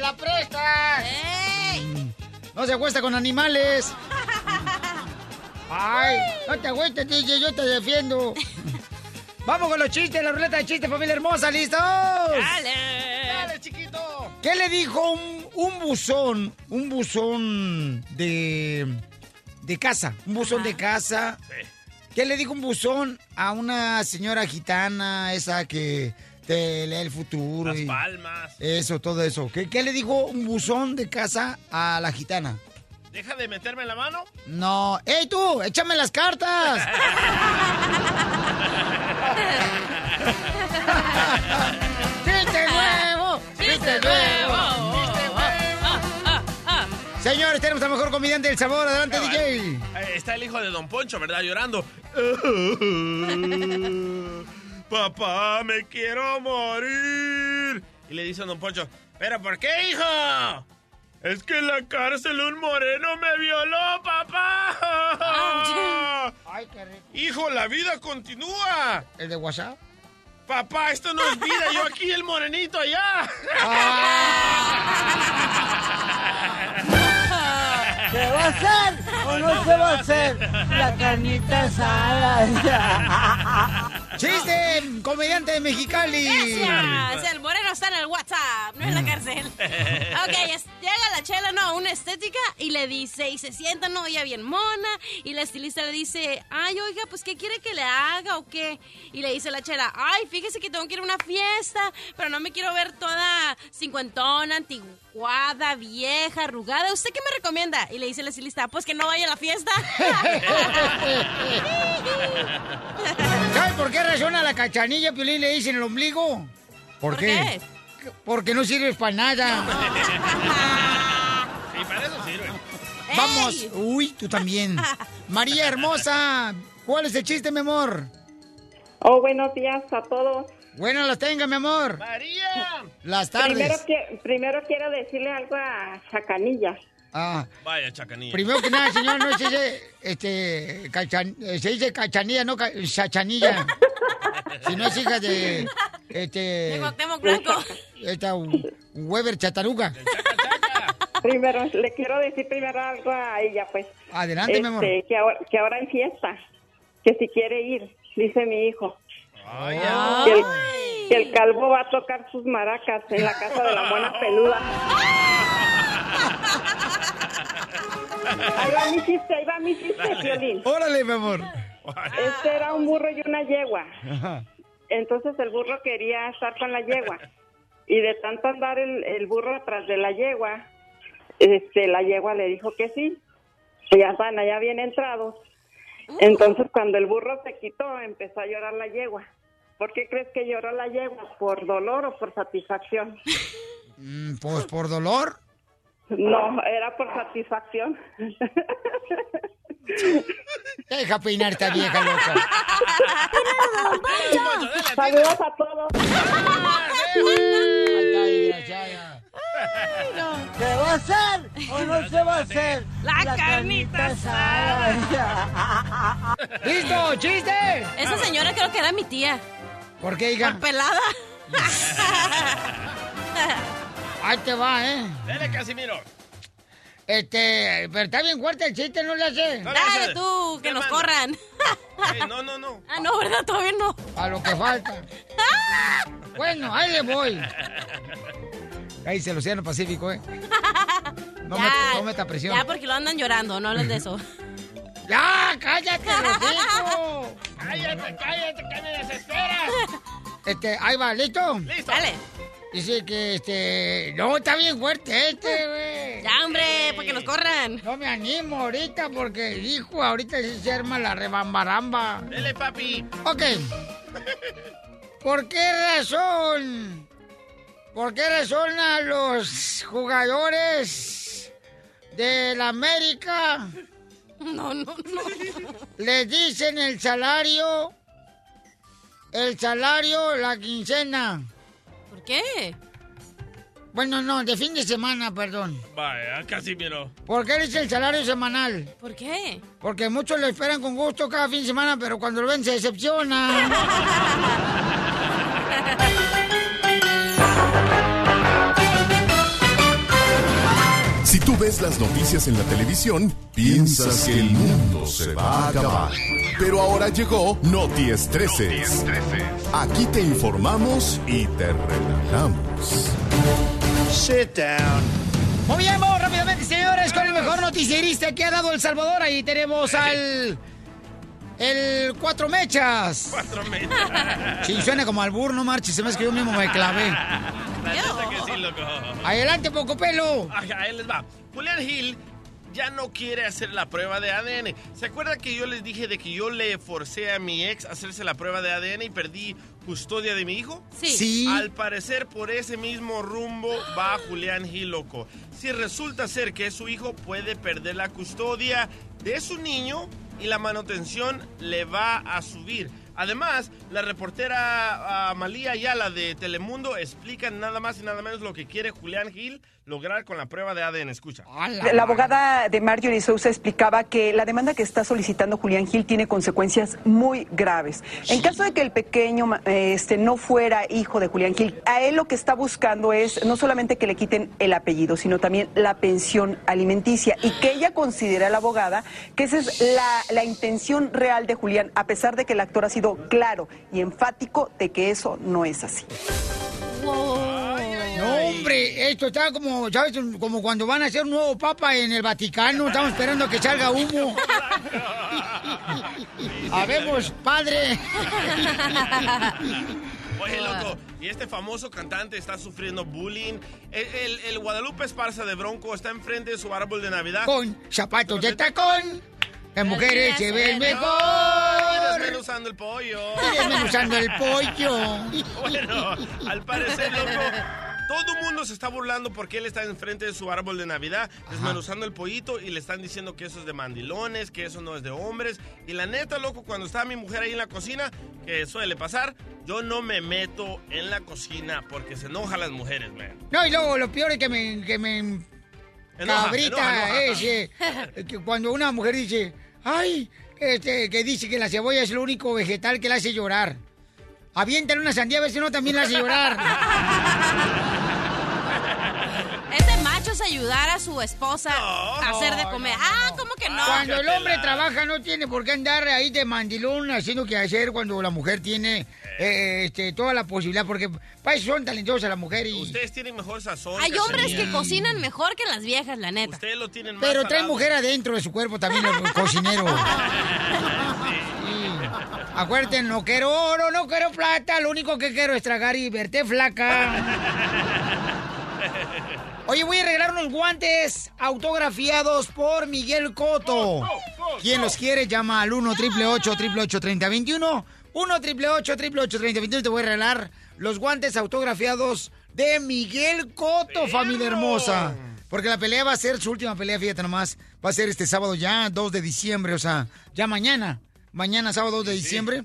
Me la presta. No se acuesta con animales. Ay, no te agüites, DJ, yo te defiendo. Vamos con los chistes, la ruleta de chistes, familia hermosa, ¿listos? ¡Dale! ¡Dale, chiquito! ¿Qué le dijo un, un buzón, un buzón de, de casa, un buzón de casa? ¿Qué le dijo un buzón a una señora gitana, esa que te lee el futuro? Las y- palmas. Eso, todo eso. ¿Qué, qué le dijo un buzón de casa a la gitana? Deja de meterme la mano. No. ¡Ey, tú! ¡Échame las cartas! ¡Chiste nuevo! ¡Chiste nuevo! Señores, tenemos al mejor comediante del sabor. Adelante. DJ. Eh, Está el hijo de Don Poncho, ¿verdad? Llorando. Papá, me quiero morir. Y le dice a Don Poncho, ¿pero por qué, hijo? Es que en la cárcel un moreno me violó, papá. Ay, qué rico. Hijo, la vida continúa. ¿El de WhatsApp? Papá, esto no es vida. Yo aquí, el morenito allá. ¿Se va a hacer o no se va a hacer la carnita asada? ¡Chiste! ¡Comediante de Mexicali! Gracias. El moreno está en el WhatsApp, no en la cárcel. Ok, es- llega la chela, no, una estética y le dice, y se sienta, no, ella bien mona, y la estilista le dice, ay, oiga, pues, ¿qué quiere que le haga o qué? Y le dice la chela, ay, fíjese que tengo que ir a una fiesta, pero no me quiero ver toda cincuentona, antiguada, vieja, arrugada. ¿Usted qué me recomienda? Y le dice la estilista, pues que no vaya a la fiesta. ¿Sabe por qué razón a la cachanilla Piolín le dicen el ombligo? ¿Por, ¿Por qué? Porque no sirves para nada. Y para eso sirve. Vamos. Uy, tú también. María hermosa, ¿cuál es el chiste, mi amor? Oh, buenos días a todos. Bueno, las tenga, mi amor. María. Las Primero, tardes. que- primero quiero decirle algo a Chacanilla. Ah, Vaya, chacanilla. primero que nada, señor, no se dice, este, cachan- se dice cachanilla, no chachanilla. Si no es hija de, este, De Cuauhtémoc Blanco. esta U- Weber Chataruga. Primero, le quiero decir primero algo a ella, pues. Adelante, mi amor. Este, que, ahora, que ahora hay fiesta. Que si quiere ir, dice mi hijo. Que el, que el calvo va a tocar sus maracas en la casa de la mona peluda. Ahí va mi chiste, ahí va mi chiste, Violín. Órale, mi amor. Este era un burro y una yegua. Ajá. Entonces el burro quería estar con la yegua. Y de tanto andar el, el burro atrás de la yegua, este, la yegua le dijo que sí. Y ya están allá bien entrados. Entonces cuando el burro se quitó, empezó a llorar la yegua. ¿Por qué crees que lloró la yegua? ¿Por dolor o por satisfacción? Mm, Pues por dolor. No, era por satisfacción. Deja peinar esta vieja loca. Saludos a todos. Ay, desgraciada. ¿Se va a hacer o no se va a hacer La carnita asada? ¡Listo! ¡Chiste! Esa señora creo que era mi tía. ¿Por qué, hija? Por pelada. Ahí te va, ¿eh? Dale, Casimiro. Este, pero está bien fuerte el chiste, ¿no le hace? No, Dale tú, que ¿Qué nos corran. No, no, no. Ah, no, ¿verdad? Todavía no. A lo que falta. Bueno, ahí le voy. Ahí se el Océano Pacífico, ¿eh? No, Ya, meta, no meta presión. Ya, porque lo andan llorando, no hablen de eso. ¡Ya! ¡Cállate, hocico! Cállate, cállate, que me desesperas. Este, ahí va, ¿listo? Listo. Dale. Dice que, este... No, está bien fuerte este, güey. Ya, hombre, porque nos corran. No me animo ahorita porque, hijo, ahorita sí se arma la rebambaramba. Dele, papi. Ok. ¿Por qué razón? ¿Por qué razón a los jugadores de la América No, no, no. les dicen el salario, el salario, la quincena? ¿Por qué? Bueno, no, de fin de semana, perdón. Vaya, casi miró. ¿Por qué dice el salario semanal? ¿Por qué? Porque muchos lo esperan con gusto cada fin de semana, pero cuando lo ven se decepcionan. Si tú ves las noticias en la televisión, piensas que el mundo se va a acabar. Pero ahora llegó Noti Estreses. Aquí te informamos y te relajamos. Sit down. Muy bien, vamos rápidamente, señores, con el mejor noticierista que ha dado El Salvador. Ahí tenemos al. El Cuatro Mechas. Cuatro metros. Sí, suena como albur, no marches, se me hace que yo mismo me clavé. Que sí, loco. Adelante, poco pelo. Ajá, ahí les va. Julián Hill ya no quiere hacer la prueba de ADN. ¿Se acuerda que yo les dije de que yo le forcé a mi ex a hacerse la prueba de ADN y perdí custodia de mi hijo? Sí. Sí. Al parecer, por ese mismo rumbo va Julián Gil loco. Si resulta ser que es su hijo, puede perder la custodia de su niño y la manutención le va a subir. Además, la reportera ah, Malía Ayala de Telemundo explica nada más y nada menos lo que quiere Julián Gil lograr con la prueba de ADN. Escucha. La abogada de Marjorie Sousa explicaba que la demanda que está solicitando Julián Gil tiene consecuencias muy graves. En caso de que el pequeño este, no fuera hijo de Julián Gil, a él lo que está buscando es no solamente que le quiten el apellido, sino también la pensión alimenticia y que ella considera la abogada que esa es la, la intención real de Julián, a pesar de que el actor ha sido claro y enfático de que eso no es así. No, hombre, esto está como, ¿sabes? Como cuando van a hacer un nuevo papa en el Vaticano. Estamos esperando a que salga humo. Habemos, padre. Oye, loco, y este famoso cantante está sufriendo bullying. El, el- el Guadalupe Esparza de Bronco está enfrente de su árbol de Navidad. Con zapatos de tacón. Las mujeres se ven Y mejor. desmenuzando el pollo. Y desmenuzando el pollo. Bueno, al parecer, loco, todo el mundo se está burlando porque él está enfrente de su árbol de Navidad, desmenuzando el pollito y le están diciendo que eso es de mandilones, que eso no es de hombres. Y la neta, loco, cuando está mi mujer ahí en la cocina, que suele pasar, yo no me meto en la cocina porque se enojan las mujeres, man. No, y luego lo peor es que me, que me Enoja, cabrita enoja, enoja. es eh, que cuando una mujer dice, ay, este, que dice que la cebolla es el único vegetal que la hace llorar. Aviéntale una sandía a ver si no también la hace llorar. ayudar a su esposa a hacer de comer. ah, ¿cómo que no? Cuando el hombre trabaja no tiene por qué andar ahí de mandilón haciendo que hacer cuando la mujer tiene eh, este, toda la posibilidad, porque eso son talentosas las mujeres. Y... Ustedes tienen mejor sazón. Hay hombres que cocinan mejor que las viejas, la neta. Ustedes lo tienen más Pero trae mujer adentro de su cuerpo también el cocinero. Acuérdense, no quiero oro, no quiero plata, lo único que quiero es tragar y verte flaca. Oye, voy a regalar unos guantes autografiados por Miguel Coto. ¿Quién los quiere? Llama al 1 888 3021 1 888 3021 Te voy a regalar los guantes autografiados de Miguel Coto, familia hermosa. Porque la pelea va a ser su última pelea, fíjate nomás. Va a ser este sábado ya, 2 de diciembre, o sea, ya mañana. Mañana, sábado 2 de diciembre.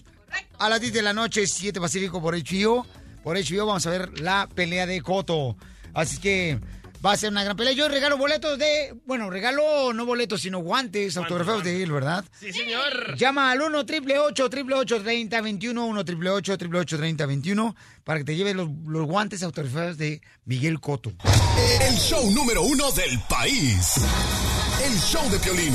A las 10 de la noche, 7 Pacífico por HBO. Por HBO vamos a ver la pelea de Coto. Así que va a ser una gran pelea. Yo regalo boletos de. Bueno, regalo no boletos, sino guantes autografiados de él, ¿verdad? Sí, señor. Llama al 1 888 3021 1 888 3021 para que te lleves los, los guantes autografiados de Miguel Coto. El show número uno del país. El show de Piolín.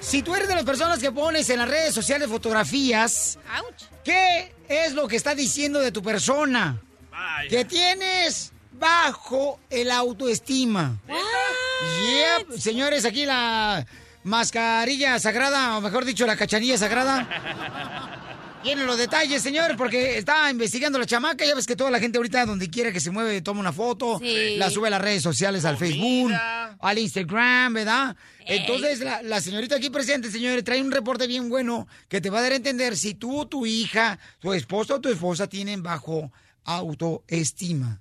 Si tú eres de las personas que pones en las redes sociales fotografías, Ouch. ¿qué es lo que está diciendo de tu persona? Vaya. Que tienes bajo el autoestima. Yep, señores, aquí la mascarilla sagrada, o mejor dicho, la cachanilla sagrada. Tienen los detalles, señor, porque está investigando la chamaca. Ya ves que toda la gente ahorita, donde quiera que se mueve, toma una foto, Sí. la sube a las redes sociales, al Facebook, al Instagram, ¿verdad? Entonces, la, la señorita aquí presente, señores, trae un reporte bien bueno que te va a dar a entender si tú, tu hija, tu esposo o tu esposa tienen bajo autoestima.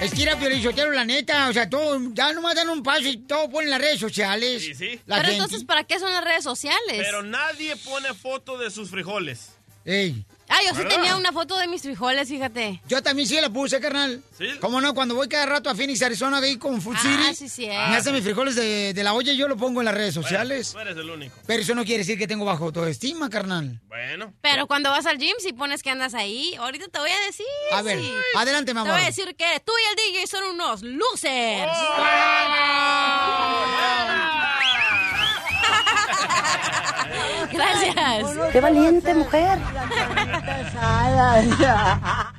Es que era Piolichotero, la neta, o sea, todo, ya nomás dan un paso y todo ponen las redes sociales. Sí, sí. La Pero gente- entonces, ¿para qué son las redes sociales? Pero nadie pone foto de sus frijoles. Ey. Ah, yo sí ¿Verdad? tenía una foto de mis frijoles, fíjate. Yo también sí la puse, carnal. ¿Sí? ¿Cómo no? Cuando voy cada rato a Phoenix, Arizona, ahí con Food Ah, City, sí, sí, me hacen mis frijoles de, de la olla y yo lo pongo en las redes sociales. Tú eres el único. Pero eso no quiere decir que tengo bajo autoestima, carnal. Bueno. Pero cuando vas al gym, si pones que andas ahí, ahorita te voy a decir. A ver, sí. adelante, mi Te voy a decir que tú y el DJ son unos losers. Gracias. ¡Qué valiente mujer!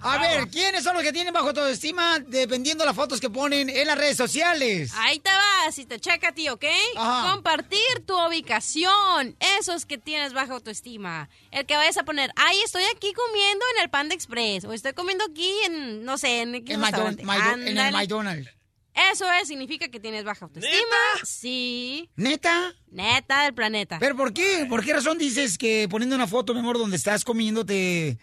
A ver, ¿quiénes son los que tienen bajo autoestima dependiendo de las fotos que ponen en las redes sociales? Ahí te vas, si te checa a ti, ¿ok? Ajá. Compartir tu ubicación. Esos que tienes baja autoestima. El que vayas a poner, ay, estoy aquí comiendo en el Panda Express. O estoy comiendo aquí en, no sé, en, X En, Maidon- restaurante". Maido- en el. McDonald's. Eso es, significa que tienes baja autoestima. Sí. ¿Neta? Neta del planeta. ¿Pero por qué? ¿Por qué razón dices que poniendo una foto, mi amor, donde estás comiendo te...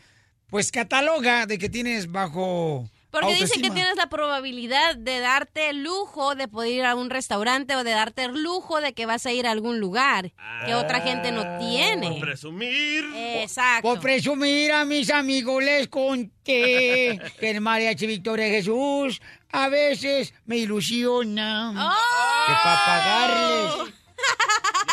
Pues cataloga de que tienes bajo Porque dicen que autoestima? tienes la probabilidad de darte el lujo de poder ir a un restaurante o de darte el lujo de que vas a ir a algún lugar que otra gente no tiene. Por presumir. Exacto. Por presumir a mis amigos les conté que el mariachi Victoria Jesús a veces me ilusiona. ¡Oh! Que para pagarles.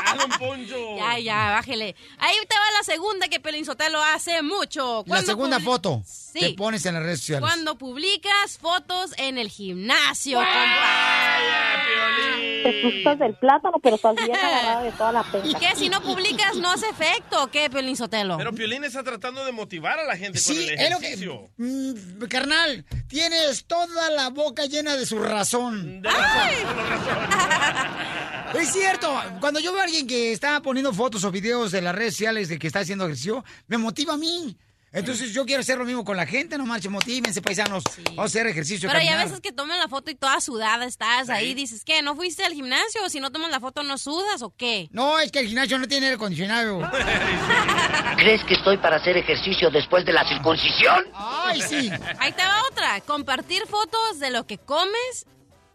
Ya, don Poncho. Ya, ya, bájele. Ahí te va la segunda que Pelín Sotelo hace mucho. La segunda foto Sí. que pones en las redes sociales. Cuando publicas fotos en el gimnasio. Vaya, Piolín. Te sustas del plátano, pero estás bien agarrada de toda la pena. ¿Y qué? Si no publicas, no hace efecto, ¿o ¿qué, Pelín Sotelo? Pero Piolín está tratando de motivar a la gente con el es lo que... ejercicio. Mm, carnal, tienes toda la boca llena de su razón. De razón, solo razón. Es cierto, cuando yo veo a alguien que está poniendo fotos o videos de las redes sociales de que está haciendo ejercicio, me motiva a mí. Entonces yo quiero hacer lo mismo con la gente, no marchen, motívense, paisanos. Vamos a hacer ejercicio. Pero ya caminar. veces que toman la foto y toda sudada estás ahí, dices, ¿qué? ¿No fuiste al gimnasio? O si no tomas la foto, ¿no sudas o qué? No, es que el gimnasio no tiene aire acondicionado. ¿Crees que estoy para hacer ejercicio después de la circuncisión? Ay, sí. Ahí te va otra. Compartir fotos de lo que comes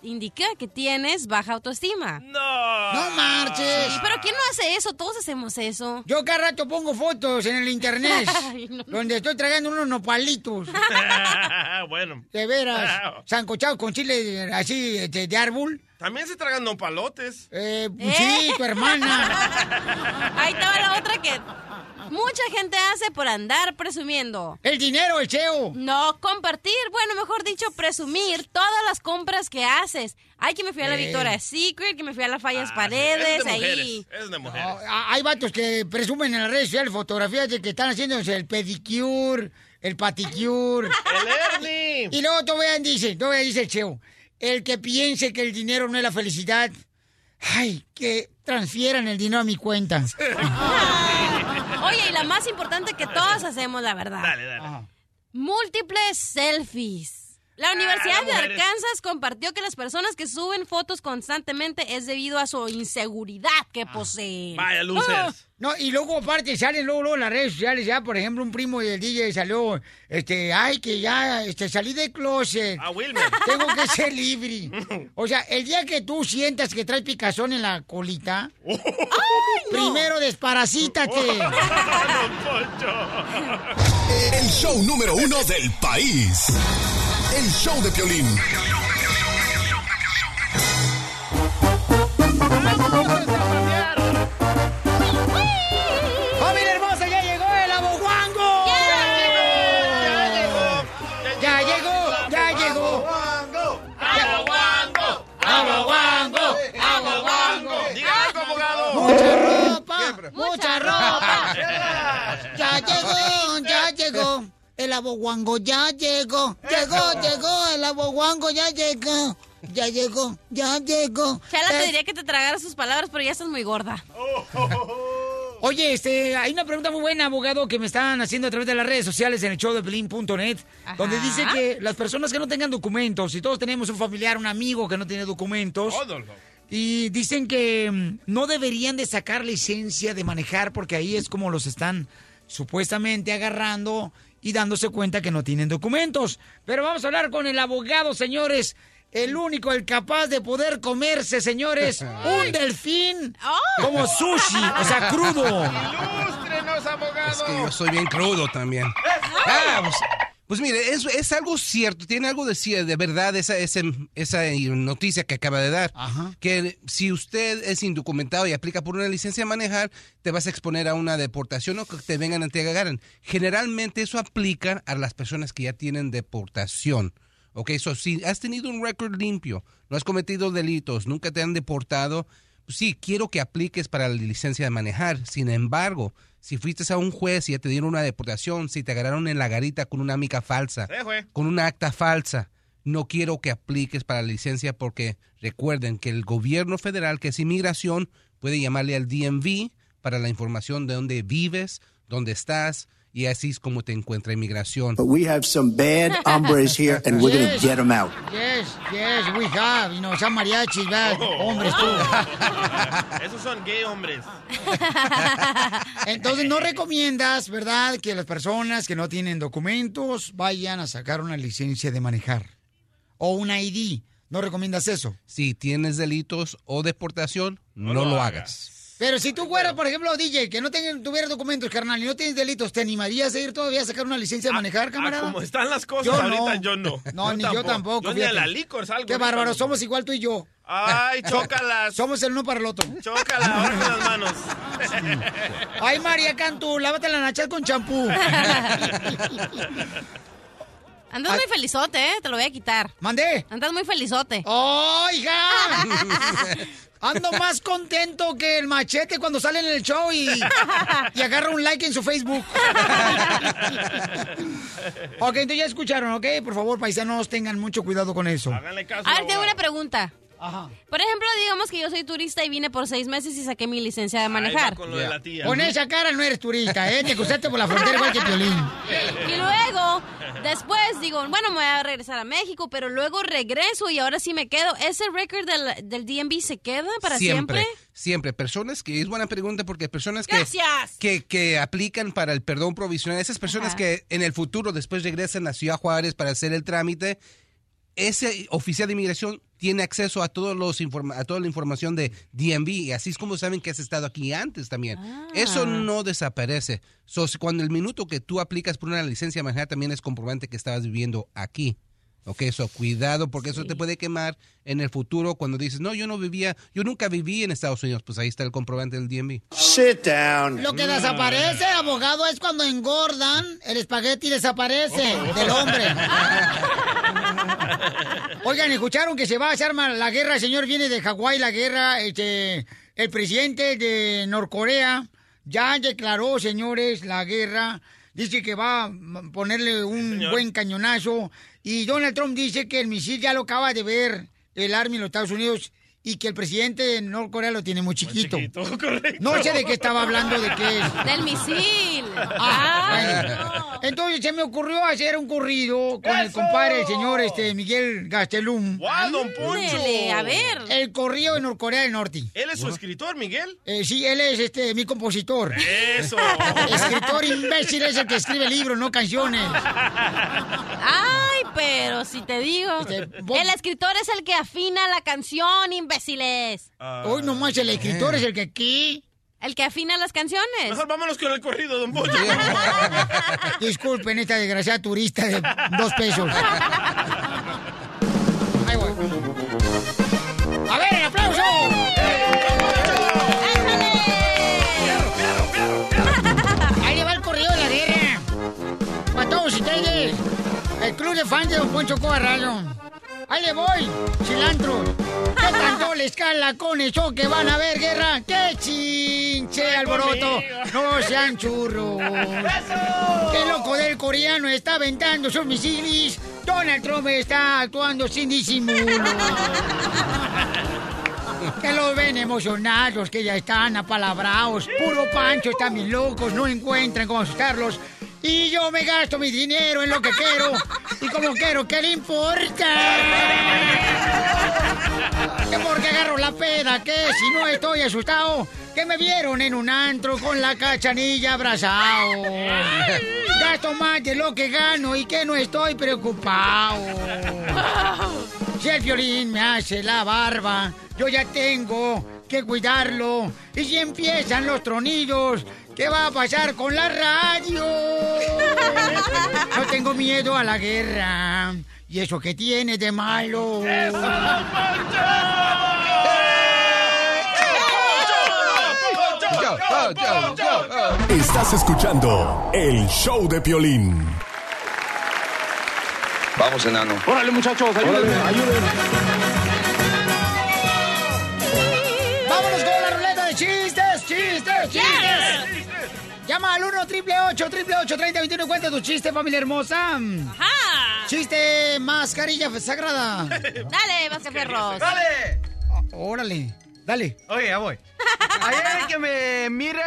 indica que tienes baja autoestima. No. No marches. Sí, pero ¿quién no hace eso? Todos hacemos eso. Yo cada rato pongo fotos en el internet Ay, no. donde estoy tragando unos nopalitos. bueno. De veras, sancochados con chile así este, de árbol. También se tragan nopalotes. Eh, sí, tu hermana. Ahí va la otra que mucha gente hace por andar presumiendo. El dinero, el cheo. No, compartir, bueno, mejor dicho, presumir todas las compras que haces. Ay, que me fui a la Eh. Victoria's Secret, que me fui a las Fallas Ah, Paredes, es de mujeres. ahí. Es de mujeres. Ah, Hay vatos que presumen en las redes sociales fotografías de que están haciéndose el pedicure, el paticure. ¡El Ernie! Y luego todavía dice, todavía dice el cheo, el que piense que el dinero no es la felicidad, ay, que transfieran el dinero a mi cuenta. Oye, y la más importante que todos hacemos, la verdad. Dale, dale. Ajá. Múltiples selfies. La Universidad las de. Arkansas compartió que las personas que suben fotos constantemente es debido a su inseguridad que poseen. Vaya, luces. No, y luego aparte salen luego, luego en las redes sociales ya, por ejemplo, un primo del DJ salió, este, ay, que ya, este, salí del closet. A Wilmer. Tengo que ser libre. O sea, el día que tú sientas que traes picazón en la colita, primero desparasítate. El show número uno del país. El show de Piolín. ¡Mucha ropa! ¡Ya llegó! ¡Ya llegó! El aboguango ya llegó. Llegó, llegó, el aboguango ya llegó. Ya llegó, ya llegó. Chela te diría que te tragara sus palabras, pero ya estás muy gorda. Oye, este, hay una pregunta muy buena, abogado, que me están haciendo a través de las redes sociales en el show de Pelín.net, donde dice que las personas que no tengan documentos, y todos tenemos un familiar, un amigo que no tiene documentos, y dicen que mm, no deberían de sacar licencia de manejar porque ahí es como los están supuestamente agarrando y dándose cuenta que no tienen documentos. Pero vamos a hablar con el abogado, señores. El único, el capaz de poder comerse, señores, un delfín como sushi, o sea, crudo. ¡Ilústrenos, abogado! Es que yo soy bien crudo también. Ah, pues, pues mire, es, es algo cierto, tiene algo de, de verdad esa, esa, esa noticia que acaba de dar. Que si usted es indocumentado y aplica por una licencia de manejar, te vas a exponer a una deportación o que te vengan a te agarren. Generalmente eso aplica a las personas que ya tienen deportación. Ok, so si has tenido un récord limpio, no has cometido delitos, nunca te han deportado, pues sí, quiero que apliques para la licencia de manejar. Sin embargo, si fuiste a un juez y ya te dieron una deportación, si te agarraron en la garita con una mica falsa, Sí, con una acta falsa, no quiero que apliques para la licencia porque recuerden que el gobierno federal, que es inmigración, puede llamarle al DMV para la información de dónde vives, dónde estás, y así es como te encuentra inmigración. But we have some bad hombres here, and we're going to Yes. get them out. Yes, yes, we have, you know, son mariachis, ¿verdad? Hombres, tú. Esos son gay hombres. Entonces no recomiendas, ¿verdad?, que las personas que no tienen documentos vayan a sacar una licencia de manejar o un ID. ¿No recomiendas eso? Si tienes delitos o deportación, no, lo, hagas. Pero si tú fueras, por ejemplo, DJ, que no tenga, tuviera documentos, carnal, y no tienes delitos, ¿te animarías a ir todavía a sacar una licencia de manejar, camarada? Como están las cosas Yo ahorita, no. yo no. No, ni yo tampoco. Yo ni a la licor salgo. Qué bárbaro, somos igual tú y yo. Ay, chócalas. Somos el uno para el otro. Chócala, ahora con las manos. Ay, María Cantú, lávate la nachas con champú. Andas muy felizote, ¿eh? Te lo voy a quitar. ¿Mandé? Andas muy felizote. ¡Oh, hija! Ando más contento que el machete cuando sale en el show y, y agarra un like en su Facebook. ok, entonces ya escucharon, ¿ok? Por favor, paisanos, tengan mucho cuidado con eso. Háganle caso. A ver, tengo una pregunta. Ajá. Por ejemplo, digamos que yo soy turista y vine por seis meses y saqué mi licencia de manejar. con lo de la tía. Con esa cara no eres turista, ¿eh? Te cruzaste por la frontera igual que Piolín. Y luego, después digo, bueno, me voy a regresar a México, pero luego regreso y ahora sí me quedo. ¿Ese récord del, del DMV se queda para siempre? Siempre. Personas que, es buena pregunta porque personas que, Gracias. que, que aplican para el perdón provisional, esas personas Ajá. que en el futuro después regresan a Ciudad Juárez para hacer el trámite, ese oficial de inmigración tiene acceso a, todos los informa- a toda la información de DMV y así es como saben que has estado aquí antes también. Eso no desaparece. So, cuando el minuto que tú aplicas por una licencia de manejar también es comprobante que estabas viviendo aquí. Ok, eso, cuidado, porque eso te puede quemar en el futuro cuando dices, no, yo no vivía, yo nunca viví en Estados Unidos. Pues ahí está el comprobante del DMV. Sit down. Lo que desaparece, abogado, es cuando engordan, el espagueti desaparece del hombre. Oigan, ¿escucharon que se va a hacer la guerra? El señor viene de Hawái, la guerra. Este, el presidente de Norcorea ya declaró, señores, la guerra. Dice que va a ponerle un buen cañonazo. Y Donald Trump dice que el misil ya lo acaba de ver el Army en los Estados Unidos y que el presidente de Norcorea lo tiene muy chiquito. No sé de qué estaba hablando, de qué es. Del misil. Ah, bueno. Entonces se me ocurrió hacer un corrido con el compadre, el señor este, Miguel Gastelum. ¡Guau, don Poncho! A ver. El corrido de Norcorea del Norte. ¿Él es su escritor, Miguel? Eh, sí, él es este, mi compositor. Eso. Escritor imbécil es el que escribe libros, no canciones. Ay, pero si te digo. El escritor es el que afina la canción, imbéciles. Hoy nomás el escritor es el que aquí. El que afina las canciones. Mejor vámonos con el corrido, don Poncho. Disculpen esta desgraciada turista de dos pesos. Ahí voy. A ver, el aplauso. Ahí le va el corrido de la guerra. Para todos ustedes, el club de fans de Don Poncho Cobarrado. Ahí le voy, cilantro. ¿Qué tanto les cala con eso que van a ver guerra? ¡Qué chinche alboroto! No sean churros. ¡Qué loco del coreano está aventando sus misiles Donald Trump está actuando sin disimulo. Que los ven emocionados, que ya están apalabrados. Puro pancho, están bien locos, no encuentran cómo asustarlos. Y yo me gasto mi dinero en lo que quiero. Y como quiero, ¿qué le importa? Que porque agarro la peda, que si no estoy asustado, que me vieron en un antro con la cachanilla abrazado. Gasto más de lo que gano y que no estoy preocupado. Si el violín me hace la barba, yo ya tengo que cuidarlo. Y si empiezan los tronidos, ¿qué va a pasar con la radio? No tengo miedo a la guerra. ¿Y eso qué tiene de malo? Estás escuchando el show de Piolín. Vamos, enano. Órale, muchachos, ayúdenme, ayúdenme. ¡Vámonos con la ruleta de chistes! ¡Chistes! ¡Chistes! Llama al 1 triple 8 triple 8 30 21 y cuenta tu chiste, familia hermosa. Ajá. Chiste, mascarilla sagrada. Dale, Mascaferros. ¡Dale! Órale, dale. Oye, ya voy. Ayer que me mire,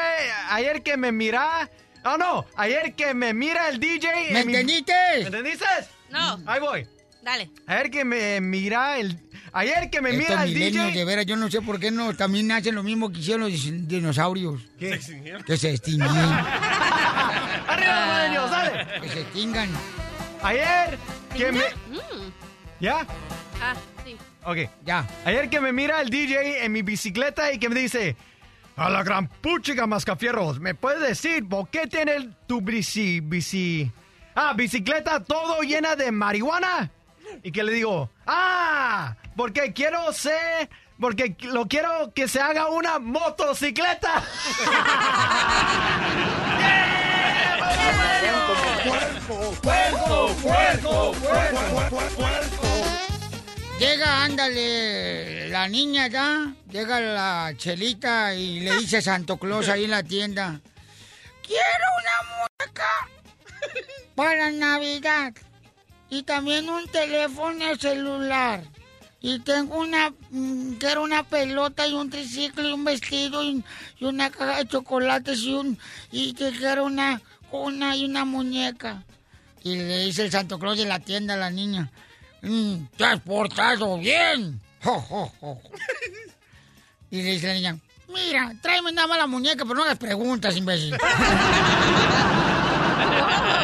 ayer que me mira. Oh, no, ayer que me mira el DJ. ¿Me en mi- entendiste? ¿Me entendiste? No. Ahí voy. Dale. Ayer que me mira el. Ayer que me Estos mira el DJ. de veras, yo no sé por qué no también hacen lo mismo que hicieron los dinosaurios. ¿Qué? Que se extinguen. ¡Arriba los milenios, dale! Que se extingan. Ayer que me. Mm. ¿Ya? Ah, sí. Ok. Ya. Ayer que me mira el DJ en mi bicicleta y que me dice. A la gran puchica mascafierros, ¿me puedes decir por qué tiene tu bici, bici, ah, bicicleta todo llena de marihuana? Y que le digo, ah, porque quiero ser, porque lo quiero que se haga una motocicleta. ¡Puerco, puerco, puerco! Llega, ándale, la niña ya, llega la chelita y le dice Santo Claus ahí en la tienda, quiero una muñeca para Navidad y también un teléfono celular. Y tengo una, mm, quiero una pelota y un triciclo y un vestido y, una caja de chocolates y un, y que quiero una, una y una muñeca. Y le dice el Santo Claus de la tienda a la niña, "Mm, te has portado bien. Jo, jo, jo". Y le dice la niña, mira, tráeme nada más la muñeca, pero no hagas preguntas, imbécil.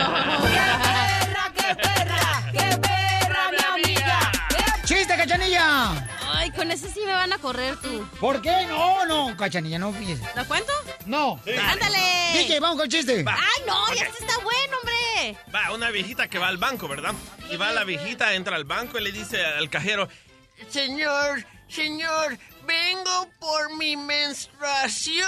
con ese sí me van a correr tú. ¿Por qué? No, no, cachanilla, no fíjese. ¿Lo cuento? No. ¡Ándale! DJ, vamos con el chiste. ¡Ay, no! ¡Ya este está bueno, hombre! Va, una viejita que va al banco, ¿verdad? Y va la viejita, entra al banco y le dice al cajero, Señor, señor, vengo por mi menstruación.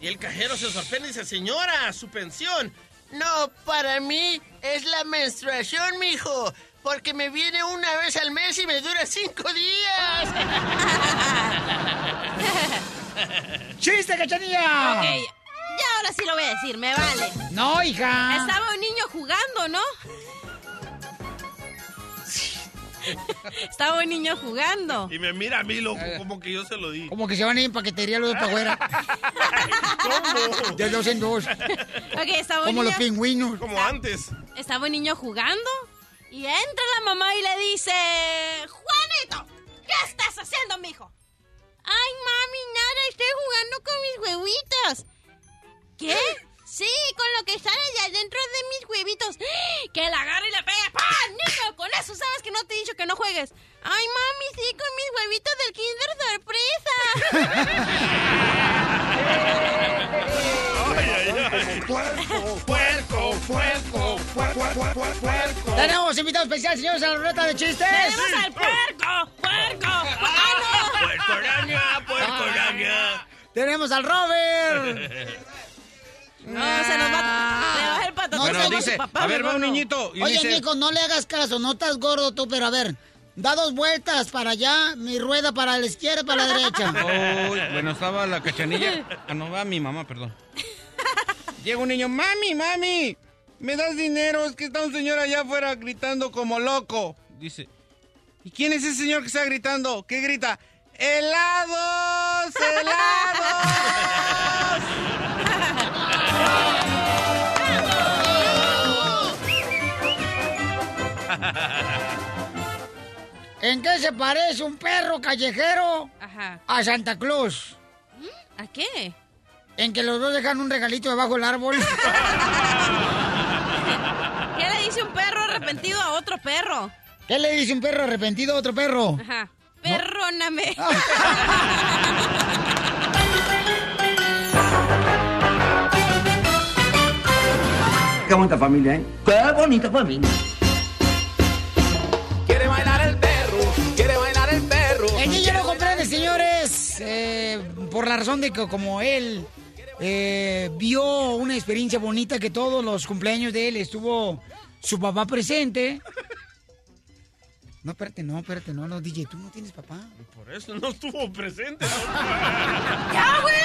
Y el cajero se sorprende y dice, señora, su pensión. No, para mí es la menstruación, mijo. Porque me viene una vez al mes y me dura cinco días. ¡Chiste, cachanilla! Ok, ya ahora sí lo voy a decir, me vale. No, hija. Estaba un niño jugando, ¿no? Estaba un niño jugando. Y me mira a mí, loco, como que yo se lo di. Como que se van a ir en paquetería los para afuera. ¿Cómo? De dos en dos. Ok, estaba un Como los pingüinos. Como antes. estaba un niño jugando y entra la mamá y le dice, Juanito, ¿qué estás haciendo, mijo? Ay, mami, nada, estoy jugando con mis huevitos. ¿Qué? Sí, con lo que sale de adentro de mis huevitos. Que la agarra y le pega. ¡Pam! Niño, con eso sabes que no te he dicho que no juegues. Ay, mami, sí, con mis huevitos del Kinder Sorpresa. Puerco, puerco, puerco, puerco. Tenemos invitados especiales, señores, a la ruleta de chistes. ¡Tenemos al puerco! ¡Puerco! ¡Ah, Puerco araña, puerco araña. Tenemos al Robert. no! No, se nos va. Le va el patatón. No, Bueno, dice, papá, a ver, va un no. niñito y Oye, dice... Nico, no le hagas caso, no estás gordo tú, pero a ver, da dos vueltas para allá, mi rueda para la izquierda, para la derecha. Uy, bueno, estaba la cachanilla. Ah, no, va mi mamá, perdón. Llega un niño, mami, mami. ¿me das dinero? Es que está un señor allá afuera gritando como loco. Dice, ¿y quién es ese señor que está gritando? ¿Qué grita? ¡Helados! ¡Helados! ¿En qué se parece un perro callejero Ajá. a Santa Claus? ¿A qué? En que los dos dejan un regalito debajo del árbol. ¿Qué le dice un perro arrepentido a otro perro? ¿Qué le dice un perro arrepentido a otro perro? Ajá. Perróname. Qué bonita familia, ¿eh? Qué bonita familia. Quiere bailar el perro, quiere bailar el perro. El niño no comprende, señores, eh, por la razón de que como él eh, vio una experiencia bonita que todos los cumpleaños de él estuvo su papá presente. No, espérate, no, espérate, no, no, DJ, tú no tienes papá. Por eso no estuvo presente. ¡Ya, güey!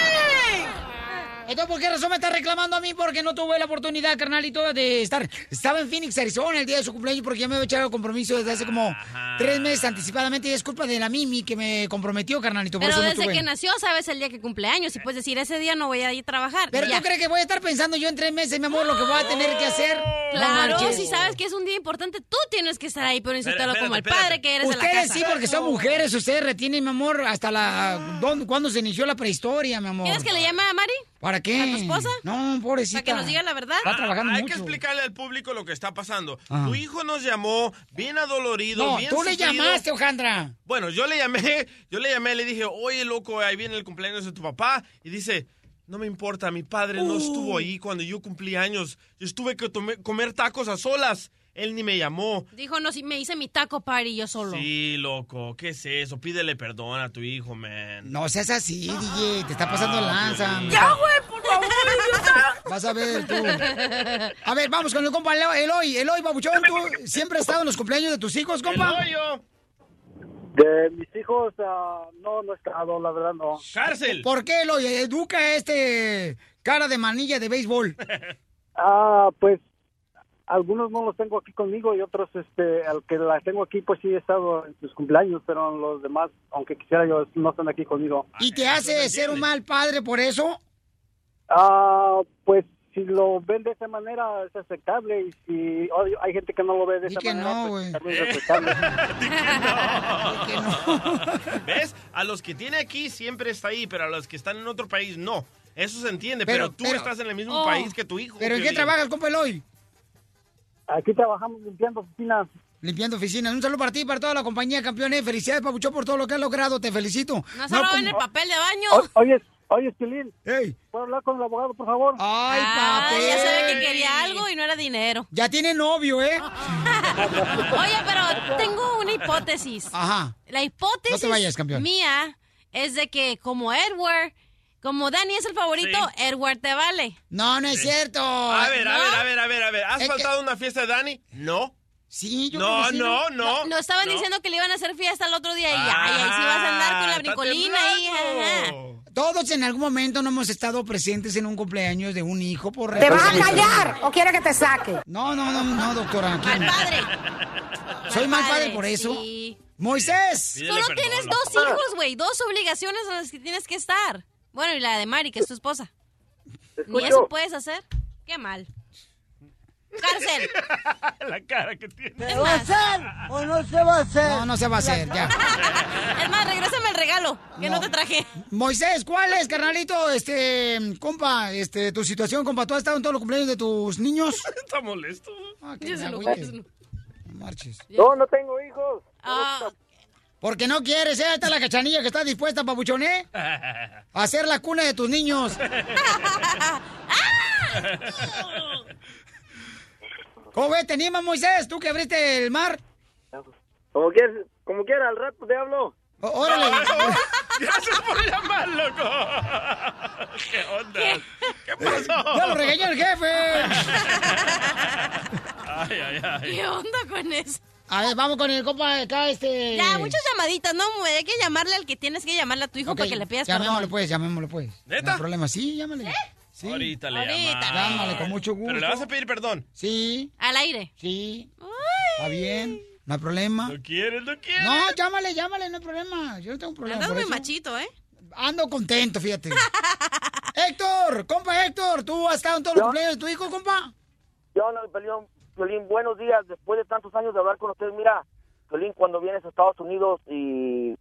Entonces, ¿por qué razón me está reclamando a mí? Porque no tuve la oportunidad, carnalito, de estar. Estaba en Phoenix, Arizona, el día de su cumpleaños, porque ya me había echado el compromiso desde hace como tres meses anticipadamente. Y es culpa de la Mimi que me comprometió, carnalito. Por Pero eso no desde tuve. que nació sabes el día que cumpleaños y puedes decir, ese día no voy a ir a trabajar. Pero Ya. tú crees que voy a estar pensando yo en tres meses, mi amor, lo que voy a tener que hacer. Claro, No si sabes que es un día importante, tú tienes que estar ahí, pero insultarlo Espérate, como el padre que eres de la Ustedes casa. sí, porque son mujeres. Ustedes retienen, mi amor, hasta la. ¿dónde- ¿Cuándo se inició la prehistoria, mi amor? ¿Quieres que le llame a Mari? ¿Para qué? ¿A tu esposa? No, pobrecita. Para que nos diga la verdad. Está trabajando Hay mucho. que explicarle al público lo que está pasando. Ajá. Tu hijo nos llamó bien adolorido, No, bien tú le sufrido. llamaste, Ojandra. Bueno, yo le llamé, yo le llamé, le dije, oye, loco, ahí viene el cumpleaños de tu papá. Y dice, no me importa, mi padre no estuvo ahí cuando yo cumplí años. Yo estuve que comer tacos a solas. Él ni me llamó. Dijo, no, si me hice mi taco party yo solo. Sí, loco, ¿qué es eso? Pídele perdón a tu hijo, man. No seas así, DJ. Te está pasando el lanza. Ya, güey, por favor, Vas a ver tú. A ver, vamos con el compa Elo- Eloy. Eloy, babuchón, ¿tú siempre has estado en los cumpleaños de tus hijos, compa? De mis hijos, ah, no, no he estado, la verdad, no. ¡Cárcel! ¿Por qué, Eloy? Educa a este cara de manilla de béisbol. Ah, pues algunos no los tengo aquí conmigo y otros, este, al que las tengo aquí, pues sí he estado en sus cumpleaños, pero los demás, aunque quisiera yo, no están aquí conmigo. ¿Y te hace ser un mal padre por eso? Ah, pues si lo ven de esa manera es aceptable y si obvio, hay gente que no lo ve de esa que manera, no, pues también es aceptable. ¿Ves? A los que tiene aquí siempre está ahí, pero a los que están en otro país no. Eso se entiende, pero, Pero- tú pero- estás en el mismo Oh. país que tu hijo. ¿Pero en qué trabajas, compa Eloy? Aquí trabajamos limpiando oficinas. Limpiando oficinas. Un saludo para ti y para toda la compañía, campeones. Felicidades, Papuchón, por todo lo que has logrado. Te felicito. No solo como- en el papel de baño. O- oye, oye, Pilín. Ey. ¿Puedo hablar con el abogado, por favor? Ay, Ah, papel. ya sabía que quería algo y no era dinero. Ya tiene novio, ¿eh? Oye, pero tengo una hipótesis. Ajá. La hipótesis No te vayas, campeón. mía es de que como Edward, como Dani es el favorito, Edward te vale. No, no es cierto. A ver, a ¿No? ver, a ver, a ver, a ver. ¿Has Es faltado a una fiesta de Dani? No. Sí, yo No, creo que sí. no, no. No, estaban no. diciendo que le iban a hacer fiesta el otro día y Ah, ay, ahí sí vas a andar con la está brincolina y ajá. Todos en algún momento no hemos estado presentes en un cumpleaños de un hijo por ¿Te vas a callar o quiere que te saque? No, no, no, no, doctora. Mal no. padre. Soy mal padre por eso. sí. Moisés. Solo tienes dos hijos, güey, dos obligaciones en las que tienes que estar. Bueno, y la de Mari, que es tu esposa. Ni eso puedes hacer. Qué mal. Cárcel. La cara que tiene. ¿Se va a hacer o no se va a hacer? No, no se va a hacer, ya. Es más, regrésame el regalo que no, te traje. Moisés, ¿cuál es, carnalito? Este, compa, este, tu situación, compa. ¿Tú has estado en todos los cumpleaños de tus niños? Está molesto. Ah, Ya que se lo ves. No marches. No, no tengo hijos. Ah, Porque no quieres, ¿eh? Ahí está la cachanilla que está dispuesta, papuchón, ¿eh? A hacer la cuna de tus niños. ¿Cómo ves? ¿Te animas, Moisés? ¿Tú que abriste el mar? Como quieras, como quiera, al rato te hablo. Ó- órale. Gracias por llamar, loco. ¿Qué onda? ¿Qué pasó? ¡Ya lo regañó el jefe! Ay, ay, ay. ¿Qué onda con eso? A ver, vamos con el compa acá, este... Ya, muchas llamaditas, ¿no? Hay que llamarle al que tienes que llamarle a tu hijo para que le pidas Llamémosle, perdón. pues, llamémosle, pues. ¿Neta? No hay problema, sí, llámale. Ahorita le Ahorita. Llámale, con mucho gusto. Pero le vas a pedir perdón. Sí. Al aire. Sí. Está bien. No hay problema. ¿No quieres? ¿No quieres? No, llámale, llámale, no hay problema. Yo no tengo problema. Andas muy eso. machito, ¿eh? Ando contento, fíjate. Héctor, compa Héctor, ¿tú has estado en todos los cumpleaños de tu hijo, compa? Yo no, Piolín, Piolín, buenos días. Después de tantos años de hablar con ustedes, mira, Piolín, cuando vienes a Estados Unidos y,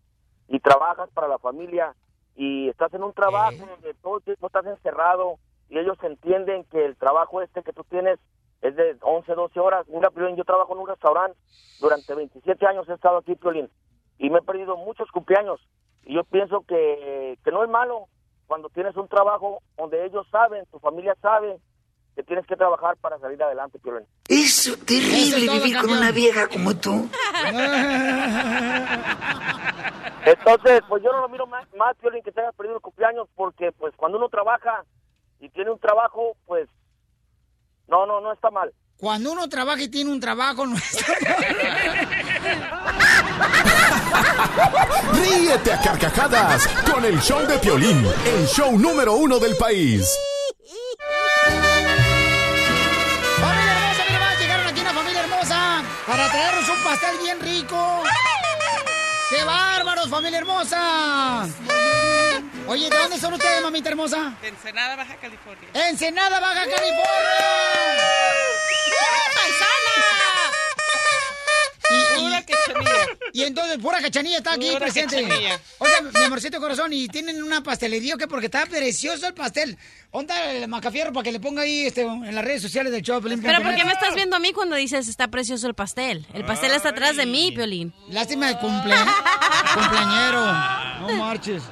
y trabajas para la familia y estás en un trabajo donde todo el tiempo estás encerrado y ellos entienden que el trabajo este que tú tienes es de 11, 12 horas. Mira, Piolín, yo trabajo en un restaurante. Durante 27 años he estado aquí, Piolín, y me he perdido muchos cumpleaños. Y yo pienso que, que no es malo cuando tienes un trabajo donde ellos saben, tu familia sabe que tienes que trabajar para salir adelante, Piolín. Es terrible vivir con una vieja como tú. Entonces, pues yo no lo miro más, más Piolín, que te hayas perdido el cumpleaños, porque pues cuando uno trabaja y tiene un trabajo, pues no, no, no está mal. Cuando uno trabaja y tiene un trabajo, no está Ríete a carcajadas con el show de Piolín, el show número uno del país. Para traernos un pastel bien rico. ¡Qué bárbaros, familia hermosa! Oye, ¿de dónde son ustedes, mamita hermosa? De Ensenada, Baja California. ¡Ensenada, Baja California! Y, Pura cachanilla. Y entonces, pura cachanilla está aquí Pura presente. cachanilla. Oiga, mi amorcito corazón, y tienen una pastelería, ¿o qué? Porque está precioso el pastel. ¿Onda el macafierro para que le ponga ahí este, en las redes sociales del show? Pero ¿por qué me estás viendo a mí cuando dices está precioso el pastel? El pastel está atrás de mí, Piolín. Lástima de cumple... cumpleañero. No marches.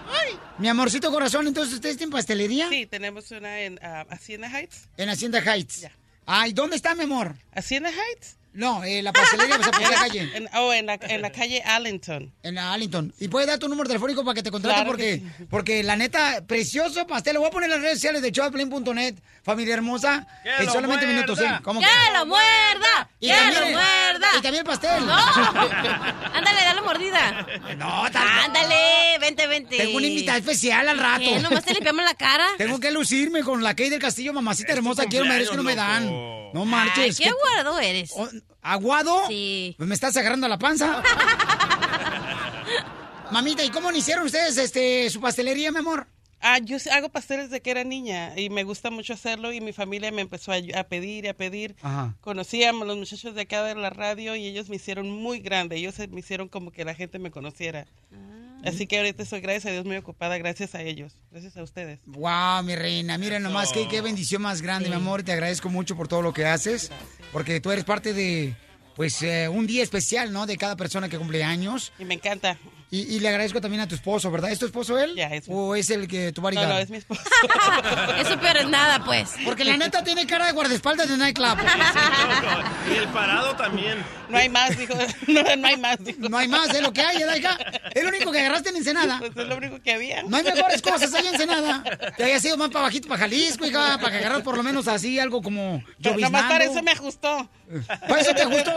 Mi amorcito corazón, entonces, ¿ustedes tienen pastelería? Sí, tenemos una en ah, Hacienda Heights. En Hacienda Heights. Ay, ¿dónde está, mi amor? ¿Hacienda Heights? No, eh, la pastelería, por la calle. En- oh, en la, en la calle Allenton. En la Arlington. ¿Y puedes dar tu número telefónico para que te contrate? Claro porque, que porque la neta, precioso pastel. Lo voy a poner en las redes sociales de showdeplin.net, familia hermosa. ¡Que en solamente muerda! minutos, ¿eh? ¿Cómo ¡Que lo muerda! Y ¡Que también lo muerda! Y también el pastel. No. Ándale, dale mordida. No, Ándale, vente, vente. Tengo una invitada especial al rato. ¿Qué? ¿Nomás te limpiamos la cara? Tengo que lucirme con la Kay del Castillo, mamacita hermosa. Quiero merezco que no me dan. No marches. Ay, qué guardo eres. ¿Aguado? Sí. Pues me estás agarrando la panza. Mamita, ¿y cómo hicieron ustedes este su pastelería, mi amor? Ah, yo hago pasteles de que era niña y me gusta mucho hacerlo y mi familia me empezó a, a pedir y a pedir. Ajá. Conocíamos los muchachos de acá de la radio y ellos me hicieron muy grande. Ellos me hicieron como que la gente me conociera. Así que ahorita estoy, gracias a Dios, muy ocupada gracias a ellos. Gracias a ustedes. Wow, mi reina, mira nomás qué, qué bendición más grande, mi amor. Te agradezco mucho por todo lo que haces, porque tú eres parte de, pues, eh, un día especial, ¿no? De cada persona que cumple años. Y me encanta. Y, y le agradezco también a tu esposo, ¿verdad? ¿Es tu esposo él? Ya, es mi- ¿O es el que tu No, bodyguard? no, es mi esposo. Eso peor es nada, pues. Porque la neta tiene cara de guardaespaldas de nightclub. Y el parado también. No hay más, dijo. No, no hay más, dijo. No hay más, es lo que hay, ¿verdad, hija? Es lo único que agarraste en Ensenada. Pues es lo único que había. No hay mejores cosas ahí en Ensenada. Te haya sido más para bajito, para Jalisco, hija, para que agarras por lo menos así algo como Nomás lloviznando. para eso me ajustó. ¿Para eso te gustó?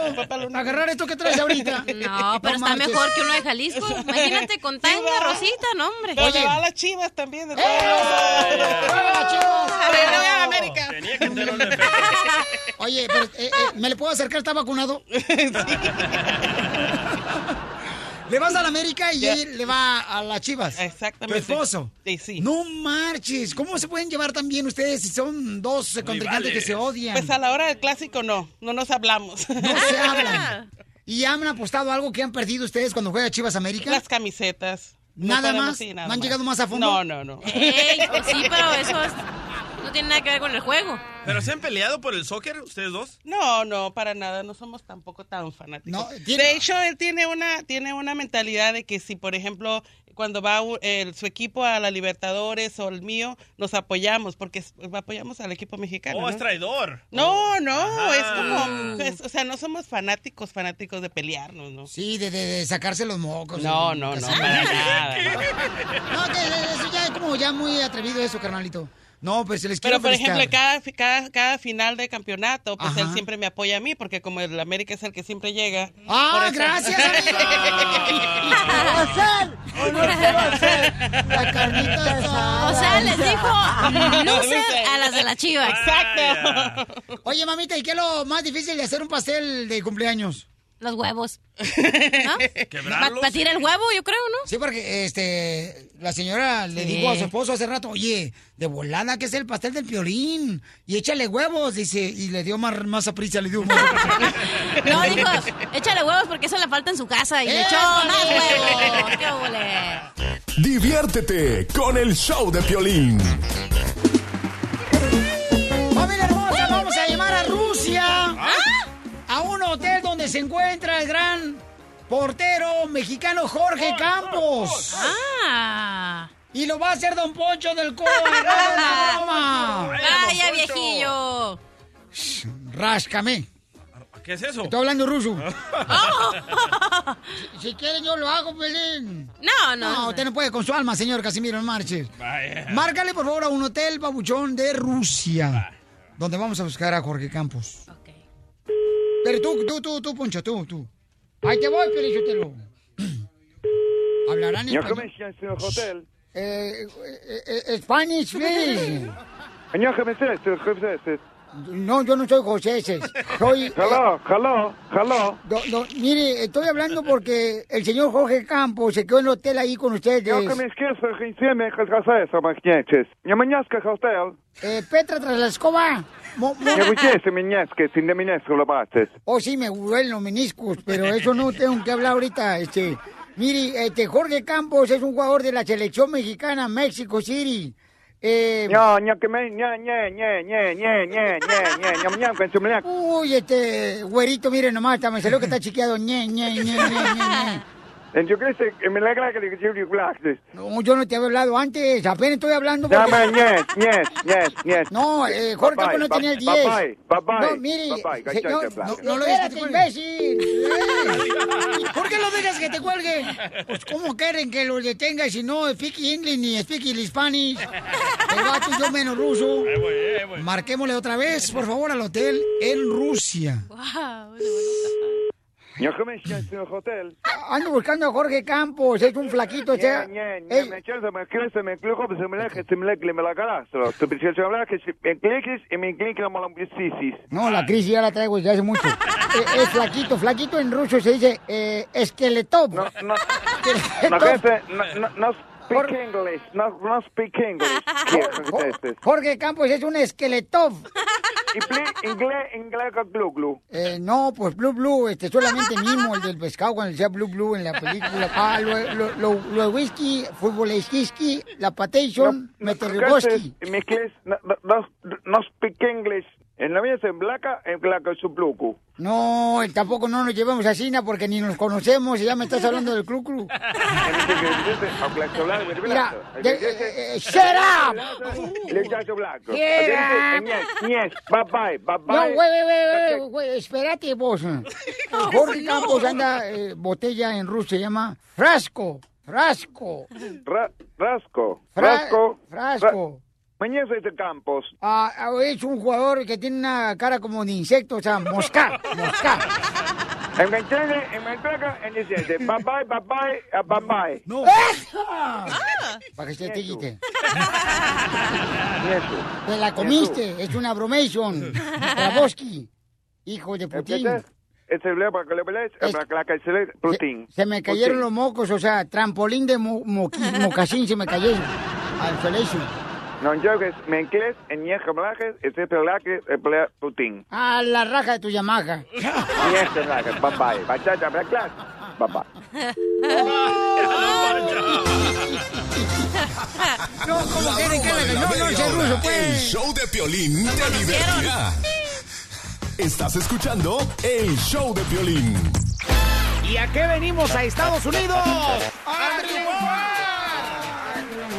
Agarrar esto que traes ahorita. No, pero está mejor que uno de Jalisco. Imagínate con tanga, Rosita, no, hombre. Pero me va a las chivas también. ¡Eh! Oye, pero, eh, eh, ¿me le puedo acercar? ¿Está vacunado? Le vas a la América y él le va a las Chivas. Exactamente. Tu esposo. Sí, sí. No marches. ¿Cómo se pueden llevar tan bien ustedes si son dos contrincantes que se odian? Pues a la hora del clásico no, no nos hablamos. No se hablan. ¿Y han apostado algo que han perdido ustedes cuando juega Chivas América? Las camisetas. ¿Nada más? nada ¿No han más. llegado más a fondo? No, no, no. Ey, pues sí, pero eso es- no tiene nada que ver con el juego. ¿Pero se han peleado por el soccer ustedes dos? No, no, para nada, no somos tampoco tan fanáticos. No, tiene- De hecho, él tiene una, tiene una mentalidad de que si, por ejemplo, cuando va u- el- su equipo a la Libertadores o el mío, nos apoyamos, porque es- apoyamos al equipo mexicano. Oh, ¿no? es traidor. No, no, Ajá. es como, es- o sea, no somos fanáticos, fanáticos de pelearnos, ¿no? Sí, de, de- de sacarse los mocos. No, no, no, para nada. No, que eso ya es como ya muy atrevido eso, carnalito. No, pues se les quiero Pero, por felicitar. ejemplo, cada, fi- cada, cada final de campeonato, pues Ajá. él siempre me apoya a mí, porque como el América es el que siempre llega. ¡Ah, gracias, amigo! ¿Va a hacer o no se va a hacer? La carnita asada. O sea, les dijo loser a de la chiva. Exacto. Oye, mamita, ¿y qué es lo más difícil de hacer un pastel de cumpleaños? Los huevos. ¿No? Batir el huevo, yo creo, ¿no? Sí, porque este la señora le Sí. dijo a su esposo hace rato, oye, de volada que es el pastel del piolín y échale huevos, dice, y le dio más, más prisa, le dio más No, dijo, échale huevos porque eso le falta en su casa. Y le echó más huevos. ¡Qué ole! Diviértete con el show de Piolín. Se encuentra el gran portero mexicano Jorge Campos. Ah. Y lo va a hacer Don Poncho del Coa. Vaya, viejillo. Ráscame. ¿Qué es eso? Estoy hablando ruso. Si, si quieren, yo lo hago, Pelín. No, no. No, usted no puede con su alma, señor Casimiro, no marches. Vaya. Márcale, por favor, a un hotel babuchón de Rusia. Donde vamos a buscar a Jorge Campos. Pero tú, tú, tú, tú, Poncho, tú, tú. Ahí te voy, Pelizotelo. Hablarán Señor español. Commissioner Hotel. Eh, eh, eh, Spanish, please. Señor Hotel. No, yo no soy José ese. Soy... Hello, hello, hello. Do- do- mire, estoy hablando porque el señor Jorge Campos se quedó en el hotel ahí con ustedes. Eh, Petra tras la escoba. Mo- mo-. Oh, sí, me duelen los meniscos, pero eso no tengo que hablar ahorita. Este, mire, este, Jorge Campos es un jugador de la selección mexicana, México City. Uy, este güerito, miren nomás, está, me salió que está chiqueado. Ñe, Ñe, Ñe, Ñe, en tu crece, que me alegra que le quiero hablar. No, yo no te había hablado antes, apenas estoy hablando. porque- Dame, ñes, ñes, ñes, ñes. No, eh, Jorge Campos no tenía el 10. Bye, bye, bye. No, mire, Bye, bye, señor, no, no lo dejes que te imbécil. Eh, ¿Por qué lo dejas que te cuelgue? Pues, ¿cómo quieren que lo detenga si no speak English ni speak Spanish? El vato yo menos ruso. Marquémosle otra vez, por favor, al hotel en Rusia. Hotel. Ah, ando buscando a Jorge Campos, es un flaquito, o sea. No, la crisis ya la traigo desde hace mucho. Eh, es, flaquito, flaquito en ruso se dice eh, esqueleto. No, no, no, speak English, no, no speak English. ¿Qué Jorge Campos es un esqueletop. Y inglés, inglés con glu glu. Eh, no, pues Blue Blue, este, solamente Mimo, el del pescado, cuando decía Blue Blue en la película. Ah, lo, lo, lo, lo whisky, futboleskiski, la patation, meterriboski. Mi inglés, no, no, no, no speak English. En la vida se en blaca, en blaca su plucu. No, tampoco no nos llevamos a China porque ni nos conocemos y ya me estás hablando del Clu Clu. Mira, eh, shut up. Le echas blanco. Yes, bye bye, bye No, bye. güey, güey, güey, güey, espérate vos. Jorge Campos anda, eh, botella en ruso, se llama frasco, frasco. Ra- rasco, Fra- rasco. frasco. Soy de Campos. Ah, ah, es un jugador que tiene una cara como de insecto, o sea, mosca, mosca. En mi entrega, en mi entrega, en el dice, bye bye, bye bye, ah, bye bye. No. Para que se te quite. Te la comiste, es una bromation. Bravoski, hijo de Putin. Ese es para que le veáis, para que le Putin. Se me cayeron los mocos, o sea, trampolín de mo mocasín se me cayeron. Al solation. No joques, me inglés, en nieja blajes, ese pelaje, el pelea Putin. A la raja de tu Yamaha. Nieja blajes, bye bye. Bachata, black class, bye bye. No, como quieren que haga? No, no, ese ruso, El pues. show de Piolín te divertirá. Estás escuchando el show de Piolín. ¿Y a qué venimos a Estados Unidos?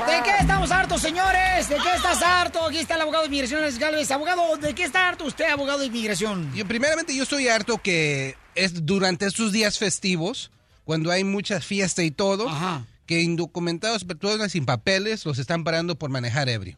¿De qué estamos hartos, señores? ¿De qué estás harto? Aquí está el abogado de inmigración, Alex Galvez. Abogado, ¿de qué está harto usted, abogado de inmigración? Yo, primeramente, yo estoy harto que es durante estos días festivos, cuando hay mucha fiesta y todo, que indocumentados, personas sin papeles, los están parando por manejar ebrio.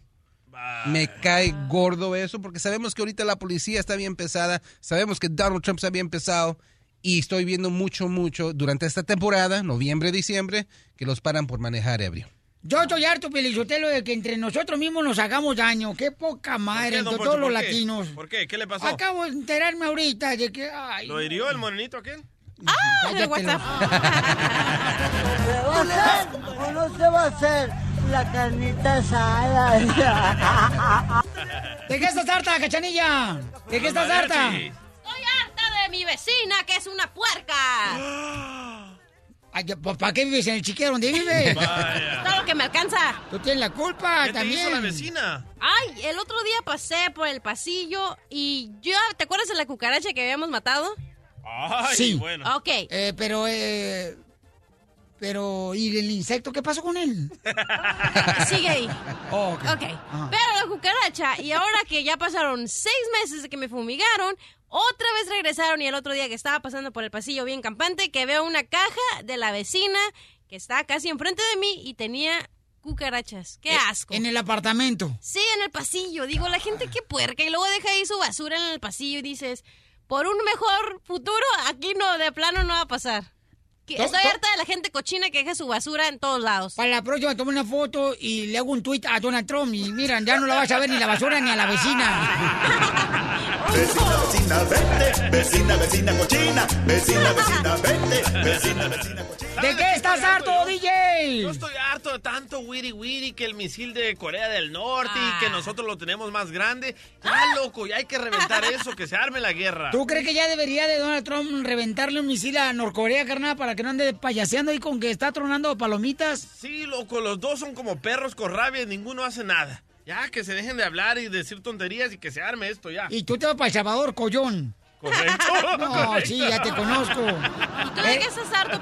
Me cae gordo eso, porque sabemos que ahorita la policía está bien pesada, sabemos que Donald Trump está bien pesado, y estoy viendo mucho, mucho durante esta temporada, noviembre, diciembre, que los paran por manejar ebrio. Yo estoy harto, Pelizotelo, de que entre nosotros mismos nos hagamos daño. Qué poca madre, qué, entre Poncho, todos los qué? latinos. ¿Por qué? ¿Qué le pasó? Acabo de enterarme ahorita de que... Ay, ¿Lo hirió el morenito aquel? ¡Ah! El WhatsApp. ¿Se va a hacer o no se va a hacer la carnita asada? ¿De qué estás harta, cachanilla? ¿De qué estás harta? Estoy harta de mi vecina, que es una puerca. Ay, pues, ¿Para qué vives en el chiquero donde vives? Todo lo que me alcanza. Tú tienes la culpa ¿Qué te también. hizo la vecina? Ay, el otro día pasé por el pasillo y yo, ¿te acuerdas de la cucaracha que habíamos matado? Ay, sí. bueno. Ok. Eh, pero, eh, pero, ¿y el insecto qué pasó con él? Sigue ahí. Oh, ok. Ok. Pero la cucaracha, y ahora que ya pasaron seis meses de que me fumigaron, otra vez regresaron y el otro día que estaba pasando por el pasillo bien campante, que veo una caja de la vecina que está casi enfrente de mí y tenía cucarachas. ¡Qué asco! Eh, En el apartamento. Sí, en el pasillo. Digo, la gente qué puerca. Y luego deja ahí su basura en el pasillo y dices, por un mejor futuro, aquí no, de plano no va a pasar. Que- To- Estoy to- harta de la gente cochina que deja su basura en todos lados. Para la próxima tomo una foto y le hago un tweet a Donald Trump y miran, ya no la vas a ver ni la basura ni a la vecina. Vecina, vecina, vete. Vecina, vecina cochina. Vecina, vecina, vete. Vecina, vecina cochina. ¿De qué estás harto, DJ? Yo estoy harto de tanto wiri wiri que el misil de Corea del Norte y Ah. que nosotros lo tenemos más grande. Ya, loco, ya hay que reventar eso, que se arme la guerra. ¿Tú crees que ya debería de Donald Trump reventarle un misil a Norcorea, carnal, para que no ande payaseando ahí con que está tronando palomitas? Sí, loco, los dos son como perros con rabia y ninguno hace nada. Ya, que se dejen de hablar y decir tonterías y que se arme esto ya. Y tú te vas para El Salvador, collón. Correcto. No, correcto. sí, ya te conozco. ¿Y tú de qué estás harto?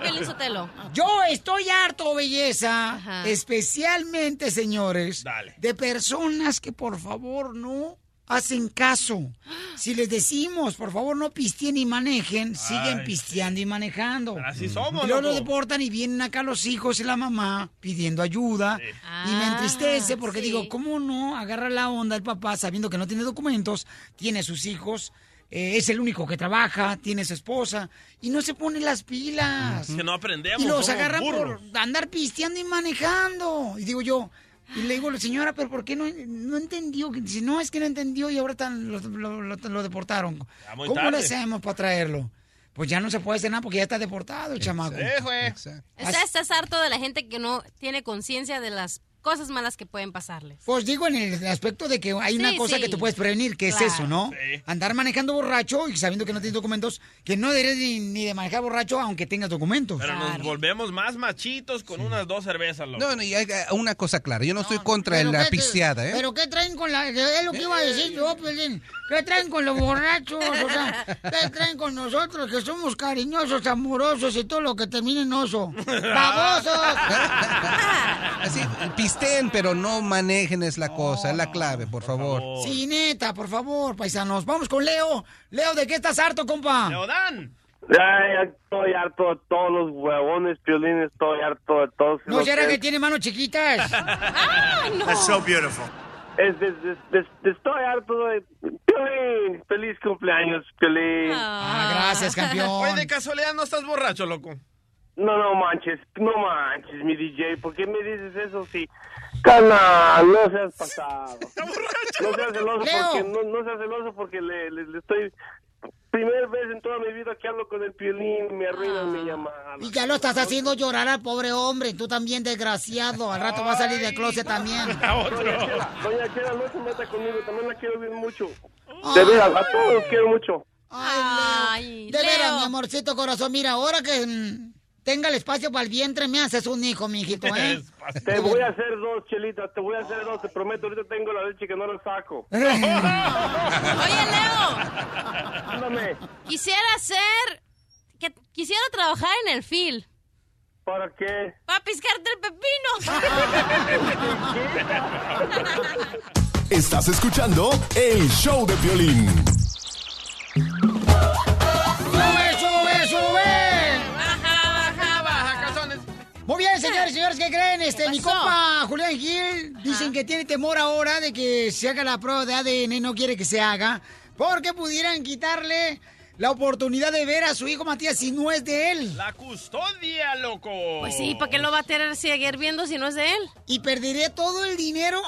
Yo estoy harto, belleza, especialmente, señores, de personas que por favor no hacen caso. Si les decimos, por favor, no pisteen y manejen, siguen pisteando y manejando. Así somos, Y luego los deportan y vienen acá los hijos y la mamá pidiendo ayuda. Y me entristece porque digo, ¿cómo no agarra la onda el papá sabiendo que no tiene documentos, tiene sus hijos, eh, es el único que trabaja, tiene su esposa y no se pone las pilas? Que no aprendemos. Y los agarran burros. por andar pisteando y manejando. Y digo yo, y le digo, señora, pero ¿por qué no, no entendió? Dice, no, es que no entendió y ahora tan- lo, lo- lo- lo deportaron. ¿Cómo le tarde. hacemos para traerlo? Pues ya no se puede hacer nada porque ya está deportado el chamaco. O sea, estás harto de la gente que no tiene conciencia de las cosas malas que pueden pasarles. Pues digo en el aspecto de que hay una cosa sí. que tú puedes prevenir, que Claro. es eso, ¿no? Sí. Andar manejando borracho y sabiendo que no tienes documentos, que no deberías ni, ni de manejar borracho aunque tengas documentos. Pero nos volvemos más machitos con unas dos cervezas, loco. No, no, y hay eh, una cosa clara, yo no estoy contra la qué- pisteada, ¿eh? Pero ¿qué traen con la...? Es lo que iba a decir yo, Pelín. ¿Qué traen con los borrachos? O sea, ¿qué traen con nosotros que somos cariñosos, amorosos y todo lo que termine en oso? ¡Babosos! Así, pisteen, pero no manejen es la cosa, es la clave, por favor. Sí, neta, por favor, paisanos. Vamos con Leo. Leo, ¿de qué estás harto, compa? Dan. Ya, ya estoy harto de todos los huevones, piolín, estoy harto de todos. ¿No será que tiene manos chiquitas? That's so beautiful. Es, es- es- es- estoy harto de... Piolín, feliz cumpleaños, Piolín. Ah, gracias, campeón. Oye, de casualidad no estás borracho, loco. No, no manches, no manches, mi DJ, ¿por qué me dices eso si... Canal, no seas pasado. No seas celoso porque, no, no seas celoso porque le, le- le estoy... Primera vez en toda mi vida que hablo con el Piolín, me arruinan mi llamada. Y ya lo estás haciendo llorar al pobre hombre. Tú también, desgraciado. Al rato va a salir del closet también. Doña Chela, Doña Chela, no se meta conmigo, también la quiero bien mucho. De veras, a todos los quiero mucho. Ay, Leo. De veras, mi amorcito corazón. Mira, ahora que mm, tenga el espacio para el vientre, me haces un hijo, mijito, ¿eh? Te voy a hacer dos, Chelita, te voy a hacer dos, te prometo, ahorita tengo la leche que no la saco. Oye, Leo. Ándame. Quisiera ser... Que, quisiera trabajar en el fil. ¿Para qué? Para piscarte el pepino. Estás escuchando el show de violín. Muy bien, señores y señores, ¿qué creen? Este, mi pasó? compa Julián Gil dicen que tiene temor ahora de que se haga la prueba de ADN, no quiere que se haga, porque pudieran quitarle la oportunidad de ver a su hijo Matías si no es de él. La custodia, loco. Pues sí, ¿para qué lo va a tener seguir viendo si no es de él? Y perderé todo el dinero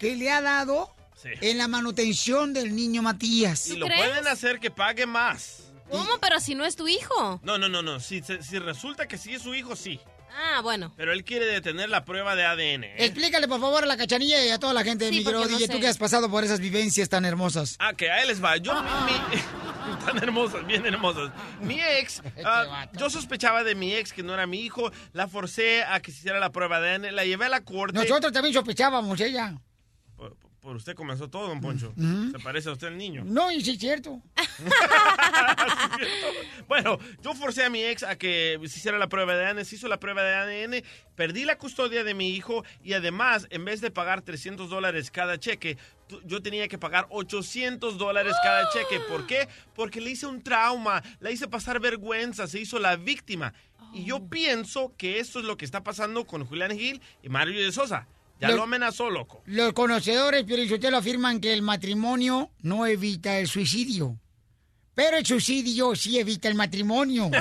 que le ha dado Sí. en la manutención del niño Matías. Y lo pueden hacer que pague más. ¿Cómo? Pero si no es tu hijo. No, no, no, no. Si, si resulta que sí es su hijo, sí. Ah, bueno. Pero él quiere detener la prueba de ADN. ¿eh? Explícale, por favor, a la cachanilla y a toda la gente, Sí, mi porque querido no DJ, tú que has pasado por esas vivencias tan hermosas. Ah, que a él les va. Yo, mi- mi- tan hermosas, bien hermosas. Mi ex, ah, yo sospechaba de mi ex que no era mi hijo. La forcé a que se hiciera la prueba de ADN. La llevé a la corte. Nosotros también sospechábamos, ella. Por, usted comenzó todo, don Poncho. Ujú. Se parece a usted el niño. No, y sí es cierto. Bueno, yo forcé a mi ex a que se hiciera la prueba de ADN, se hizo la prueba de ADN, perdí la custodia de mi hijo y además, en vez de pagar 300 dólares cada cheque, yo tenía que pagar 800 dólares cada cheque. ¿Por qué? Porque le hice un trauma, la hice pasar vergüenza, se hizo la víctima. Y yo pienso que esto es lo que está pasando con Julián Gil y Mario de Sosa. Ya Lo- lo amenazó, loco. Los conocedores, Piorichotelo, afirman que el matrimonio no evita el suicidio. Pero el suicidio sí evita el matrimonio.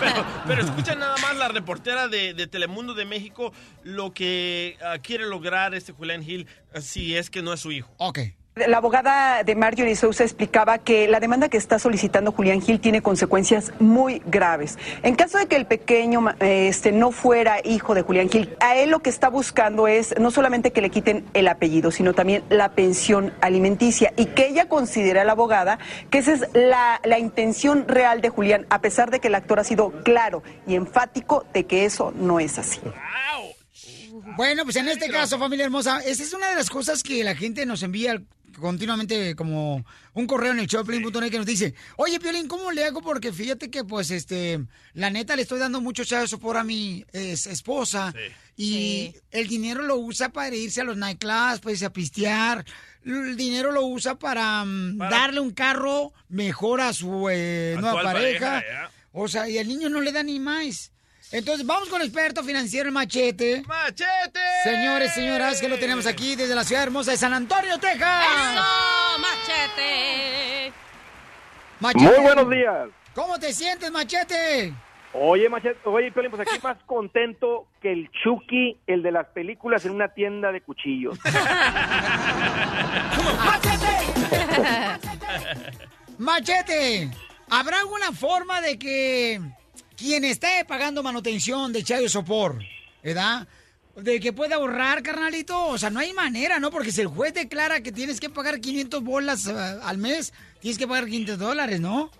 Pero, pero escucha nada más la reportera de, de Telemundo de México lo que ah, quiere lograr este Julián Gil si es que no es su hijo. Ok. La abogada de Marjorie Sousa explicaba que la demanda que está solicitando Julián Gil tiene consecuencias muy graves. En caso de que el pequeño este, no fuera hijo de Julián Gil, a él lo que está buscando es no solamente que le quiten el apellido, sino también la pensión alimenticia y que ella considera la abogada que esa es la, la intención real de Julián, a pesar de que el actor ha sido claro y enfático de que eso no es así. Bueno, pues en este caso, familia hermosa, esa es una de las cosas que la gente nos envía continuamente como un correo en el showplane.net que nos dice, oye, Piolín, ¿cómo le hago? Porque fíjate que, pues, este, la neta le estoy dando mucho chazo por a mi es- esposa y el dinero lo usa para irse a los nightclubs, pues, a pistear. El dinero lo usa para, mm, darle un carro mejor a su eh, nueva pareja. pareja, o sea, y el niño no le da ni más. Entonces, vamos con el experto financiero, el machete. ¡Machete! Señores, señoras, que lo tenemos aquí desde la ciudad hermosa de San Antonio, Texas. ¡Eso, machete! Machete. Muy buenos días. ¿Cómo te sientes, machete? Oye, Machete, oye, Piolín, pues aquí más contento que el Chucky, el de las películas en una tienda de cuchillos. Machete, ¿habrá alguna forma de que quien esté pagando manutención de Chayo Sopor, ¿verdad? De que pueda ahorrar, carnalito. O sea, no hay manera, ¿no? Porque si el juez declara que tienes que pagar 500 bolas eh, al mes, tienes que pagar 500 dólares, ¿no?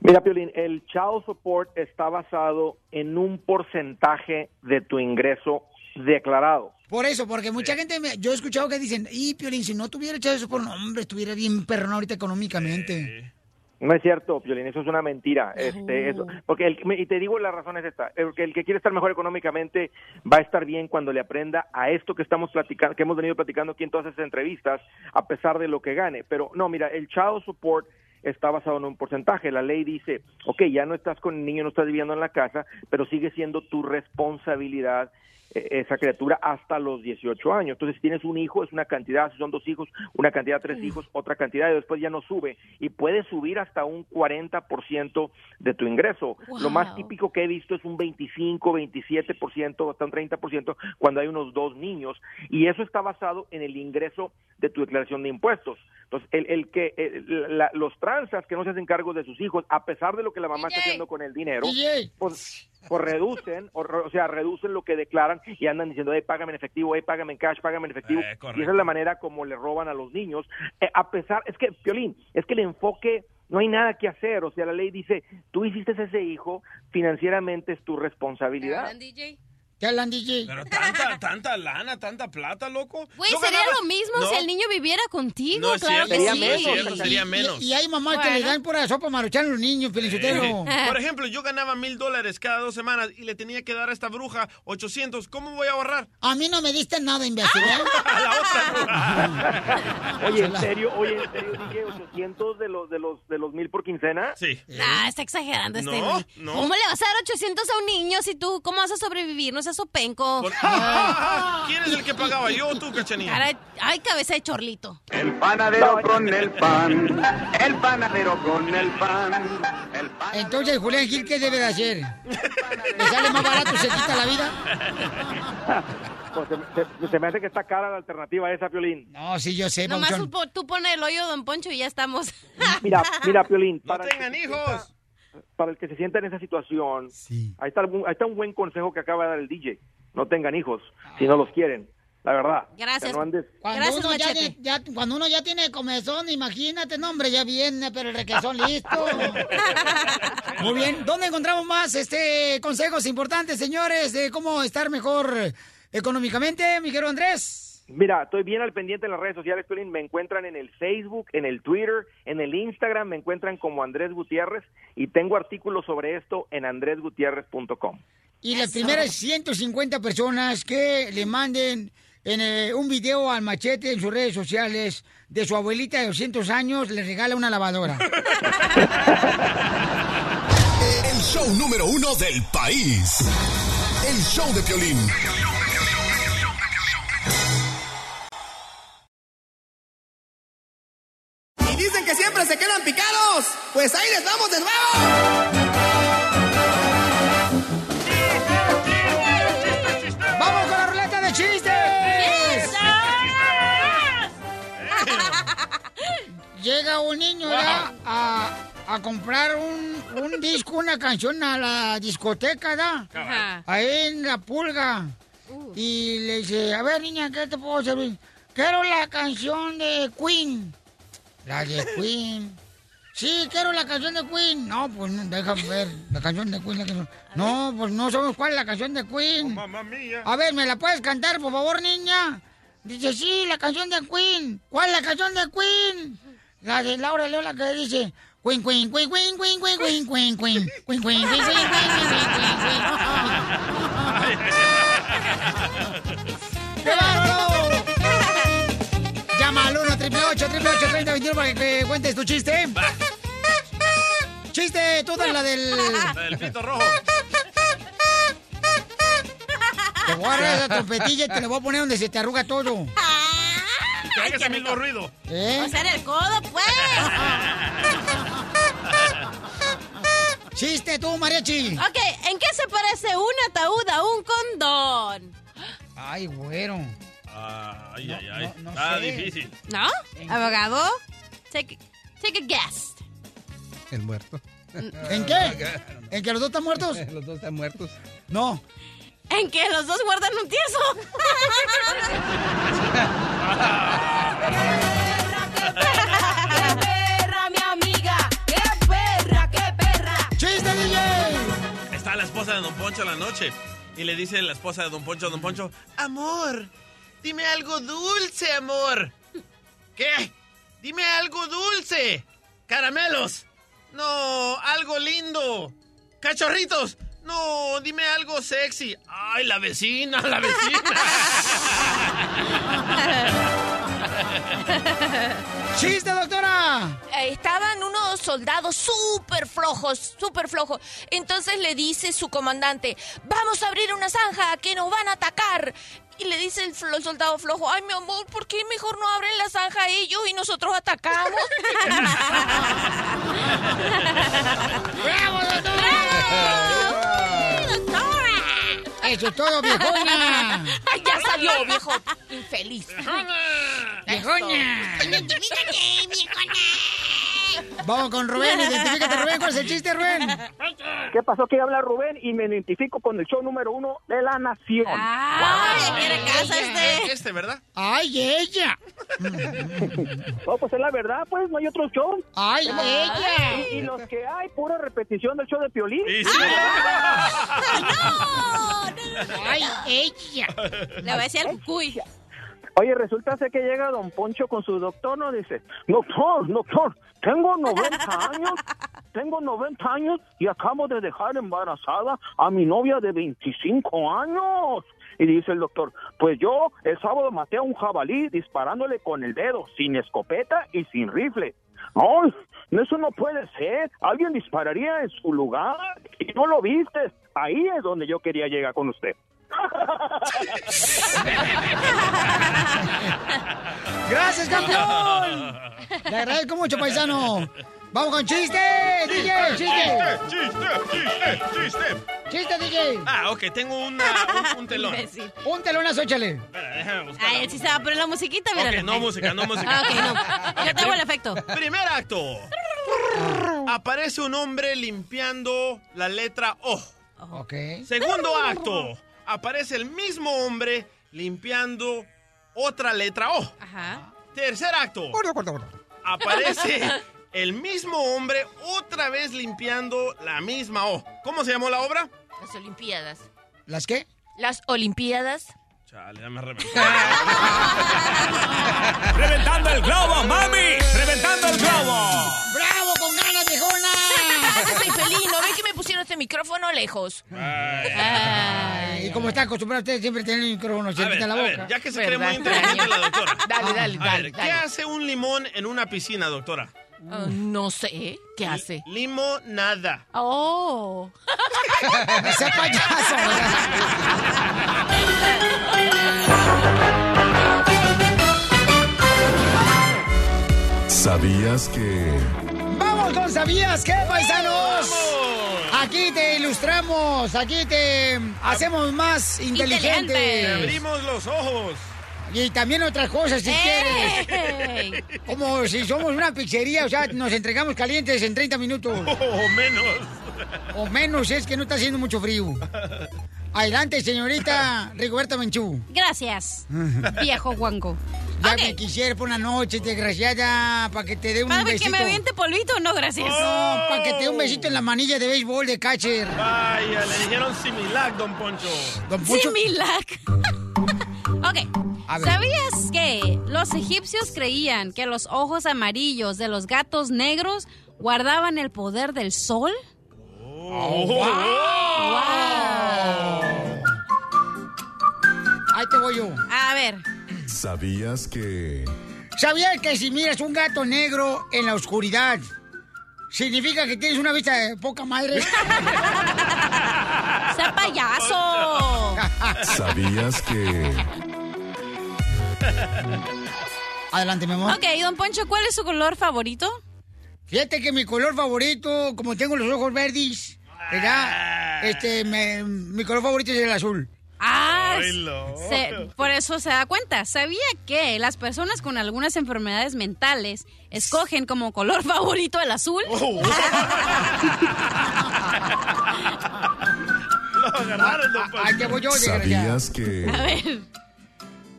Mira, Piolín, el child support está basado en un porcentaje de tu ingreso declarado. Por eso, porque mucha gente, me- yo he escuchado que dicen, y Piolín, si no tuviera echado eso por no, hombre, estuviera bien perrón ahorita económicamente. No es cierto, Piolín, eso es una mentira. Este, eso, porque el, y te digo la razón es esta, el que, el que quiere estar mejor económicamente va a estar bien cuando le aprenda a esto que estamos platicando, que hemos venido platicando aquí en todas estas entrevistas, a pesar de lo que gane. Pero no, mira, el child support está basado en un porcentaje. La ley dice, ok, ya no estás con el niño, no estás viviendo en la casa, pero sigue siendo tu responsabilidad esa criatura hasta los 18 años. Entonces, si tienes un hijo, es una cantidad, si son dos hijos, una cantidad, tres hijos, otra cantidad, y después ya no sube. Y puede subir hasta un 40% de tu ingreso. Lo más típico que he visto es un 25, 27%, hasta un 30% cuando hay unos dos niños. Y eso está basado en el ingreso de tu declaración de impuestos. Entonces, el, el que el- la- los transas que no se hacen cargo de sus hijos, a pesar de lo que la mamá está haciendo con el dinero, pues, pues reducen, o, re- o sea, reducen lo que declaran y andan diciendo, hey, págame en efectivo, hey, págame en cash, págame en efectivo. Eh, y esa es la manera como le roban a los niños. Eh, a pesar, es que, Piolín, es que el enfoque, no hay nada que hacer. O sea, la ley dice, tú hiciste ese hijo, financieramente es tu responsabilidad. ¿Qué hablan, DJ? Pero tanta, tanta lana, tanta plata, loco. Güey, sería ganaba- lo mismo No. si el niño viviera contigo, No claro cierto, que sería sí. menos, cierto, sería Y- menos. Y, hay mamás que le dan pura sopa maruchan a los niños, Felicitero. Eh, Por ejemplo, yo ganaba mil dólares cada dos semanas y le tenía que dar a esta bruja 800. ¿Cómo voy a ahorrar? A mí no me diste nada, imbécil, ¿eh? Oye, ¿en serio? Oye, ¿en serio, DJ, 800 de los, de los, de los mil por quincena? Sí. Nah, está exagerando este No, no. ¿Cómo le vas a dar 800 a un niño si tú, cómo vas a sobrevivir? No seas sopenco. ¿Quién es el que pagaba? ¿Yo o tú, cachanilla? Cara- ay, cabeza de chorlito. El panadero con el pan, el panadero con el pan. Entonces, Julián Gil, ¿qué debe de hacer? ¿Le sale más barato, se quita la vida? Pues se, se- se me hace que está cara la alternativa esa, Piolín. No, sí, yo sé, Nomás tú, po- tú pones el hoyo, don Poncho, y ya estamos. Mira, mira, Piolín. ¡No para el que tengan hijos! Para el que se sienta en esa situación, ahí, está, algún- ahí está un buen consejo que acaba de dar el DJ. No tengan hijos, si no los quieren. La verdad. Gracias. No andes- Cuando, Gracias, uno ya, Machete. ya- cuando uno ya tiene comezón, imagínate, no, hombre, ya viene, pero el requesón listo. Muy bien. ¿Dónde encontramos más este consejos importantes, señores, de cómo estar mejor económicamente, mi querido Andrés? Mira, estoy bien al pendiente en las redes sociales, Piolín. Me encuentran en el Facebook, en el Twitter, en el Instagram. Me encuentran como Andrés Gutiérrez y tengo artículos sobre esto en andresgutierrez.com. Y las primeras 150 personas que le manden en, eh, un video al machete en sus redes sociales de su abuelita de 200 años, le regala una lavadora. El show número uno del país. El show de Piolín. Que siempre se quedan picados. Pues ahí les damos de nuevo. ¡Vamos con la ruleta de chistes! Llega un niño ya a, a comprar un, un disco, una canción a la discoteca, ¿da? Ajá. Ahí en la pulga. Y le dice, a ver, niña, ¿qué te puedo servir? Quiero la canción de Queen. La de Queen. Sí, quiero la canción de Queen. No, pues no, déjame ver. La canción de Queen. la canción- No, pues no sabemos cuál es la canción de Queen. Mamá mía. A ver, ¿me la puedes cantar, por favor, niña? Dice, sí, la canción de Queen. ¿Cuál es la canción de Queen? La de Laura León, la que dice... Queen, Queen, Queen, Queen, Queen, Queen, Queen, Queen, Queen, Queen, Queen, Queen, Queen, Queen, Queen, ¡Qué Llama al 1 888 3021 para que cuentes tu chiste. Chiste, tú dale la del... La del pito rojo. Te voy a agarrar esa trompetilla y te la voy a poner donde se te arruga todo. Que haga ese mismo ruido. ¿Eh? O sea, en el codo, pues. Chiste tú, mariachi. Ok, ¿en qué se parece un ataúd a un condón? Ay, güero. Ah, ay, ay, ay. no Está sé. difícil. ¿No? ¿Abogado? Take, take a guess. El muerto. ¿En qué? ¿En que los dos están muertos? Los dos están muertos. No. En que los dos guardan un tieso. perra, mi amiga! ¡Qué perra, qué perra! ¡Chiste, DJ! Está la esposa de Don Poncho en la noche y le dice la esposa de Don Poncho a Don Poncho, amor, dime algo dulce, amor. ¿Qué? Dime algo dulce. Caramelos. No, algo lindo. Cachorritos. No, dime algo sexy. Ay, la vecina, la vecina. ¡Chiste, doctora! Eh, Estaban unos soldados súper flojos, súper flojos. Entonces le dice su comandante, vamos a abrir una zanja que nos van a atacar. Y le dice el, soldado flojo, ay mi amor, ¿por qué mejor no abren la zanja ellos y nosotros atacamos? ¡Bravo, doctora! ¡Eso es todo, viejona! Ay, ya salió, viejo infeliz. ¡Viejona! Vamos con Rubén, identifícate, Rubén. ¿Cuál es el chiste, Rubén? ¿Qué pasó? Aquí habla Rubén y me identifico con el show número uno de la nación. ¡Ay, quiere casa este! Este, ¿verdad? ¡Ay, ella! No, pues es la verdad, pues no hay otro show. ¡Ay, ella! Y, y los que hay, pura repetición del show de Piolín. ¡Ay, ella! Le voy a decir al cucuy. Oye, resulta ser que llega don Poncho con su doctor, ¿no? Dice, doctor, doctor, tengo 90 años, tengo 90 años y acabo de dejar embarazada a mi novia de 25 años. Y dice el doctor, pues yo el sábado maté a un jabalí disparándole con el dedo, sin escopeta y sin rifle. No, eso no puede ser. Alguien dispararía en su lugar y no lo viste. Ahí es donde yo quería llegar con usted. ¡Gracias, campeón! Le agradezco mucho, paisano. ¡Vamos con chiste! ¡DJ! ¡Chiste! ¡Chiste! ¡Chiste! ¡Chiste! ¡Chiste, DJ! Ah, ok, tengo una, un, un telón. Imbécil. Un telonazo, échale. Espera, déjame buscar. Ay, él sí se va a poner la musiquita, mira. Ok, no música, no música. Ah, ok, no. Yo te hago el efecto. Primer acto. Aparece un hombre limpiando la letra O. Ok. Segundo acto. Aparece el mismo hombre limpiando otra letra O. Ajá. Tercer acto. Aparece el mismo hombre otra vez limpiando la misma O. ¿Cómo se llamó la obra? Las Olimpiadas. ¿Las qué? Las Olimpiadas. Chale, ya me reventé. ¡Reventando el globo, mami! ¡Reventando el globo! ¡Bravo, este micrófono lejos? Ay, y como está acostumbrado usted siempre tener el micrófono A cerquita en la a boca. ver, ya que se cree muy inteligente la doctora. Dale, dale, A dale, ver, ¿qué dale. hace un limón en una piscina, doctora? Ah, no sé. ¿Qué hace? Limonada. Oh. ¡Ese payaso! ¿Sabías que... ¡Vamos con ¿Sabías qué, paisanos? Aquí te ilustramos, aquí te hacemos más Te inteligentes. abrimos los ojos. Y también otras cosas, si ¡Ey! quieres. Como si somos una pizzería, o sea, nos entregamos calientes en 30 minutos. O menos. O menos, es que no está haciendo mucho frío. Adelante, señorita Rigoberta Menchú. Gracias, viejo guango. Ya que quisiera por una noche, desgraciada, para que te dé un ¿Para besito. que me aviente polvito? No, gracias. No, para que te dé un besito en la manilla de béisbol de catcher. Vaya, le dijeron similac, don Poncho. Don Poncho. Similac. ok. ¿Sabías que los egipcios creían que los ojos amarillos de los gatos negros guardaban el poder del sol? Oh, te voy yo. A ver. ¿Sabías que... ¿Sabías que si miras un gato negro en la oscuridad, significa que tienes una vista de poca madre? ¡Sea payaso! ¿Sabías que... Adelante, mi amor. Ok, don Poncho, ¿cuál es su color favorito? Fíjate que mi color favorito, como tengo los ojos verdes, ¿verdad? Este, me- mi color favorito es el azul. Ah, Se- por eso se da cuenta. ¿Sabía que las personas con algunas enfermedades mentales escogen como color favorito el azul? Oh. Lo agarraron, don voy yo, desgraciado. ¿Sabías que... A ver.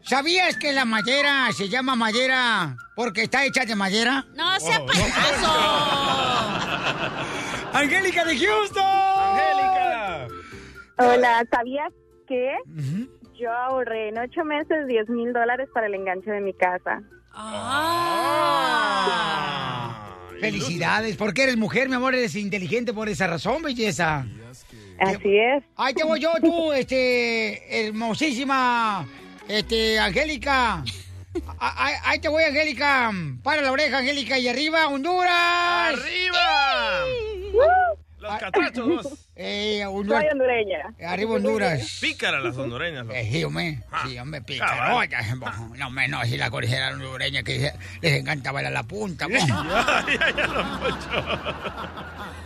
¿Sabías que la madera se llama madera porque está hecha de madera? No sea payaso. Angélica de Houston. Angélica. Hola, ¿sabías que yo ahorré en ocho meses 10 mil dólares para el enganche de mi casa? Ah. Felicidades, porque eres mujer, mi amor, eres inteligente por esa razón, belleza. Así es. Ahí te voy yo, tú, este, hermosísima, este, Angélica. Ahí te voy, Angélica. Para la oreja, Angélica, y arriba, Honduras. ¡Arriba! Los catachos. Eh, Honduras. Soy hondureña. Arriba, Honduras. Pícaras las hondureñas. loco. Eh, sí, hombre, sí, hombre, pícaro. cabal. Oiga, No, hombre, no, si la cordillera hondureña que les encanta bailar la punta. Ya, ya, ya, don Poncho.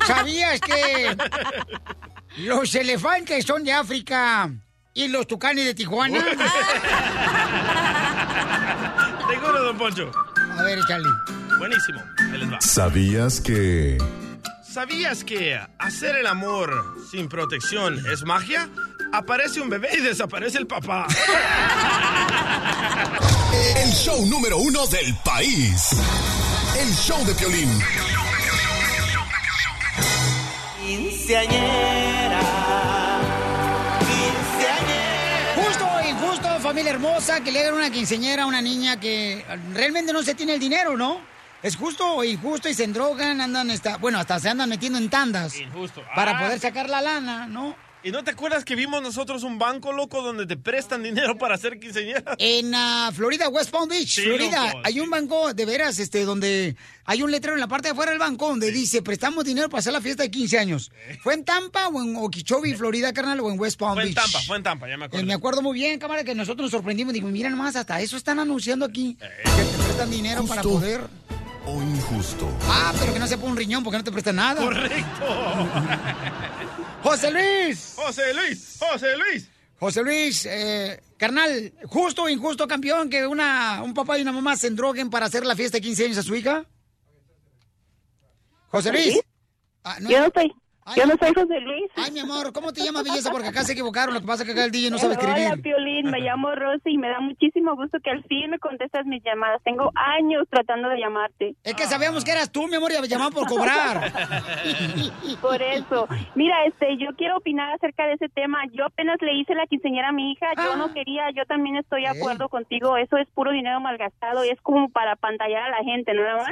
¿Sabías que los elefantes son de África y los tucanes de Tijuana? Seguro, don Poncho. A ver, Charlie. Buenísimo. Ahí les va. ¿Sabías que... ¿Sabías que hacer el amor sin protección es magia? Aparece un bebé y desaparece el papá. El show número uno del país. El show de Piolín. Quinceañera, quinceañera. Justo o injusto, familia hermosa, que le hagan una quinceñera a una niña que realmente no se tiene el dinero, ¿no? Es justo o injusto y se endrogan, andan, esta, bueno, hasta se andan metiendo en tandas Injusto. para Ah, poder sacar la lana, ¿no? ¿Y no te acuerdas que vimos nosotros un banco, loco, donde te prestan dinero para hacer quinceañera? En ah, Florida, West Palm Beach, Sí, Florida, loco, hay un banco de veras, este, donde hay un letrero en la parte de afuera del banco donde dice prestamos dinero para hacer la fiesta de 15 años. ¿Fue en Tampa o en Okeechobee, Florida, carnal, o en West Palm Fue en Beach? Tampa, fue en Tampa, ya me Eh, acuerdo. me acuerdo muy bien, cámara, que nosotros nos sorprendimos. Digo, mira nomás, hasta eso están anunciando aquí. Que te prestan dinero para poder. O injusto. Ah, pero que no se ponga un riñón porque no te prestan nada. Correcto. José Luis. José Luis, José Luis. José Luis, eh, carnal, justo o injusto campeón que una, un papá y una mamá se endroguen para hacer la fiesta de 15 años a su hija. José Luis. ¿Sí? Ah, Yo no soy, Ay, yo no soy José Luis. Ay, mi amor, ¿cómo te llamas, belleza? Porque acá se equivocaron. Lo que pasa es que acá el DJ no sabe Hola, escribir. Piolín, me llamo Rosy y me da muchísimo gusto que al fin me contestas mis llamadas. Tengo años tratando de llamarte. Es que sabíamos que eras tú, mi amor, y llamamos por cobrar. Por eso. Mira, este, yo quiero opinar acerca de ese tema. Yo apenas le hice la quinceañera a mi hija. Yo Ah. no quería, yo también estoy de acuerdo contigo. Eso es puro dinero malgastado y es como para pantallar a la gente, nada más.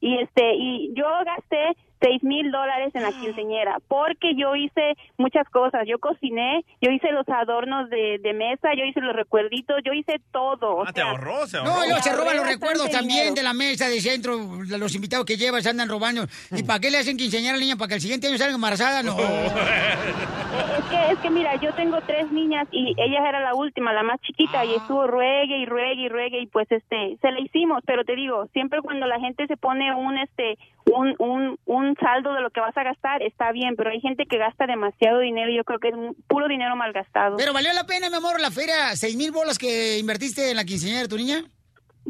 Y este, y yo gasté seis mil dólares en la quinceañera porque yo hice muchas cosas. Yo cociné, yo hice los adornos de, de mesa, yo hice los recuerditos, yo hice todo. o Ah, te ahorró, se ahorró. No, y luego se roban los recuerdos también dinero. de la mesa de centro, los invitados que llevas se andan robando. ¿Y para qué le hacen quinceañera a la niña? ¿Para que el siguiente año salga embarazada? No. Es que, es que mira, yo tengo tres niñas y ella era la última, la más chiquita, y estuvo ruegue y ruegue y ruegue y pues este, se le hicimos, pero te digo, siempre cuando la gente se pone un este, un, un, un saldo de lo que vas a gastar, está bien, pero hay gente que gasta demasiado dinero y yo creo que es puro dinero malgastado. Pero valió la pena, mi amor, la feria, seis mil bolas que invertiste en la quinceañera de tu niña.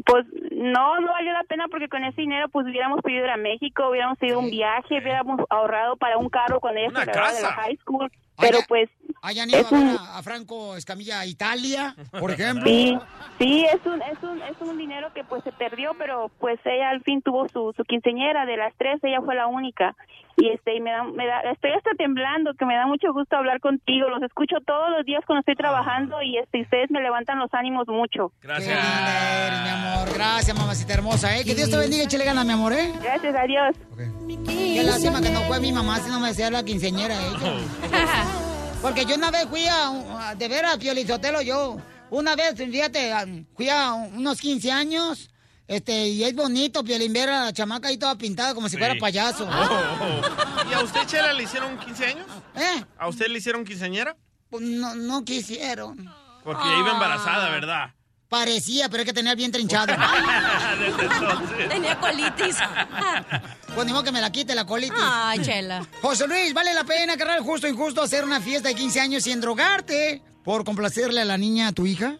Pues no, no valió la pena porque con ese dinero pues hubiéramos podido ir a México, hubiéramos ido un viaje, hubiéramos ahorrado para un carro cuando ella se de la high school, pero pues... Hayan ido un- a, a Franco Escamilla a Italia, por ejemplo. Sí, sí, es un, es un, es un dinero que pues se perdió, pero pues ella al fin tuvo su, su quinceñera, de las tres ella fue la única. Y este, y me da, me da, estoy hasta temblando, que me da mucho gusto hablar contigo, los escucho todos los días cuando estoy trabajando y este, ustedes me levantan los ánimos mucho. Gracias. Qué linda eres, mi amor. Gracias, mamacita hermosa, ¿eh? Que Dios te bendiga y échale ganas, mi amor, ¿eh? Gracias, adiós. Qué lástima que no fue mi mamá, si no me decía la quinceañera ella. Porque yo una vez fui a, a- de veras, Piolizotelo, yo. Una vez, fíjate, fui a unos 15 años, este, y es bonito, Piolín, ver a la chamaca ahí toda pintada como si fuera payaso. Oh. ¿Y a usted, Chela, le hicieron 15 años? ¿Eh? ¿A usted le hicieron quinceañera? Pues no, no quisieron. Porque iba embarazada, ¿verdad? Parecía, pero es que tenía bien trinchado. Desde entonces. Tenía colitis. Pues ni modo que me la quite la colitis. Ay, chela. José Luis, ¿vale la pena, carnal, justo o injusto, hacer una fiesta de 15 años sin drogarte por complacerle a la niña, a tu hija?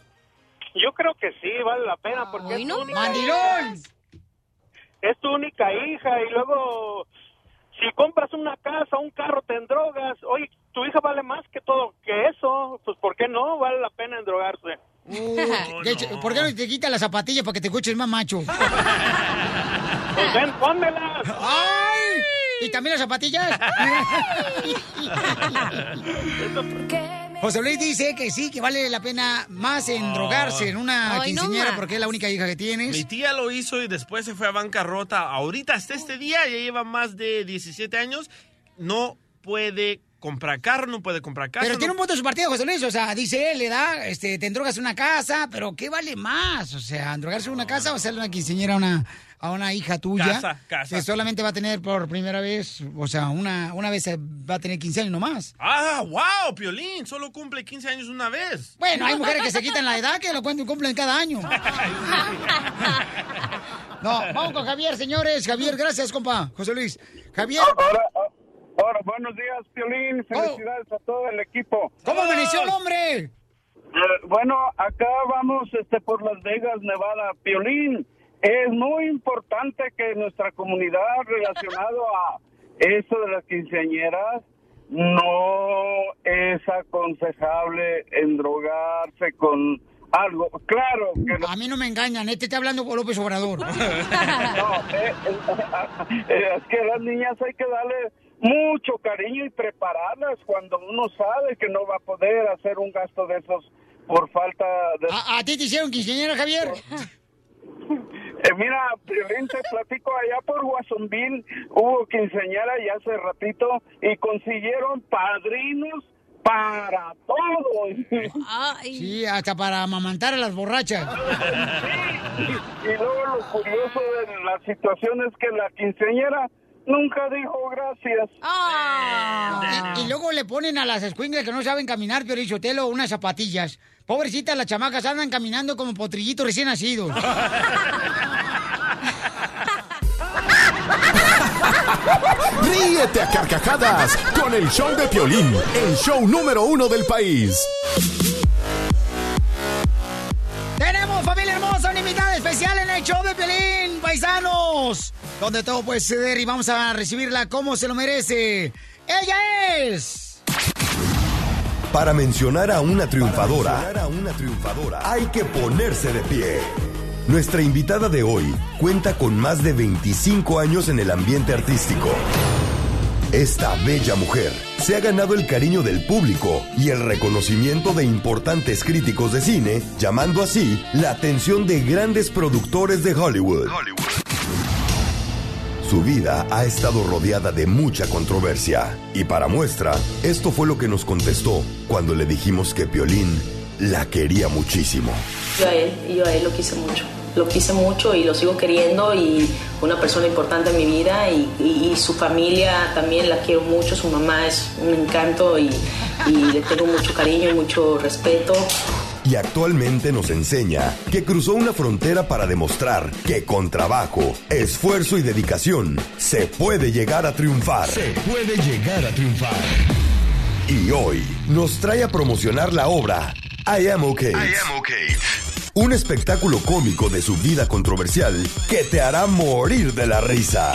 Yo creo que sí, vale la pena porque es, tu única ¡Mandilón! hija, es tu única hija y luego si compras una casa, un carro, te endrogas. Oye, tu hija vale más que todo que eso. Pues ¿por qué no? Vale la pena endrogarse. Uh, ¿qué- qué- ¿Por qué no te quitas las zapatillas para que te escuches más macho? Pues ven, pónmelas. ¡Ay! ¿Y también las zapatillas? José Luis dice que sí, que vale la pena más en drogarse en una Ay, no quinceañera más. porque es la única hija que tienes. Mi tía lo hizo y después se fue a bancarrota. Ahorita, hasta este día, ya lleva más de 17 años. No puede comprar carro, no puede comprar casa. Pero no- tiene un punto de su partido, José Luis. O sea, dice él, le da, este, te endrogas una casa, pero ¿qué vale más? O sea, endrogarse una casa o hacerle una quinceañera a una, a una hija tuya. Casa, casa. Que solamente va a tener por primera vez, o sea, una, una vez va a tener 15 años nomás. Ah, wow, Piolín, solo cumple 15 años una vez. Bueno, hay mujeres que se quitan la edad que lo cuentan cumplen cada año. No, vamos con Javier, señores. Javier, gracias, compa. José Luis. Javier. Ahora, buenos días, Piolín. Felicidades a todo el equipo. ¿Cómo amaneció el hombre? Eh, bueno, acá vamos este, por Las Vegas, Nevada. Piolín, es muy importante que nuestra comunidad relacionado a eso de las quinceañeras no es aconsejable endrogarse con algo. Claro que A mí no me engañan, este está hablando con López Obrador. No, eh, es que a las niñas hay que darle mucho cariño y prepararlas cuando uno sabe que no va a poder hacer un gasto de esos por falta de... ¿A, a ti te hicieron quinceañera, Javier? Eh, mira, Piolín, te platico, allá por Guasonville hubo quinceañera ya hace ratito y consiguieron padrinos para todo. Sí, hasta para amamantar a las borrachas. Y luego lo curioso de la situación es que la quinceañera nunca dijo gracias. Y, y luego le ponen a las escuingles que no saben caminar, pero Telo, unas zapatillas. Pobrecitas, las chamacas andan caminando como potrillitos recién nacidos. Ríete a carcajadas con el show de Piolín, el show número uno del país. Familia hermosa, una invitada especial en el show de Pelín, paisanos. Donde todo puede suceder y vamos a recibirla como se lo merece. Ella es... Para mencionar a una triunfadora, hay que ponerse de pie. Nuestra invitada de hoy cuenta con más de 25 años en el ambiente artístico. Esta bella mujer se ha ganado el cariño del público y el reconocimiento de importantes críticos de cine, llamando así la atención de grandes productores de Hollywood. Su vida ha estado rodeada de mucha controversia y para muestra, esto fue lo que nos contestó cuando le dijimos que Piolín la quería muchísimo. Yo a él, yo a él lo quise mucho. Lo quise mucho y lo sigo queriendo y una persona importante en mi vida y, y- y su familia también la quiero mucho. Su mamá es un encanto y, y le tengo mucho cariño y mucho respeto. Y actualmente nos enseña que cruzó una frontera para demostrar que con trabajo, esfuerzo y dedicación se puede llegar a triunfar. Se puede llegar a triunfar. Y hoy nos trae a promocionar la obra I Am Okay. Un espectáculo cómico de su vida controversial que te hará morir de la risa.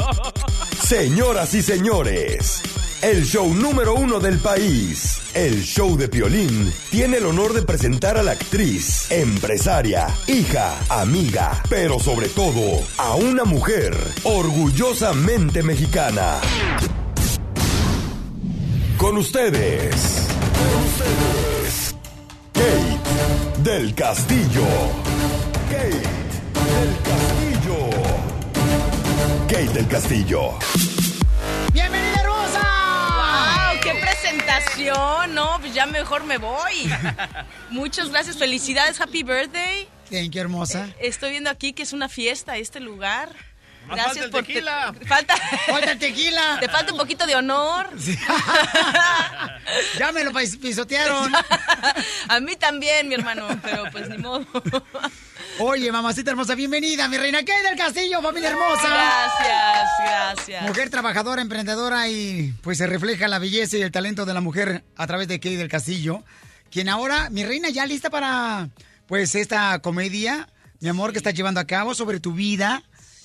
Señoras y señores, el show número uno del país, el show de Piolín, tiene el honor de presentar a la actriz, empresaria, hija, amiga, pero sobre todo a una mujer orgullosamente mexicana. Con ustedes, Kate del Castillo. Kate del Castillo. Kate del Castillo. ¡Bienvenida, hermosa! ¡Wow! ¡Qué presentación! No, pues ya mejor me voy. Muchas gracias, felicidades, happy birthday. Thank you, hermosa. Estoy viendo aquí que es una fiesta este lugar. Gracias falta el por te- tequila. falta Falta el tequila. Te falta un poquito de honor. Ya me lo pis- pisotearon. A mí también, mi hermano, pero pues ni modo. Oye, mamacita hermosa, bienvenida, mi reina. ¿Qué del Castillo, familia hermosa? Gracias, gracias. Mujer trabajadora, emprendedora y pues se refleja la belleza y el talento de la mujer a través de Kay del Castillo, quien ahora, mi reina, ya lista para pues esta comedia, mi amor, que estás llevando a cabo sobre tu vida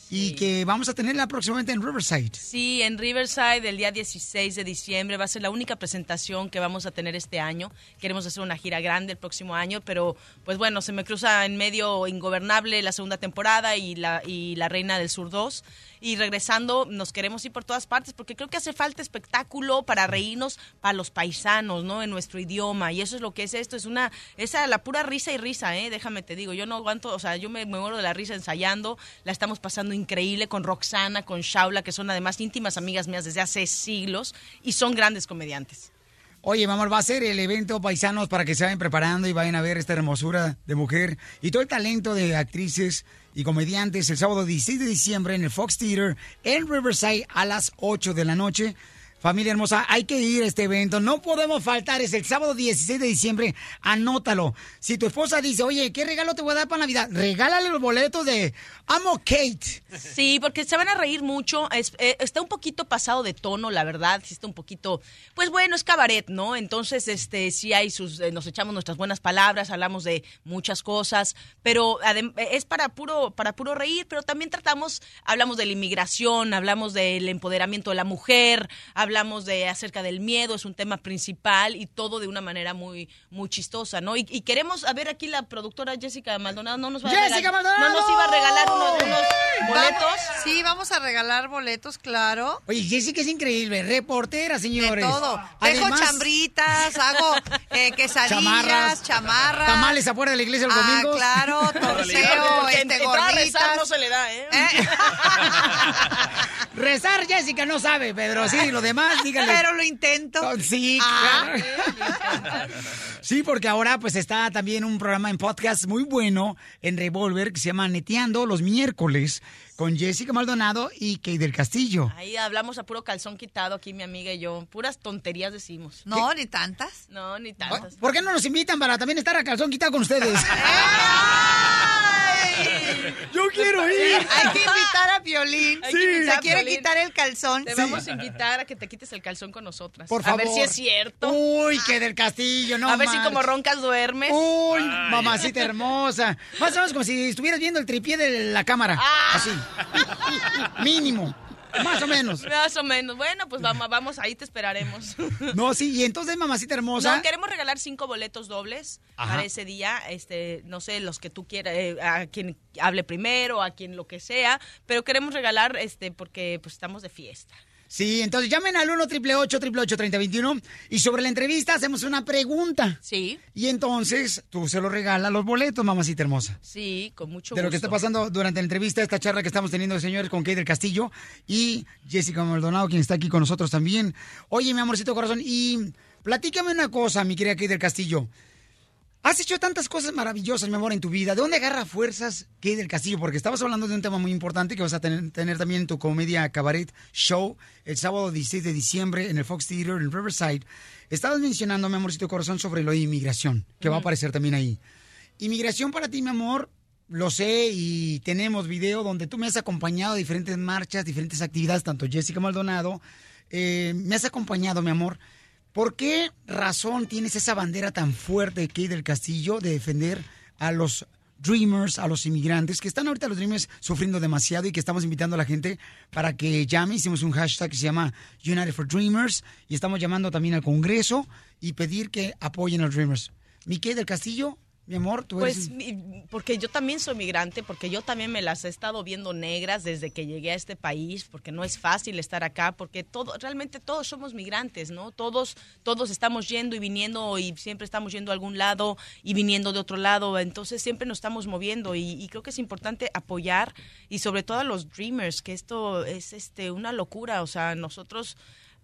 y que vamos a tenerla próximamente en Riverside. Sí, en Riverside el día 16 de diciembre va a ser la única presentación que vamos a tener este año. Queremos hacer una gira grande el próximo año, pero pues bueno, se me cruza en medio Ingobernable la segunda temporada y la, y la Reina del Sur 2. Y regresando, nos queremos ir por todas partes porque creo que hace falta espectáculo para reírnos para los paisanos, ¿no? En nuestro idioma. Y eso es lo que es esto. Es una, esa la pura risa y risa, ¿eh? Déjame te digo. Yo no aguanto, o sea, yo me, me muero de la risa ensayando. La estamos pasando increíble con Roxana, con Shaula, que son además íntimas amigas mías desde hace siglos y son grandes comediantes. Oye, mi amor, va a ser el evento paisanos para que se vayan preparando y vayan a ver esta hermosura de mujer y todo el talento de actrices y comediantes el sábado 16 de diciembre en el Fox Theater en Riverside a las 8 de la noche. Familia hermosa, hay que ir a este evento. No podemos faltar. Es el sábado 16 de diciembre. Anótalo. Si tu esposa dice, oye, ¿qué regalo te voy a dar para Navidad? Regálale los boletos de Amo Kate. Sí, porque se van a reír mucho. Eh, está un poquito pasado de tono, la verdad. Sí está un poquito, pues bueno, es cabaret, ¿no? Entonces, este, sí hay sus, eh, nos echamos nuestras buenas palabras, hablamos de muchas cosas, pero eh, es para puro, para puro reír. Pero también tratamos, hablamos de la inmigración, hablamos del empoderamiento de la mujer, hablamos de acerca del miedo, es un tema principal y todo de una manera muy, muy chistosa, ¿no? Y, y queremos, a ver aquí la productora Jessica Maldonado, no nos va a ¡Jessica regalar- Maldonado! No nos iba a regalar unos, unos boletos. Vamos- sí, vamos a regalar boletos, claro. Oye, Jessica es increíble. Reportera, señores. De todo. Además- Dejo chambritas, hago eh, quesadillas, Chamarras. chamarras. Tamales afuera de la iglesia los Ah, domingos. claro, torceo, Porque este, a rezar gorditas. no se le da, ¿eh? Rezar, Jessica, no sabe, Pedro. Sí, lo demás. además, dígale. Pero lo intento. Sí, Ah. claro. Sí, porque ahora pues está también un programa en podcast muy bueno en Revolver que se llama Neteando los miércoles con Jessica Maldonado y Kay del Castillo. Ahí hablamos a puro calzón quitado aquí mi amiga y yo. Puras tonterías decimos. No, ni tantas. No, ni tantas. ¿Por qué no nos invitan para también estar a calzón quitado con ustedes? Yo quiero ir. Hay que invitar a que invitar Se a quiere Piolín. quitar el calzón. Te vamos a invitar a que te quites el calzón con nosotras. Por A favor. ver si es cierto. Uy, que del Castillo, no A ver si como roncas duermes. Uy, mamacita hermosa. Más o menos como si estuvieras viendo el tripié de la cámara. Ah. Así. Mínimo. Más o menos. Más o menos. Bueno, pues vamos, vamos ahí te esperaremos. No, sí, y entonces, mamacita hermosa. No, queremos regalar cinco boletos dobles Ajá. para ese día. Este, no sé, los que tú quieras, eh, a quien hable primero, a quien lo que sea, pero queremos regalar, este, porque pues estamos de fiesta. Sí, entonces llamen al 1 888 3021 y sobre la entrevista hacemos una pregunta. Sí. Y entonces tú se los regalas los boletos, mamacita hermosa. Sí, con mucho de lo gusto. que está pasando durante la entrevista, esta charla que estamos teniendo, señores, con Kay del Castillo y Jessica Maldonado, quien está aquí con nosotros también. Oye, mi amorcito corazón, y platícame una cosa, mi querida Kay del Castillo. Has hecho tantas cosas maravillosas, mi amor, en tu vida. ¿De dónde agarra fuerzas Kay del Castillo? Porque estabas hablando de un tema muy importante que vas a tener, tener también en tu comedia cabaret show el sábado 16 de diciembre en el Fox Theater en Riverside. Estabas mencionando, mi amorcito corazón, sobre lo de inmigración, que va a aparecer también ahí. Inmigración para ti, mi amor, lo sé y tenemos video donde tú me has acompañado a diferentes marchas, diferentes actividades, tanto Jessica Maldonado, eh, me has acompañado, mi amor. ¿Por qué razón tienes esa bandera tan fuerte, Kay del Castillo, de defender a los Dreamers, a los inmigrantes, que están ahorita los Dreamers sufriendo demasiado y que estamos invitando a la gente para que llame? Hicimos un hashtag que se llama United for Dreamers y estamos llamando también al Congreso y pedir que apoyen a los Dreamers. Mi Kay del Castillo, mi amor, tú eres... Pues mi- porque yo también soy migrante, porque yo también me las he estado viendo negras desde que llegué a este país, porque no es fácil estar acá, porque todo, realmente todos somos migrantes, ¿no? Todos, todos estamos yendo y viniendo y siempre estamos yendo a algún lado y viniendo de otro lado, entonces siempre nos estamos moviendo y, y creo que es importante apoyar y sobre todo a los dreamers, que esto es este una locura, o sea, nosotros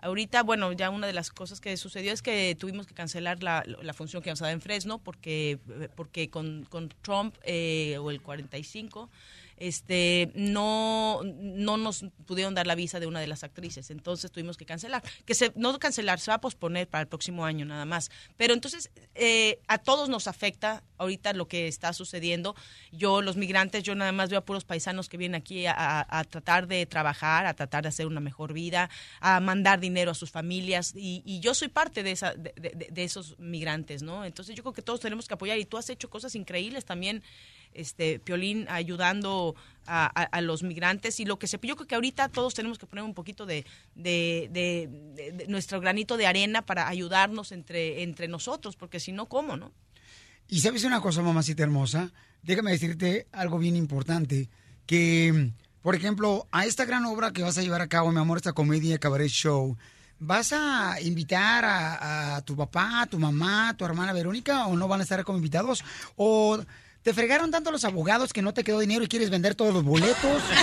Ahorita, bueno, ya una de las cosas que sucedió es que tuvimos que cancelar la, función que íbamos a dar en Fresno porque, porque con, con Trump eh, o el 45 este no no nos pudieron dar la visa de una de las actrices. Entonces tuvimos que cancelar. Que se no cancelar se va a posponer para el próximo año nada más. Pero entonces eh, a todos nos afecta ahorita lo que está sucediendo. Yo los migrantes yo nada más veo a puros paisanos que vienen aquí a, a- tratar de trabajar a tratar de hacer una mejor vida a mandar dinero a sus familias. Y, y yo soy parte de esa de, de- de esos migrantes no entonces yo creo que todos tenemos que apoyar. Y tú has hecho cosas increíbles también este Piolín ayudando a, los migrantes y lo que se yo creo que ahorita todos tenemos que poner un poquito de, de, nuestro granito de arena para ayudarnos entre entre nosotros porque si no cómo no Y sabes una cosa, mamacita hermosa, déjame decirte algo bien importante, que, por ejemplo, a esta gran obra que vas a llevar a cabo, mi amor, esta comedia cabaret show, ¿vas a invitar a, a tu papá, a tu mamá, a tu hermana Verónica o no van a estar como invitados? ¿O te fregaron tanto los abogados que no te quedó dinero y quieres vender todos los boletos?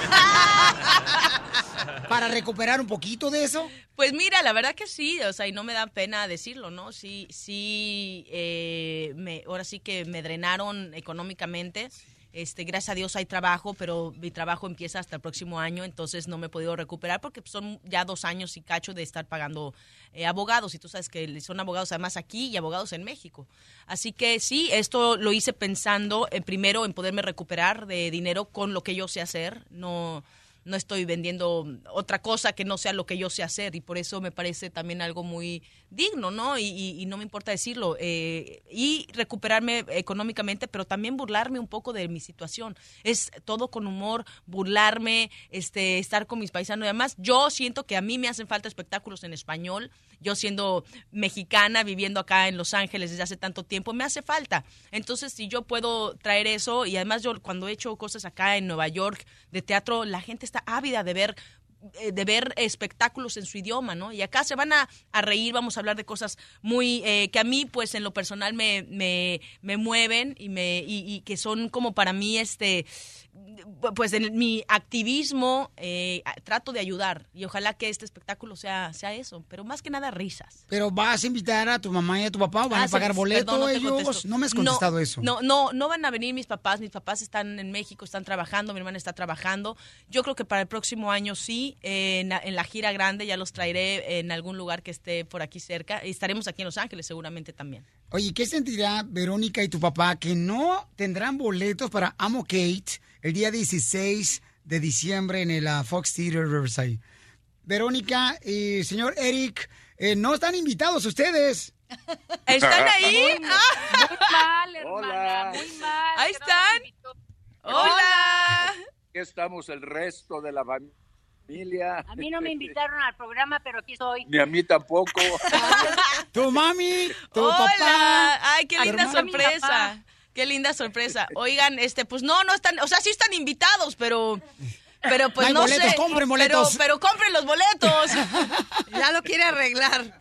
para recuperar un poquito de eso. Pues mira, la verdad que sí, o sea, y no me da pena decirlo, ¿no? Sí, sí, eh, me, ahora sí que me drenaron económicamente. Este, gracias a Dios hay trabajo, pero mi trabajo empieza hasta el próximo año, entonces no me he podido recuperar porque son ya dos años y cacho de estar pagando eh, abogados. Y tú sabes que son abogados además aquí y abogados en México. Así que sí, esto lo hice pensando eh, primero en poderme recuperar de dinero con lo que yo sé hacer. No, no estoy vendiendo otra cosa que no sea lo que yo sé hacer y por eso me parece también algo muy digno, ¿no? Y, no me importa decirlo. eh, y recuperarme económicamente, pero también burlarme un poco de mi situación. Es todo con humor, burlarme, este, estar con mis paisanos. Y además, yo siento que a mí me hacen falta espectáculos en español. Yo siendo mexicana, viviendo acá en Los Ángeles desde hace tanto tiempo, me hace falta. Entonces, si yo puedo traer eso, y además yo cuando he hecho cosas acá en Nueva York de teatro, la gente está ávida de ver de ver espectáculos en su idioma, ¿no? Y acá se van a, a reír, vamos a hablar de cosas muy, eh, que a mí, pues, en lo personal me, me, me mueven y, me, y, y que son como para mí, este, pues, en mi activismo, eh, trato de ayudar. Y ojalá que este espectáculo sea, sea eso, pero más que nada risas. Pero vas a invitar a tu mamá y a tu papá o van Ah, a sí, pagar boleto perdón, no ellos. No me has contestado No, eso. No, no, no van a venir mis papás. Mis papás están en México, están trabajando, mi hermana está trabajando. Yo creo que para el próximo año sí, eh, en, la- en la gira grande ya los traeré en algún lugar que esté por aquí cerca. Y estaremos aquí en Los Ángeles seguramente también. Oye, ¿qué sentirá Verónica y tu papá que no tendrán boletos para Amo Kate el día 16 de diciembre en el ah, Fox Theater Riverside? Verónica y señor Eric, eh, no están invitados ustedes. ¿Están ahí? Muy, Ah. muy mal, hermana, muy mal. Ahí están. Hola. Aquí estamos el resto de la familia. A mí no me invitaron al programa, pero aquí estoy. Ni a mí tampoco. Tu mami, tu Hola. papá. Ay, qué linda hermano. sorpresa. Qué linda sorpresa. Oigan, este, pues no, no están, o sea, sí están invitados, pero, pero pues No hay no boletos, sé. compren boletos. Pero, pero compren los boletos. Ya lo quiere arreglar.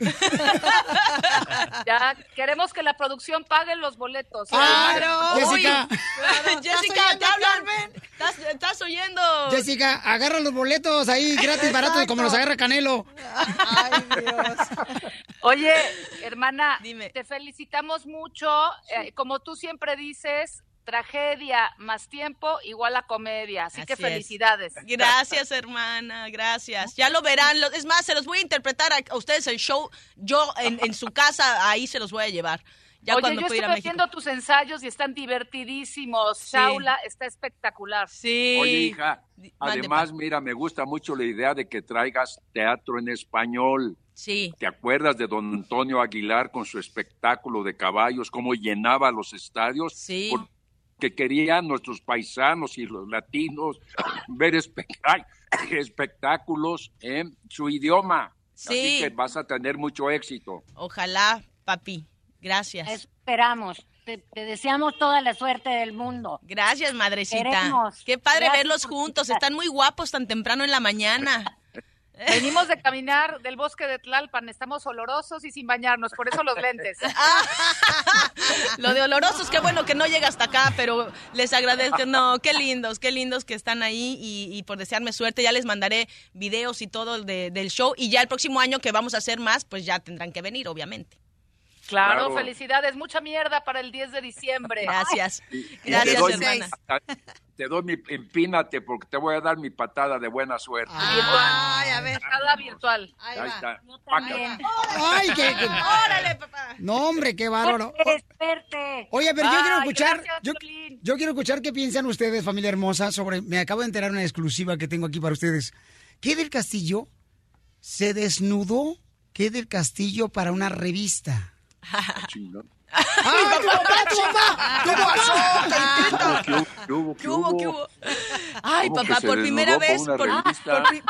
Ya queremos que la producción pague los boletos. Claro. Jessica. Uy, Jessica, te hablan. ¿Estás, estás oyendo? Jessica, agarra los boletos ahí gratis, baratos, como los agarra Canelo. Oye, hermana, te felicitamos mucho. Eh, como tú siempre dices, tragedia más tiempo igual a comedia. Así, que es. felicidades. Gracias, hermana, gracias. Ya lo verán. Es más, se los voy a interpretar a, ustedes el show. Yo en, en su casa, ahí se los voy a llevar. Ya Oye, cuando yo México. viendo tus ensayos y están divertidísimos. Shaula está espectacular. Sí. Oye, hija, además, mira, me gusta mucho la idea de que traigas teatro en español. Sí. ¿Te acuerdas de don Antonio Aguilar con su espectáculo de caballos, cómo llenaba los estadios? Sí. Porque querían nuestros paisanos y los latinos ver espectáculos en su idioma. Sí. Así que vas a tener mucho éxito. Ojalá, papi. Gracias. Esperamos. Te, te deseamos toda la suerte del mundo. Gracias, madrecita. Queremos. Qué padre Gracias verlos juntos. Están muy guapos tan temprano en la mañana. Venimos de caminar del bosque de Tlalpan, estamos olorosos y sin bañarnos, por eso los lentes. Lo de olorosos, qué bueno que no llega hasta acá, pero les agradezco. No, qué lindos, qué lindos que están ahí y, y por desearme suerte. Ya les mandaré videos y todo de- del show. Y ya el próximo año que vamos a hacer más, pues ya tendrán que venir, obviamente. Claro, Claro. felicidades, mucha mierda para el 10 de diciembre. Gracias. Gracias, hermana. Te doy mi, empínate porque te voy a dar mi patada de buena suerte. Ay, a ver. Patada virtual. Ahí está. Ay, qué. qué- Órale, papá. No, hombre, qué bárbaro. Desperte. Oye, pero yo quiero Ay, escuchar, gracias, yo, yo quiero escuchar qué piensan ustedes, familia hermosa, sobre, me acabo de enterar una exclusiva que tengo aquí para ustedes. ¿Qué del Castillo se desnudó? ¿Qué del Castillo para una revista? ¡Ay, tu papá, tu papá! ¡Tu papá! ¿Qué hubo? ¿Qué hubo? ¿Qué hubo? ¿Qué hubo? Ay, ¿Cómo que papá, por primera vez,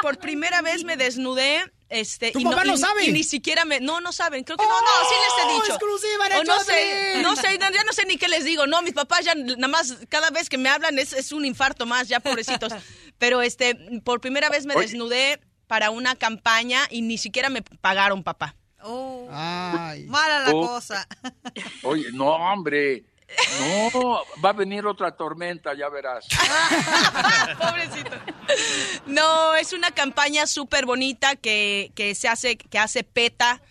por, primera vez me desnudé. Este, ¿Tu y papá no y- sabe? Y ni siquiera me. No, no saben. Creo que no, no, sí les he dicho. ¡Oh, exclusiva en el O no sé, no sé, no, ya no sé ni qué les digo. No, mis papás ya nada más, cada vez que me hablan es, es un infarto más, ya pobrecitos. Pero este, por primera vez me Oye. desnudé para una campaña y ni siquiera me pagaron, papá. Ay. Mala la Oh. cosa. Oye, no, hombre. No, va a venir otra tormenta, ya verás. Pobrecito. No, es una campaña súper bonita que, que se hace, que hace PETA,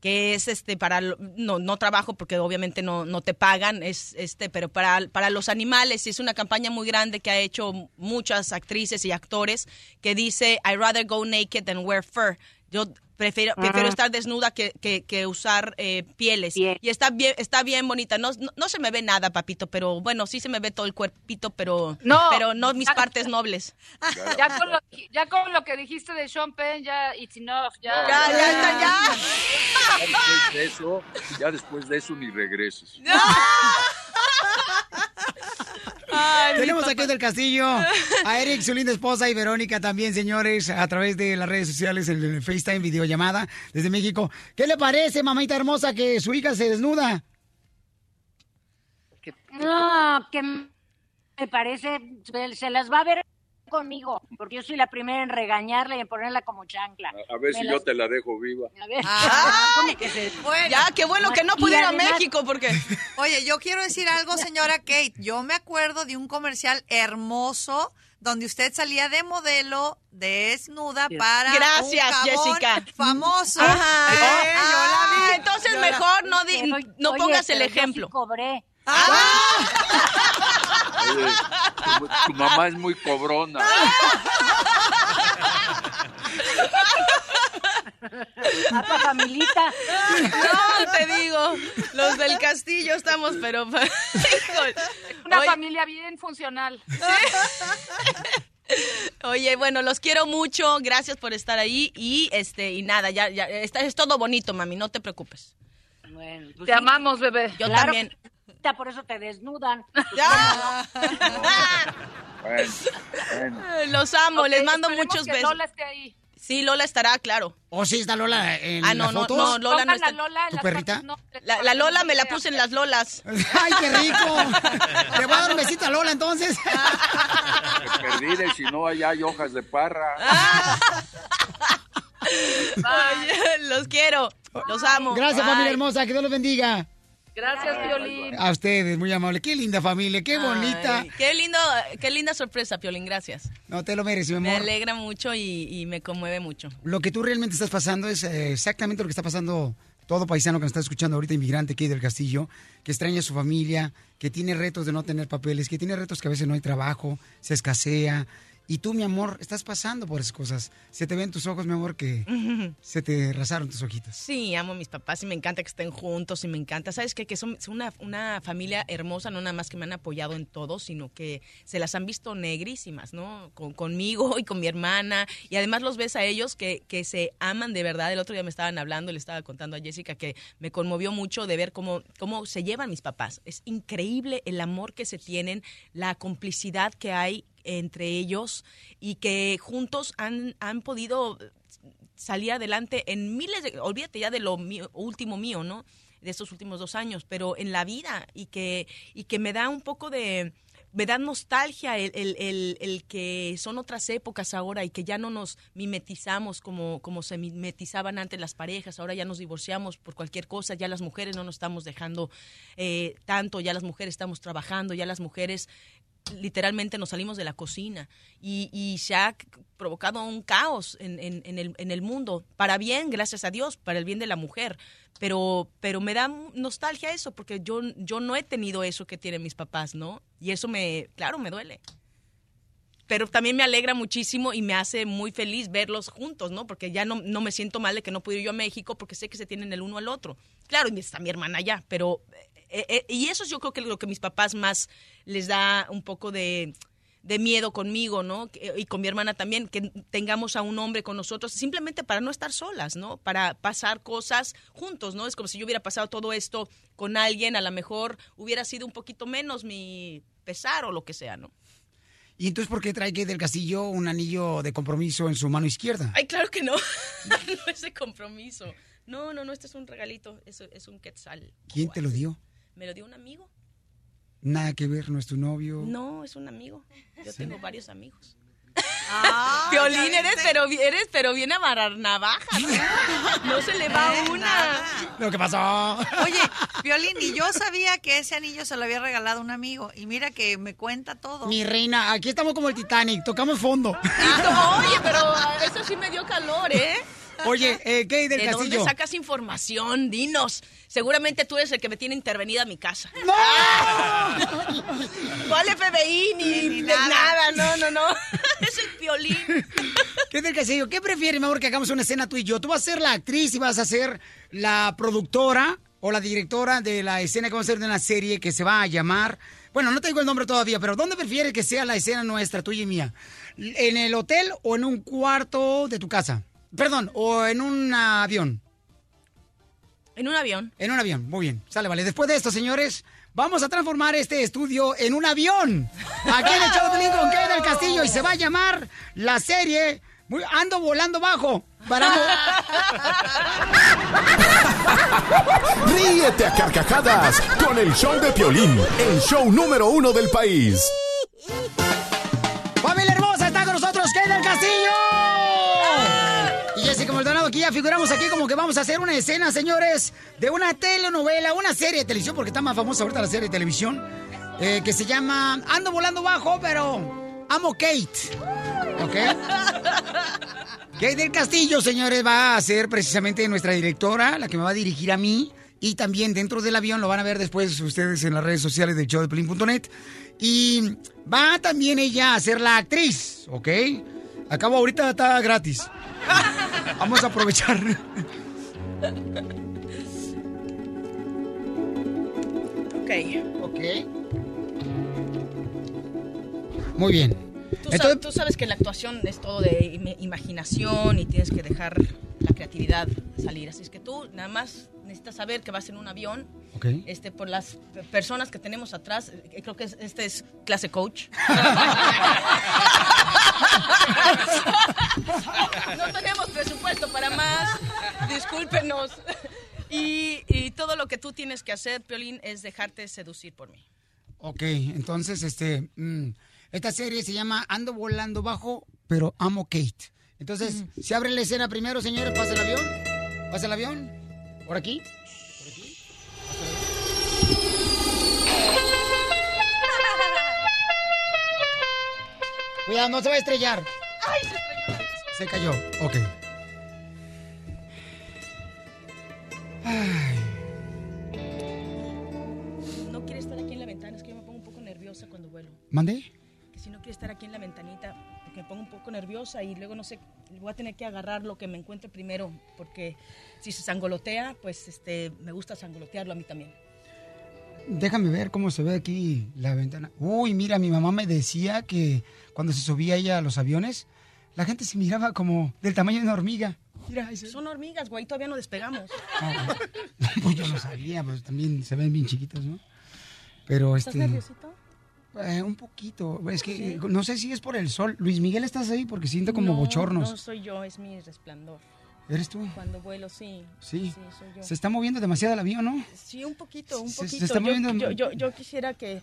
que es este para lo- no, no trabajo porque obviamente no, no te pagan, es este, pero para, para los animales, y es una campaña muy grande que ha hecho muchas actrices y actores que dice I rather go naked than wear fur. Yo prefiero, prefiero estar desnuda que, que, que usar eh, pieles. Y está bien, está bien bonita. No, no, no se me ve nada, papito, pero bueno, sí se me ve todo el cuerpito, pero No. pero no mis partes nobles. Ya con, lo, ya con lo que dijiste de Sean Penn, ya it's enough. Ya, Ya, ya está, ya. Ya después de eso, ya después de eso ni regreses. Tenemos aquí del Castillo a Eric, su linda esposa, y Verónica también, señores, a través de las redes sociales, en el FaceTime, videollamada desde México. ¿Qué le parece, mamita hermosa, que su hija se desnuda? No, que me parece, se- se las va a ver conmigo, porque yo soy la primera en regañarla y en ponerla como chancla. A ver Me si las- yo te la dejo viva. A ver, Ay, que se- ya, qué bueno que no pudiera a además- México porque... Oye, yo quiero decir algo, señora Kate. Yo me acuerdo de un comercial hermoso donde usted salía de modelo desnuda para Gracias, un jabón Jessica. famoso. Ajá. Eh, yo la Ah, vi. entonces Yo la- mejor no, di- Pero, no oye, pongas el pero yo sí ejemplo. cobré. Oye, tu, tu mamá es muy cobrona. Hasta familita. No, te digo, los del castillo estamos, pero... Una familia bien funcional. Oye, bueno, los quiero mucho, gracias por estar ahí y este y nada, ya ya está, es todo bonito, mami, no te preocupes. Bueno, pues Te sí. amamos, bebé. Yo Claro también. Por eso te desnudan. Bueno, bueno. Los amo, les mando muchos que besos. Lola esté ahí. Sí, Lola estará, claro. ¿O sí está Lola en Ah, las no, no, fotos? no, Lola no está. Lola ¿Tu perrita? no, La, la Lola me la puse en las Lolas. ¡Ay, qué rico! Le voy a dar un besito a Lola entonces. Me perdí de si no allá hay hojas de parra. Oye, los quiero, los amo. Gracias, Bye. familia hermosa. Que Dios los bendiga. Gracias, Violín. A ustedes, muy amable. Qué linda familia, qué bonita. Ay, qué lindo, qué linda sorpresa, Piolín, gracias. No te lo mereces, mi Me amor. alegra mucho y, y me conmueve mucho. Lo que tú realmente estás pasando es eh, exactamente lo que está pasando todo paisano que nos está escuchando ahorita, inmigrante aquí del Castillo, que extraña a su familia, que tiene retos de no tener papeles, que tiene retos que a veces no hay trabajo, se escasea. Y tú, mi amor, estás pasando por esas cosas. Se te ven tus ojos, mi amor, que se te rasaron tus ojitos. Sí, amo a mis papás y me encanta que estén juntos y me encanta, ¿sabes qué? Que son, una, una familia hermosa, no nada más que me han apoyado en todo, sino que se las han visto negrísimas, ¿no? Con, conmigo y con mi hermana. Y además los ves a ellos que, que se aman de verdad. El otro día me estaban hablando le estaba contando a Jessica que me conmovió mucho de ver cómo, cómo se llevan mis papás. Es increíble el amor que se tienen, la complicidad que hay entre ellos y que juntos han, han podido salir adelante en miles de, olvídate ya de lo mío- último mío, ¿no? De estos últimos dos años, pero en la vida y que, y que me da un poco de, me da nostalgia el, el- el- que son otras épocas ahora y que ya no nos mimetizamos como, como se mimetizaban antes las parejas, ahora ya nos divorciamos por cualquier cosa, ya las mujeres no nos estamos dejando eh, tanto, ya las mujeres estamos trabajando, ya las mujeres literalmente nos salimos de la cocina y, y se ha provocado un caos en, en- en el, en el mundo, para bien, gracias a Dios, para el bien de la mujer. Pero, pero me da nostalgia eso, porque yo, yo no he tenido eso que tienen mis papás, ¿no? Y eso me, claro, me duele. Pero también me alegra muchísimo y me hace muy feliz verlos juntos, ¿no? Porque ya no, no me siento mal de que no pude ir yo a México porque sé que se tienen el uno al otro. Claro, y está mi hermana allá, pero... eh, eh, y eso yo creo que es lo que mis papás más les da un poco de, de miedo conmigo, ¿no? Y con mi hermana también, que tengamos a un hombre con nosotros simplemente para no estar solas, ¿no? Para pasar cosas juntos, ¿no? Es como si yo hubiera pasado todo esto con alguien, a lo mejor hubiera sido un poquito menos mi pesar o lo que sea, ¿no? ¿Y entonces por qué trae Kate del Castillo un anillo de compromiso en su mano izquierda? Ay, claro que no. no es de compromiso. No, no, no, este es un regalito. Es, es un quetzal. ¿Quién te lo dio? Me lo dio un amigo. Nada que ver, no es tu novio. No, es un amigo. Yo Sí. tengo varios amigos. Ah, Violín, eres pero, eres pero viene a amarrar navajas. ¿no? No se le va una. Lo que pasó. Oye, Violín, y yo sabía que ese anillo se lo había regalado un amigo. Y mira que me cuenta todo. Mi reina, aquí estamos como el Titanic, tocamos fondo. Oye, pero eso sí me dio calor, ¿eh? Oye, eh, Kate del ¿De dónde Castillo. sacas información? Dinos. Seguramente tú eres el que me tiene intervenida mi casa. ¡No! ¿Cuál FBI? Ni, Ni de nada. nada. no, no, no. es el violín. Kate del Castillo, ¿qué prefieres, mi amor, que hagamos una escena tú y yo? Tú vas a ser la actriz y vas a ser la productora o la directora de la escena que vamos a hacer de una serie que se va a llamar... Bueno, no te digo el nombre todavía, pero ¿dónde prefieres que sea la escena nuestra, tuya y mía? ¿En el hotel o en un cuarto de tu casa? Perdón, o en un avión. En un avión. En un avión, muy bien. Sale, vale. Después de esto, señores, vamos a transformar este estudio en un avión. Aquí en el show de con Kate del Castillo y se va a llamar la serie muy- Ando volando bajo. Para Ríete a carcajadas con el show de Piolín, el show número uno del país. Familia hermosa, está con figuramos aquí como que vamos a hacer una escena, señores, de una telenovela, una serie de televisión, porque está más famosa ahorita la serie de televisión, eh, que se llama Ando volando bajo, pero amo Kate. ¿Ok? Kate del Castillo, señores, va a ser precisamente nuestra directora, la que me va a dirigir a mí. Y también dentro del avión lo van a ver después ustedes en las redes sociales de showdeplin.net. Y va también ella a ser la actriz, ¿ok? Acabo ahorita está gratis. Vamos a aprovechar. Ok. Ok. Muy bien. Tú, sab- tú sabes que la actuación es todo de im- imaginación y tienes que dejar la creatividad salir. Así es que tú nada más necesitas saber que vas en un avión. Ok. Este, por las personas que tenemos atrás, eh, creo que es- este es clase coach. no tenemos presupuesto para más, discúlpenos. Y, y todo lo que tú tienes que hacer, Piolín, es dejarte seducir por mí. Ok, entonces, este, mm, esta serie se llama Ando volando bajo, pero amo Kate. Entonces, se abre la escena primero, señores, pasa el avión, pasa el avión, por aquí. por aquí. Cuidado, no se va a estrellar. ¡Ay, se estrelló! Se cayó, ok. No quiere estar aquí en la ventana, es que yo me pongo un poco nerviosa cuando vuelo. ¿Mande? Que si no quiere estar aquí en la ventanita, porque me pongo un poco nerviosa y luego no sé, voy a tener que agarrar lo que me encuentre primero, porque si se sangolotea, pues este, me gusta sangolotearlo a mí también. Déjame ver cómo se ve aquí la ventana. Uy, mira, mi mamá me decía que cuando se subía ella a los aviones, la gente se miraba como del tamaño de una hormiga. Mira, ahí se- Son hormigas, güey, todavía no despegamos. Ah, pues yo no sabía, pues también se ven bien chiquitos, ¿no? Pero ¿Estás este... nerviosito? eh, un poquito. Es que ¿Sí? no sé si es por el sol. Luis Miguel, ¿estás ahí? Porque siento como No, bochornos. No soy yo, es mi resplandor. ¿Eres tú? Cuando vuelo, sí. Sí. soy yo. Se está moviendo demasiado el avión, ¿no? Sí, un poquito, un Se- se poquito. está moviendo- yo, yo, yo quisiera que...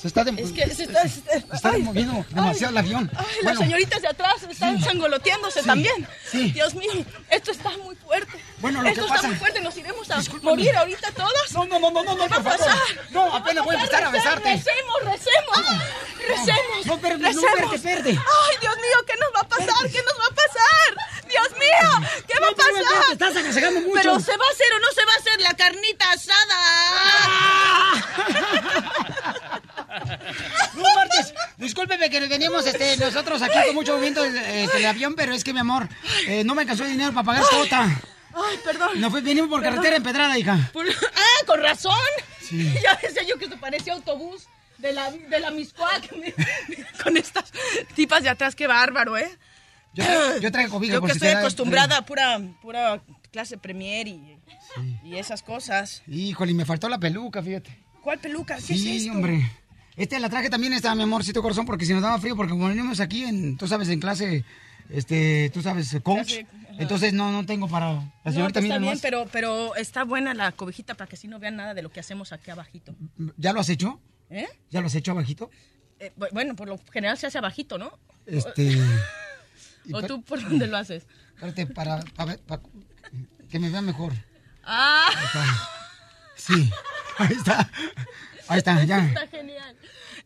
Se está, Es que se está... se está- está ay, moviendo demasiado el avión. Ay, Bueno, las señoritas de atrás están sangoloteándose Sí, también. sí. Dios mío, esto está muy fuerte. Bueno, lo esto que está pasa- muy fuerte, nos iremos a morir ahorita todos. No, no, no, no, no, ¿Qué va a por favor. No, apenas voy a empezar a besarte. Recemos, recemos, recemos. No, pero no, espérate, espérate. Ay, Dios mío, ¿qué nos va a pasar? ¿Qué nos va a pasar? Dios mío, ¿qué va a No, pasar? te estás aconsejando mucho. Pero se va a hacer o no se va a hacer la carnita asada. No marches. Discúlpeme que veníamos este, nosotros aquí con mucho movimiento este, el avión, pero es que, mi amor, eh, no me alcanzó el dinero para pagar cuota. Ay, perdón. No fue, venimos por Perdón. carretera empedrada, hija. Por- Ah, con razón. Sí. Ya decía yo que se parecía autobús de la, de la Miscuac. con estas tipas de atrás, qué bárbaro, ¿eh? Yo, yo traigo cobija Yo que estoy acostumbrada a pura, pura clase premier y, y esas cosas. Híjole, y me faltó la peluca, fíjate. ¿Cuál peluca? ¿Qué Sí, es esto? hombre. Este la traje también esta, mi amorcito corazón, porque si nos daba frío, porque como venimos aquí en, tú sabes, en clase, este, tú sabes, coach, Clase, ajá. entonces no, no tengo para la No, señorita pues está bien, pero, pero está buena la cobijita para que así no vean nada de lo que hacemos aquí abajito. ¿Ya lo has hecho? ¿Eh? ¿Ya lo has hecho abajito? Eh, bu- bueno, por lo general se hace abajito, ¿no? Este, ¿O tú por dónde lo haces? espérate, para, para, ver- para que me vea mejor. Ah, Sí, ahí está, ahí está, ya. está genial.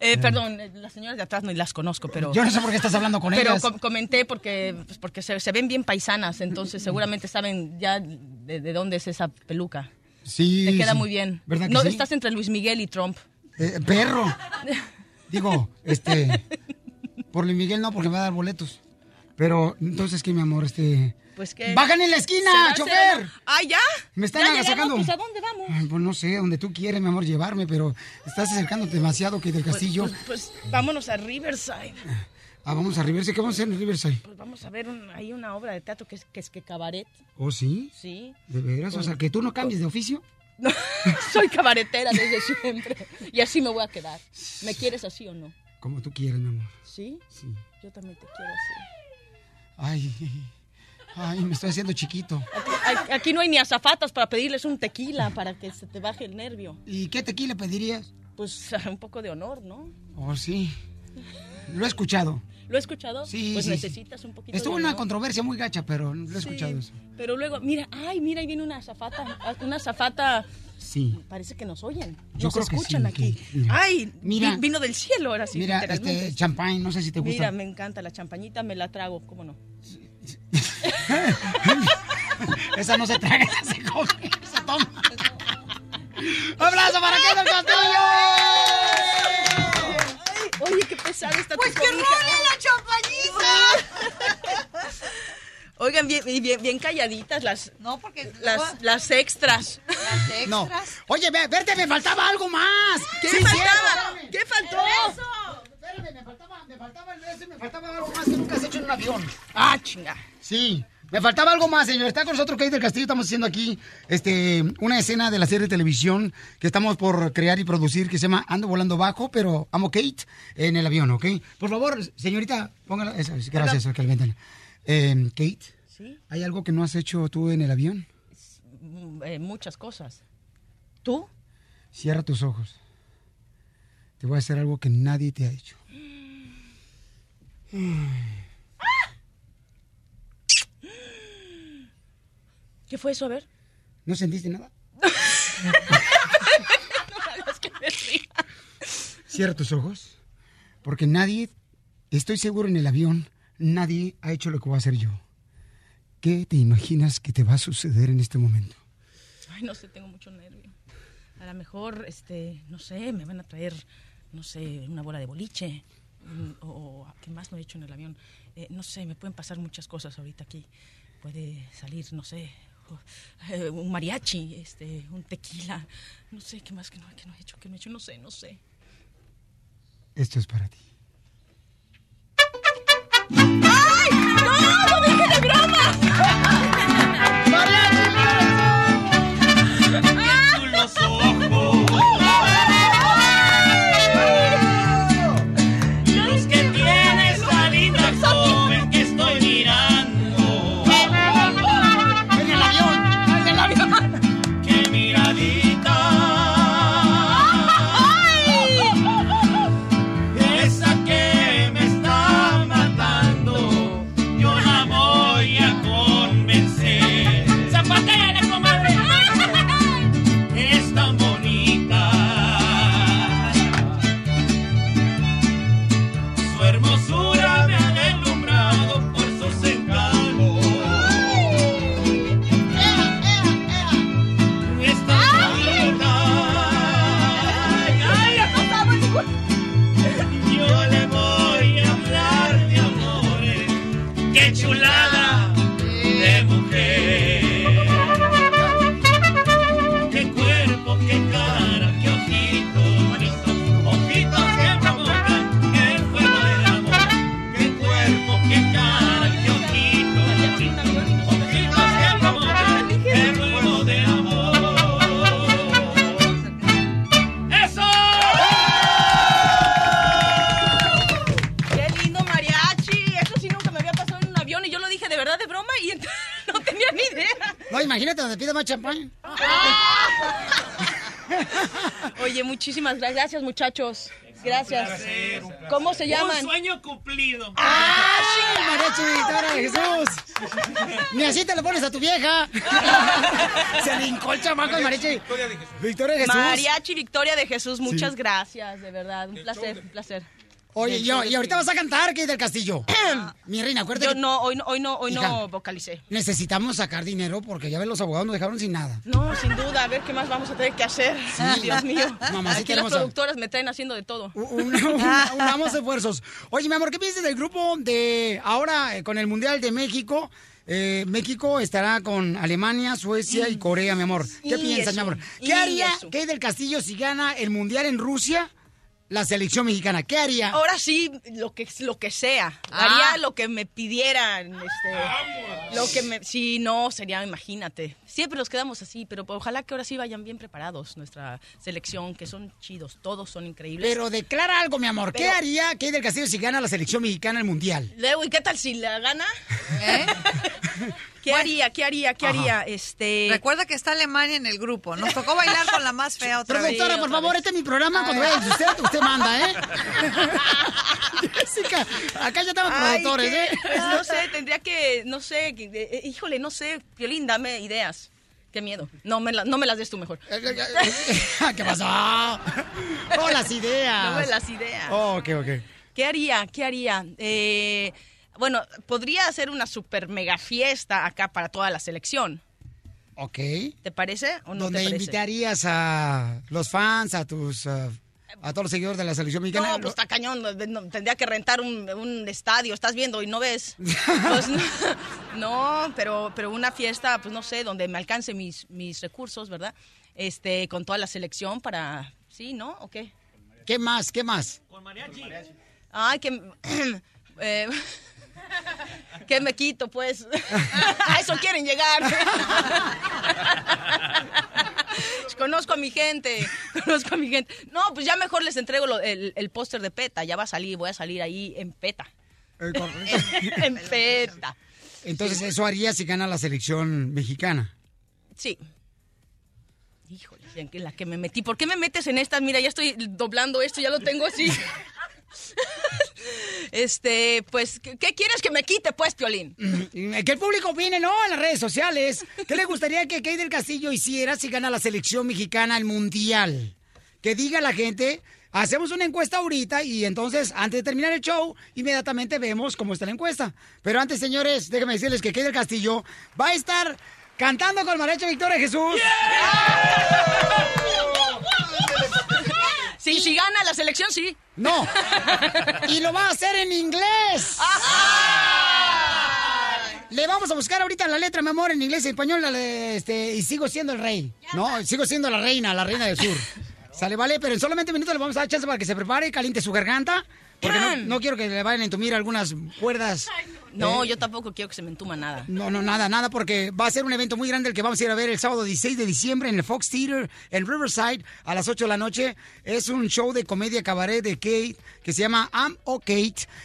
Eh, perdón, eh, las señoras de atrás no las conozco, pero... Yo no sé por qué estás hablando con pero ellas. com- comenté porque, pues porque se, se ven bien paisanas, entonces seguramente saben ya de, de dónde es esa peluca. Sí. Te queda sí. muy bien. ¿Verdad que no, sí? estás entre Luis Miguel y Trump. Eh, perro. Digo, este. Por Luis Miguel no, porque me va a dar boletos. Pero, entonces, ¿qué, mi amor? Este. Pues que... ¡Bajan en la esquina, ¿Se va a hacer chofer! ¡Ah, ya! Me están ¿Ya agasajando. Pues, ¿a dónde vamos? Ay, pues no sé, donde tú quieres, mi amor, llevarme, pero estás acercándote demasiado que del castillo. Pues, pues, vámonos a Riverside. ah, vamos a Riverside. ¿Qué vamos a hacer en Riverside? Pues vamos a ver, un- hay una obra de teatro que es que, es que cabaret. ¿Oh, sí? Sí. ¿De veras? O sea, que tú no cambies de oficio. Soy cabaretera desde siempre. Y así me voy a quedar. ¿Me quieres así o no? Como tú quieres, mi amor. ¿Sí? Sí. Yo también te quiero así. Ay, ay, me estoy haciendo chiquito. Aquí, aquí no hay ni azafatas para pedirles un tequila para que se te baje el nervio. ¿Y qué tequila pedirías? Pues un poco de honor, ¿no? Oh, sí. Lo he escuchado. ¿Lo he escuchado? Sí, Pues sí, sí. necesitas un poquito Estuvo de una honor. controversia muy gacha, pero lo he Sí, escuchado eso. Pero luego, mira, ay, mira, ahí viene una zafata, una zafata, Sí. parece que nos oyen, Yo nos creo que escuchan sí, aquí. que- mira. Ay, Mira. vi- vino del cielo ahora sí, Mira, este champán, no sé si te gusta. Mira, me encanta la champañita, me la trago, ¿cómo no? Esa no se traga, esa se coge, se toma. ¡Un aplauso para del Castillo! Oye, qué pesada está Pues tu que role la champañita. Oigan, bien, bien, bien calladitas las, no, porque las, las extras. Las No. Oye, ve- verte, me faltaba algo más. ¿Qué Sí, faltaba? ¿Qué faltó? Espérame, me faltaba, me faltaba el beso y me faltaba algo más que nunca has hecho en un avión. Ah, chinga. Sí, me faltaba algo más, señor. Está con nosotros Kate del Castillo. Estamos haciendo aquí este, una escena de la serie de televisión que estamos por crear y producir que se llama Ando Volando Bajo, pero amo Kate en el avión, ¿ok? Por favor, señorita, póngala. Esa, gracias, que ventana. Eh, Kate, Sí. ¿hay algo que no has hecho tú en el avión? Mm, eh, muchas cosas. ¿Tú? Cierra tus ojos. Te voy a hacer algo que nadie te ha hecho. ¿Qué fue eso? A ver. ¿No sentiste nada? Cierra tus ojos. Porque nadie, estoy seguro en el avión, nadie ha hecho lo que voy a hacer yo. ¿Qué te imaginas que te va a suceder en este momento? Ay, no sé, tengo mucho nervio. A lo mejor, este, no sé, me van a traer, no sé, una bola de boliche. Mm, O, ¿qué más no he hecho en el avión? Eh, no sé, me pueden pasar muchas cosas ahorita aquí. Puede salir, no sé, eh, un mariachi, este, un tequila. No sé, ¿qué más que no, que no he hecho? ¿Qué no he hecho? No sé, no sé. Esto es para ti. Champán. Oye, muchísimas gra- gracias, muchachos. Gracias. ¿Cómo se llaman? Un sueño cumplido. ¡Ah, sí! Mariachi Victoria de Jesús. Ni así te lo pones a tu vieja. Se le hincó el chamaco el mariachi. Victoria de Jesús. Mariachi Victoria de Jesús, muchas Sí. gracias, de verdad. Un placer, un placer. Oye, yo, y de ahorita vas a cantar, Kate del Castillo. Mi reina, acuérdate Yo que no, hoy no, hoy no, hoy Hija. no vocalicé. necesitamos sacar dinero porque ya ves, los abogados nos dejaron sin nada. No, sin duda, a ver qué más vamos a tener que hacer. Sí. Dios mío. Mamacita Aquí las productoras me traen haciendo de todo. Una- unamos esfuerzos. Oye, mi amor, ¿qué piensas del grupo de ahora eh, con el Mundial de México? Eh, México estará con Alemania, Suecia y Corea, mi amor. ¿Qué piensas, eso, mi amor? ¿Qué haría. Kate del Castillo si gana el Mundial en Rusia? La selección mexicana, ¿qué haría? Ahora sí, lo que, lo que sea. Ah. Haría lo que me pidieran. Este, lo que me. Sí, no, sería, imagínate. Siempre nos quedamos así, pero ojalá que ahora sí vayan bien preparados nuestra selección, que son chidos, todos son increíbles. Pero declara algo, mi amor. ¿Qué haría Kate del Castillo si gana la selección mexicana el Mundial? Leo, ¿y qué tal si la gana? ¿Qué haría? ¿Qué haría? ¿Qué Ajá. haría? Este. Recuerda que está Alemania en el grupo. Nos tocó bailar con la más fea otra vez. Productora, por favor, este es mi programa. Cuando vaya usted, usted manda, ¿eh? Jessica, acá ya estamos Ay, productores, ¿qué? ¿eh? Pues no sé, tendría que, no sé, que- eh, híjole, no sé, Violín, dame ideas. Qué miedo. No me, la- no me las des tú mejor. ¿Qué pasó? Oh, las ideas. No me las ideas. Oh, ok, ok. ¿Qué haría? ¿Qué haría? Eh, bueno, podría hacer una super mega fiesta acá para toda la selección. Ok. ¿Te parece o no Donde te parece? invitarías a los fans, a tus... uh, a todos los seguidores de la selección mexicana. No, pues está cañón. no, tendría que rentar un, un estadio. Estás viendo y no ves. Pues, no, no, pero, pero una fiesta, pues no sé, donde me alcance mis, mis recursos, ¿verdad? Este, con toda la selección para. ¿Sí, no? ¿O qué? ¿Qué más? ¿Qué más? Ay, que. eh, ¿Qué me quito, pues? A eso quieren llegar. Conozco a mi gente, conozco a mi gente. No, pues ya mejor les entrego lo- el, el póster de PETA. Ya va a salir, voy a salir ahí en PETA. en PETA. Entonces, eso haría si gana la selección mexicana. Sí. Híjole, en la que me metí. ¿Por qué me metes en estas? Mira, ya estoy doblando esto, ya lo tengo así. Este, pues, ¿qué, quieres que me quite, pues, Piolín? Que el público opine, ¿no? En las redes sociales. ¿Qué le gustaría que Kay del Castillo hiciera si gana la selección mexicana al mundial? Que diga la gente. Hacemos una encuesta ahorita y entonces, antes de terminar el show, inmediatamente vemos cómo está la encuesta. Pero antes, señores, déjenme decirles que Kay del Castillo va a estar cantando con el mariachi Victoria Jesús. Sí, si gana la selección, sí. No. Y lo va a hacer en inglés. Le vamos a buscar ahorita la letra, mi amor, en inglés y español, este, y sigo siendo el rey. No, sigo siendo la reina, la reina del sur. Sale, vale, pero en solamente minutos le vamos a dar chance para que se prepare y caliente su garganta. Porque no, no quiero que le vayan a entumir algunas cuerdas. No, Eh, yo tampoco quiero que se me entuma nada. no, no, nada, nada, porque va a ser un evento muy grande el que vamos a ir a ver el sábado 16 de diciembre en el Fox Theater en Riverside a las 8 de la noche. Es un show de comedia cabaret de Kate que se llama I'm OK.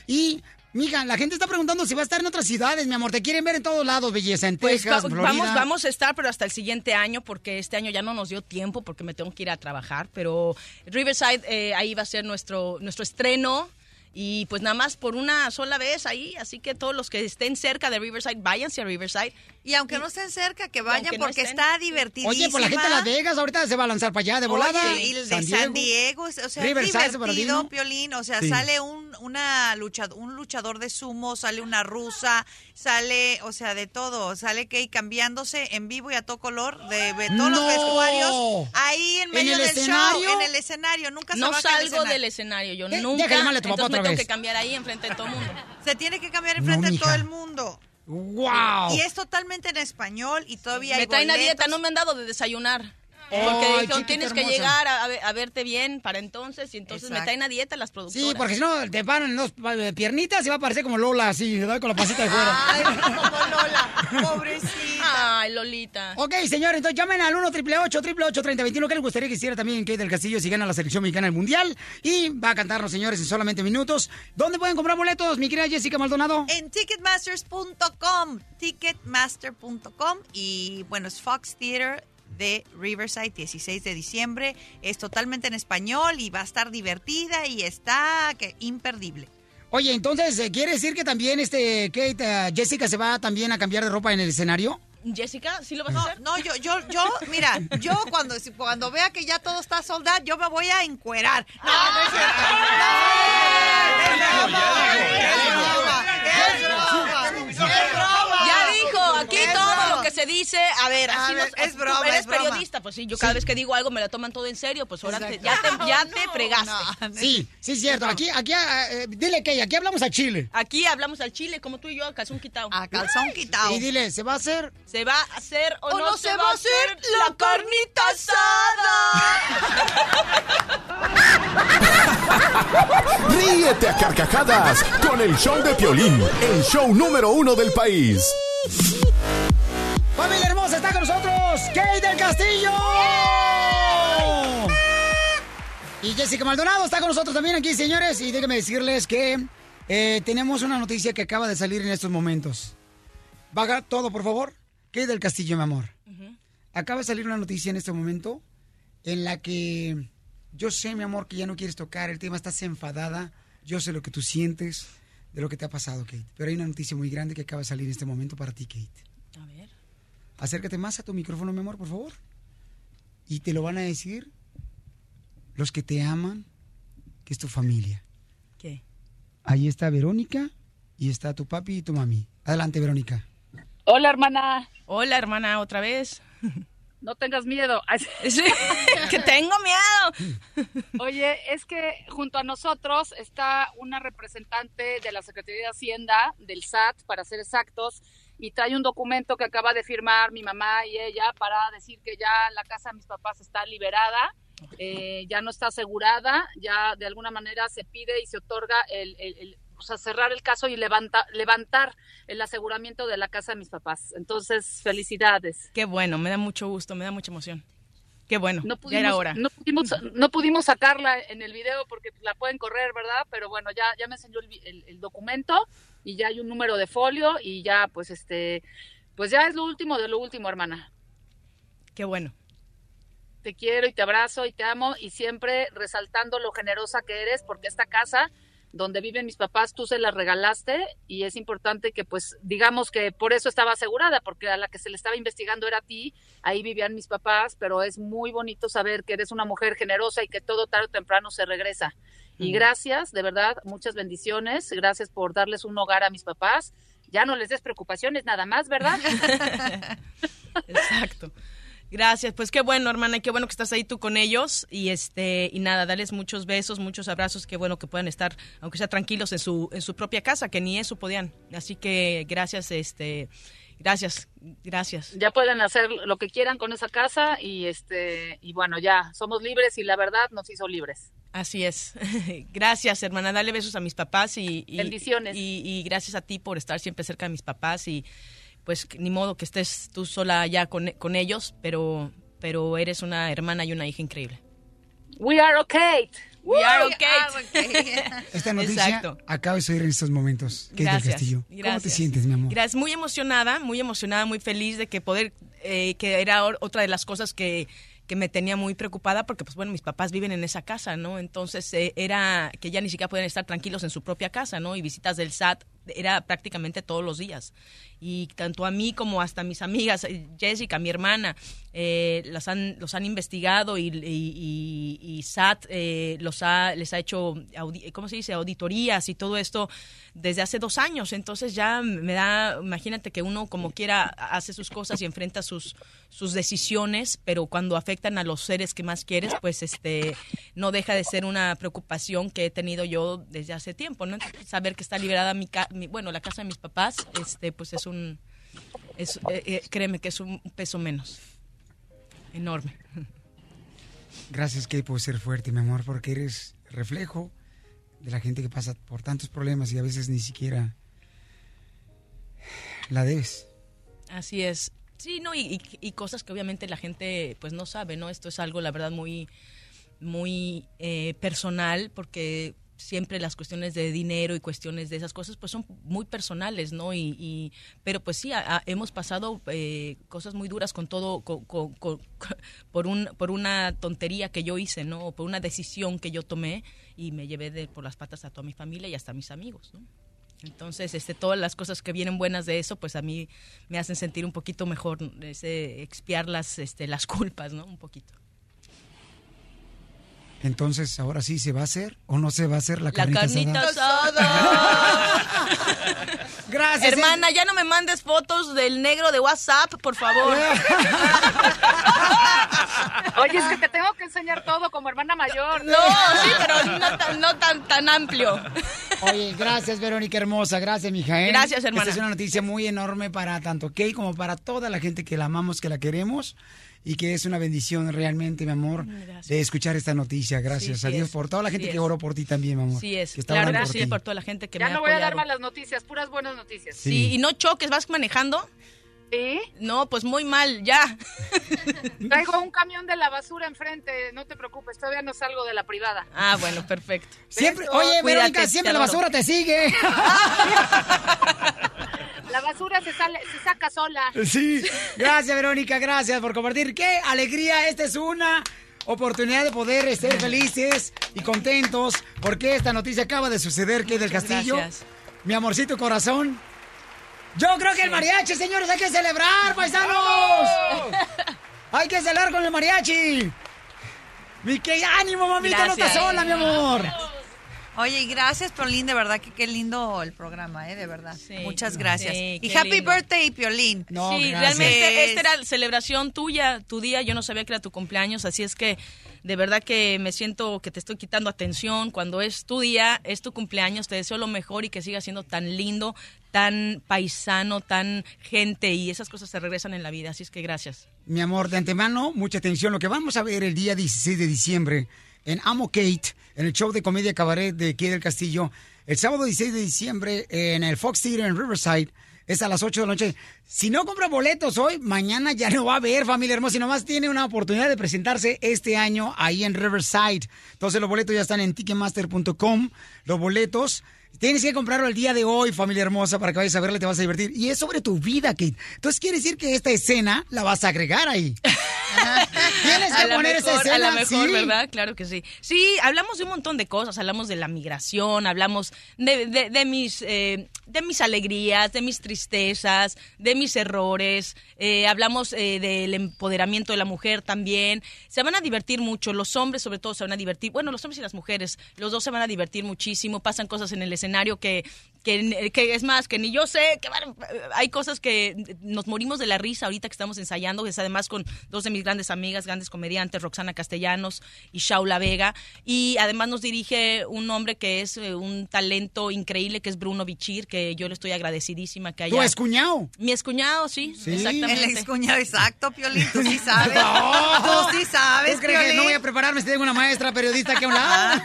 Y, mija, la gente está preguntando si va a estar en otras ciudades, mi amor. Te quieren ver en todos lados, belleza, en Pues Texas, va- Florida. vamos, vamos a estar, pero hasta el siguiente año, porque este año ya no nos dio tiempo, porque me tengo que ir a trabajar. Pero Riverside, eh, ahí va a ser nuestro, nuestro estreno. Y pues nada más por una sola vez ahí, así que todos los que estén cerca de Riverside, váyanse a Riverside. Y aunque no estén cerca, que vayan no porque estén. está divertidísima. Oye, pues la gente de Las Vegas ahorita se va a lanzar para allá de volada. Oye, y el de San Diego, o sea, Riverside, es divertido. Piolín, o sea, Sí. sale un, una lucha, un luchador de sumo, sale una rusa, sale, o sea, de todo, sale Kay cambiándose en vivo y a todo color de, de todos los ¡No! vestuarios, ahí en ¿En medio el del escenario? show, en el escenario, nunca se No salgo escenario. del escenario, yo ¿Qué? nunca. Déjale a me tengo vez. que cambiar ahí enfrente de todo el mundo. Se tiene que cambiar enfrente No, de todo el mundo. ¡Wow! Y es totalmente en español y todavía hay Me traen a boletos. dieta, no me han dado de desayunar. Ay, Porque dijeron, chiquita tienes que llegar a, a ve- a verte bien para entonces, y entonces me Exacto. traen a dieta las productoras. Sí, porque si no te paran en dos eh, piernitas y va a parecer como Lola así, ¿verdad? Con la pasita de fuera. Ay, como Lola, pobrecita. Ay, Lolita. Ok, señor, entonces llamen al 1 888 3021 ¿Qué les gustaría que hiciera también Kate del Castillo si gana la selección mexicana del Mundial? Y va a cantarnos, señores, en solamente minutos. ¿Dónde pueden comprar boletos, mi querida Jessica Maldonado? En ticketmasters.com, ticketmaster.com y bueno, es Fox Theater de Riverside, 16 de diciembre. Es totalmente en español y va a estar divertida y está que imperdible. Oye, entonces, eh, ¿quiere decir que también este Kate, eh, Jessica se va también a cambiar de ropa en el escenario? Jessica, ¿sí lo vas a No, hacer? no, yo, yo, yo, mira, yo cuando, cuando vea que ya todo está soldado, yo me voy a encuerar. No, no es cierto. No, es broma, es broma, es broma, es broma. Ya dijo, aquí todo que dice, a ver, A así ver, no- es tú broma, eres es broma. periodista, pues sí, yo cada vez que digo algo me lo toman todo en serio, pues ahora te- ya te, ya te fregaste. no. Sí, sí, cierto. Aquí, aquí, eh, dile que aquí hablamos a Chile. Aquí hablamos al chile, como tú y yo, a calzón quitado. A calzón quitado. Y dile, ¿se va a hacer? ¿Se va a hacer o, ¿O no, se, va a hacer la carnita asada? Ríete a carcajadas con el show de Piolín, el show número uno del país. ¡Familia hermosa, está con nosotros! ¡Kate del Castillo! Y Jessica Maldonado está con nosotros también aquí, señores. Y déjenme decirles que eh, tenemos una noticia que acaba de salir en estos momentos. Baja todo, por favor. Kate del Castillo, mi amor. Acaba de salir una noticia en este momento en la que yo sé, mi amor, que ya no quieres tocar el tema, estás enfadada yo sé lo que tú sientes de lo que te ha pasado, Kate. Pero hay una noticia muy grande que acaba de salir en este momento para ti, Kate. A ver. Acércate más a tu micrófono, mi amor, por favor. Y te lo van a decir los que te aman, que es tu familia. ¿Qué? Ahí está Verónica y está tu papi y tu mami. Adelante, Verónica. Hola, hermana. Hola, hermana, otra vez. No tengas miedo. que tengo miedo. Oye, es que junto a nosotros está una representante de la Secretaría de Hacienda, del SAT, para ser exactos, y trae un documento que acaba de firmar mi mamá y ella para decir que ya la casa de mis papás está liberada, eh, ya no está asegurada, ya de alguna manera se pide y se otorga el, el- el- o sea, cerrar el caso y levanta, levantar el aseguramiento de la casa de mis papás. Entonces, felicidades. Qué bueno, me da mucho gusto, me da mucha emoción. Qué bueno, No ya era pudimos, hora. no pudimos, no pudimos sacarla en el video porque la pueden correr, ¿verdad? Pero bueno, ya, ya me enseñó el, vi- el- el documento y ya hay un número de folio y ya, pues este, pues ya es lo último de lo último, hermana. Qué bueno. Te quiero y te abrazo y te amo y siempre resaltando lo generosa que eres porque esta casa donde viven mis papás tú se la regalaste y es importante que pues digamos que por eso estaba asegurada porque a la que se le estaba investigando era a ti, ahí vivían mis papás, pero es muy bonito saber que eres una mujer generosa y que todo tarde o temprano se regresa. Y gracias, de verdad, muchas bendiciones, gracias por darles un hogar a mis papás. Ya no les des preocupaciones nada más, ¿verdad? Exacto. Gracias, pues qué bueno, hermana, y qué bueno que estás ahí tú con ellos y este y nada, darles muchos besos, muchos abrazos, qué bueno que puedan estar aunque sea tranquilos en su en su propia casa, que ni eso podían. Así que gracias, este gracias, gracias. ya pueden hacer lo que quieran con esa casa y este y bueno ya somos libres y la verdad nos hizo libres Así es. gracias, hermana. Dale besos a mis papás y, y- Bendiciones. Y, y gracias a ti por estar siempre cerca de mis papás y pues ni modo que estés tú sola allá con, con ellos, pero pero eres una hermana y una hija increíble. we are okay We are okay. ah. Esta noticia Exacto. acabas de oír en estos momentos. Kate del Gracias. Castillo. ¿Cómo te sientes, mi amor? Gracias, muy emocionada, muy emocionada, muy feliz de que poder, eh, que era otra de las cosas que, que me tenía muy preocupada porque, pues bueno, mis papás viven en esa casa, ¿no? Entonces eh, era que ya ni siquiera pueden estar tranquilos en su propia casa, ¿no? Y visitas del SAT era prácticamente todos los días. Y tanto a mí como hasta a mis amigas, eh, Jessica, mi hermana, eh, las han, los han investigado y, SAT eh, los ha, les ha hecho, audi- ¿cómo se dice?, auditorías y todo esto desde hace dos años. Entonces ya me da, imagínate que uno como quiera hace sus cosas y enfrenta sus, sus decisiones, pero cuando afectan a los seres que más quieres, pues este no deja de ser una preocupación que he tenido yo desde hace tiempo, ¿no? Saber que está liberada mi, mi- bueno, la casa de mis papás, este pues es un, es, eh, eh, créeme que es un peso menos, enorme. Gracias, Kate, por ser fuerte, mi amor, porque eres reflejo de la gente que pasa por tantos problemas y a veces ni siquiera la debes. Así es. Sí, no, y, y- y cosas que obviamente la gente pues no sabe, ¿no? Esto es algo, la verdad, muy, muy eh, personal, porque siempre las cuestiones de dinero y cuestiones de esas cosas pues son muy personales, ¿no? Y, pero pues sí, hemos pasado eh, cosas muy duras con todo, con- con- por, un, por una tontería que yo hice, ¿no? O por una decisión que yo tomé y me llevé de, por las patas a toda mi familia y hasta a mis amigos, ¿no? Entonces, este, todas las cosas que vienen buenas de eso, pues a mí me hacen sentir un poquito mejor, ese, expiar las, este, las culpas, ¿no? Un poquito. Entonces, ahora sí, ¿se va a hacer o no se va a hacer la La carnita, carnita asada? asada. Gracias. Hermana, ya no me mandes fotos del negro de WhatsApp, por favor. oye es que te tengo que enseñar todo como hermana mayor No, sí, pero no tan, no tan, tan amplio. Oye, gracias, Verónica hermosa. Gracias, mija. ¿eh? Gracias, hermana. Esta es una noticia muy enorme para tanto Kate como para toda la gente que la amamos, que la queremos. Y que es una bendición realmente, mi amor, Gracias. de escuchar esta noticia. Gracias Sí, a sí Dios es. por toda la gente Sí que oró por ti también, mi amor. Sí es, que está claro, por gracias por toda la gente que ya me no ha voy a dar malas noticias puras buenas noticias Sí, y no choques, ¿vas manejando? ¿Sí? No, pues muy mal, ya. traigo un camión de la basura enfrente no te preocupes todavía no salgo de la privada Ah, bueno, perfecto. Siempre, Besos. oye, Cuídate, Verónica, siempre la basura te sigue. la basura se sale se saca sola Sí, gracias Verónica, gracias por compartir. ¡Qué alegría! Esta es una oportunidad de poder ser felices y contentos porque esta noticia acaba de suceder que del Castillo. gracias. Mi amorcito corazón. Yo creo que el mariachi, señores, hay que celebrar, paisanos. Hay que celebrar con el mariachi. Mi que ánimo, mamita, no Gracias. estás sola, mi amor. Oye, y gracias, Piolín, de verdad que qué lindo el programa, ¿eh? De verdad. Muchas gracias. Sí, y Happy lindo. Birthday, Piolín. sí, realmente esta era celebración tuya, tu día. Yo no sabía que era tu cumpleaños, así es que de verdad que me siento que te estoy quitando atención. Cuando es tu día, es tu cumpleaños, te deseo lo mejor y que siga siendo tan lindo, tan paisano, tan gente y esas cosas se regresan en la vida. Así es que gracias. Mi amor, de antemano, mucha atención. Lo que vamos a ver el día 16 de diciembre en Amo Kate, en el show de comedia cabaret de aquí del Castillo. El sábado 16 de diciembre en el Fox Theater en Riverside. Es a las 8 de la noche. Si no compra boletos hoy, mañana ya no va a haber, familia hermosa. Y nomás tiene una oportunidad de presentarse este año ahí en Riverside. Entonces los boletos ya están en ticketmaster.com. Los boletos. Tienes que comprarlo el día de hoy, familia hermosa, para que vayas a verla y te vas a divertir. Y es sobre tu vida, Kate. Entonces quiere decir que esta escena la vas a agregar ahí. Tienes A que poner esa mejor, escena. A la mejor, sí. ¿verdad? Claro que sí. Sí, hablamos de un montón de cosas. Hablamos de la migración, hablamos de, de- de mis, eh, de mis alegrías, de mis tristezas, de mis errores. Eh, hablamos eh, del empoderamiento de la mujer también. Se van a divertir mucho. Los hombres, sobre todo, se van a divertir. Bueno, los hombres y las mujeres, los dos se van a divertir muchísimo. Pasan cosas en el escenario que, que, que es más, que ni yo sé. que van- hay cosas que nos morimos de la risa ahorita que estamos ensayando, que es además con dos de mis grandes amigas, grandes comediantes, Roxana Castellanos y Shaula Vega. Y además nos dirige un hombre que es eh, un talento increíble, que es Bruno Bichir, que yo le estoy agradecidísima que haya... Tu excuñado. Mi excuñado, sí, Sí. exactamente. El excuñado, exacto, Piolín, tú sí sabes. No. Tú sí sabes, ¿Tú crees que no voy a prepararme si tengo una maestra periodista aquí a un lado?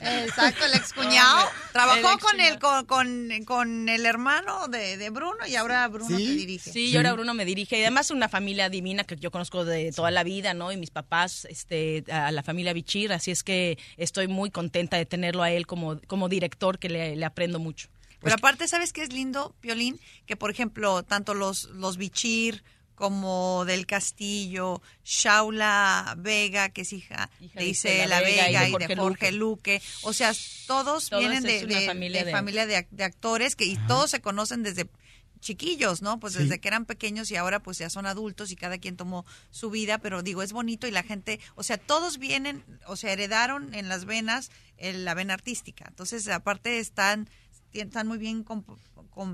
Exacto, el excuñado. Hombre, Trabajó el con el con, con, con el hermano de, de Bruno y ahora Bruno te dirige. Sí, y ahora Bruno me dirige. Y además una familia divina que yo conozco de toda la vida, ¿no? Y mis papás, este, a la familia Bichir. Así es que estoy muy contenta de tenerlo a él como, como director, que le, le aprendo mucho. Pero aparte, ¿sabes qué es lindo, Piolín? Que, por ejemplo, tanto los, los Bichir como del Castillo, Shaula Vega, que es hija, Hija de Isela Vega Vega y y de Jorge Luque. O sea, todos, Todos vienen de, de- familia de de- familia de, ac- de actores que, y todos se conocen desde chiquillos, ¿no? Pues Sí. desde que eran pequeños y ahora pues ya son adultos y cada quien tomó su vida, pero digo, es bonito y la gente, o sea, todos vienen, o sea, heredaron en las venas el- la vena artística. Entonces, aparte están están muy bien com-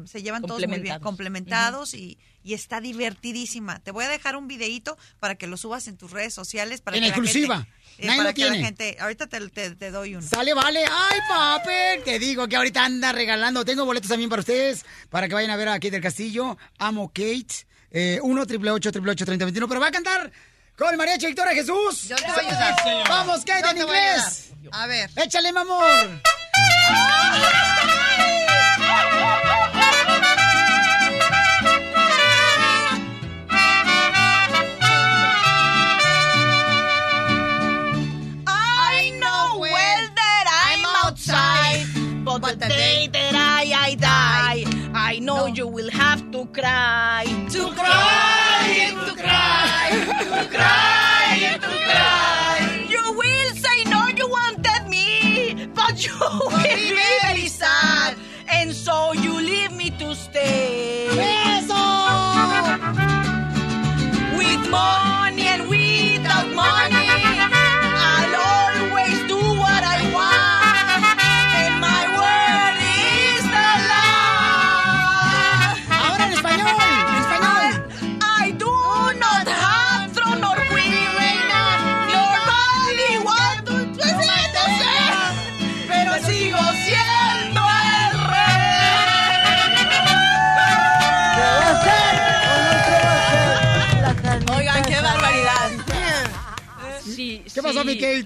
se llevan todos muy bien Complementados. y, y está divertidísima. Te voy a dejar un videíto para que lo subas en tus redes sociales para En que la exclusiva. gente- eh, Nadie para lo que la tiene. gente, ahorita te, te- te doy uno. Sale, vale. Ay, papi. Te digo que ahorita anda regalando. Tengo boletos también para ustedes, para que vayan a ver a Kate del Castillo. Amo Kate. Eh, 1 triple 8 triple 8 30 21. Pero va a cantar con el mariachi Victoria Jesús. Yo te voy a ayudar. Vamos, Kate, Yo en a inglés. ayudar. A ver. Échale, mi amor. Cry. To cry, to cry, to cry, to cry. You will say no, you wanted me, but you will be very sad, and so you leave me to stay.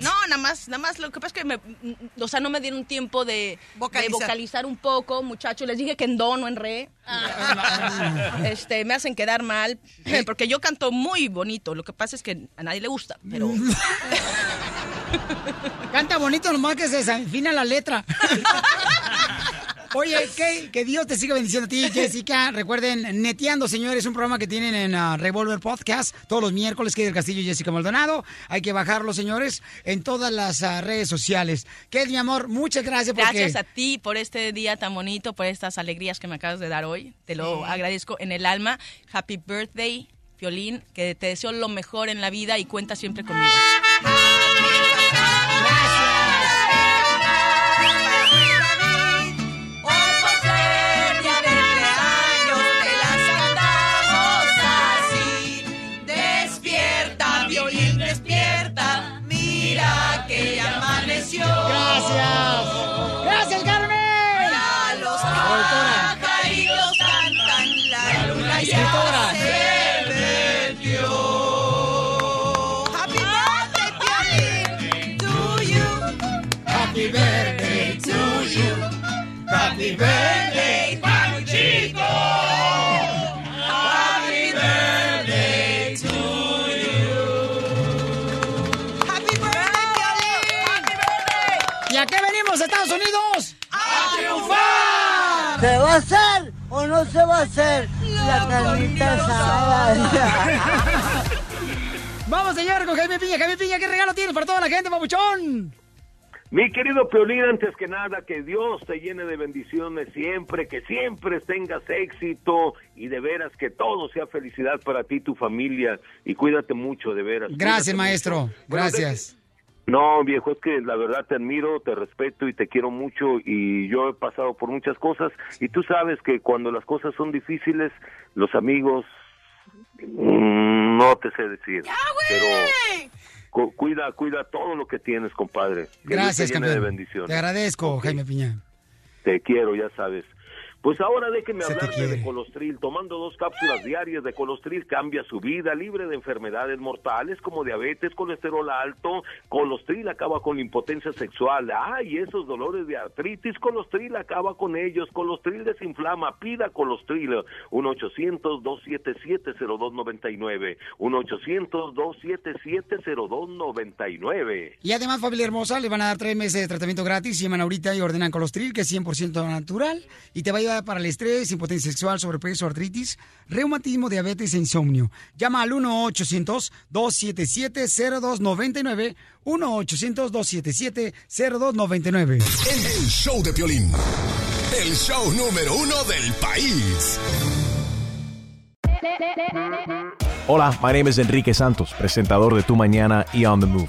No, nada más, nada más. Lo que pasa es que me, mm, o sea, no me dieron tiempo de Vocalizar. de vocalizar un poco, muchachos. Les dije que en do, no en re. Este, me hacen quedar mal, porque yo canto muy bonito. Lo que pasa es que a nadie le gusta, pero Canta bonito nomás que se desafina la letra. Oye, que, que Dios te siga bendiciendo a ti, Jessica. Recuerden, Neteando, señores, un programa que tienen en ah, Revolver Podcast todos los miércoles, que del Castillo y Jessica Maldonado. Hay que bajarlo, señores, en todas las ah, redes sociales. Que mi amor, muchas gracias porque... Gracias a ti por este día tan bonito, por estas alegrías que me acabas de dar hoy. Te lo Sí. agradezco en el alma. Happy birthday, Violín, que te deseo lo mejor en la vida y cuenta siempre conmigo. Se va a hacer la carnita asada? Vamos, señor, con Jaime Piña. Jaime Piña, ¿qué regalo tienes para toda la gente, papuchón? Mi querido Piolín, antes que nada, que Dios te llene de bendiciones siempre, que siempre tengas éxito y de veras que todo sea felicidad para ti y tu familia y cuídate mucho, de veras. Gracias, Cuídate maestro. mucho. Bueno, Gracias. No, viejo, es que la verdad te admiro, te respeto y te quiero mucho y yo he pasado por muchas cosas y tú sabes que cuando las cosas son difíciles, los amigos, mm, no te sé decir, pero cu- cuida, cuida todo lo que tienes, compadre. Que Dios Gracias, te llene de campeón. bendiciones. Te agradezco, Jaime Piña. Te quiero, ya sabes. Pues ahora te hablarle de colostril. Tomando dos cápsulas diarias de colostril cambia su vida, libre de enfermedades mortales como diabetes, colesterol alto. Colostril acaba con la impotencia sexual. Ay, esos dolores de artritis, colostril acaba con ellos. Colostril desinflama. Pida colostril. 1-800-277-0299. 1-800-277-0299. Y además, familia hermosa, le van a dar tres meses de tratamiento gratis. Llaman ahorita y ordenan colostril, que es 100% natural. Y te va a para el estrés, impotencia sexual, sobrepeso, artritis, reumatismo, diabetes e insomnio. Llama al 1-800-277-0299. 1-800-277-0299. El show de Piolín. El show número uno del país. Hola, my name is Enrique Santos, presentador de Tu Mañana y On the Move.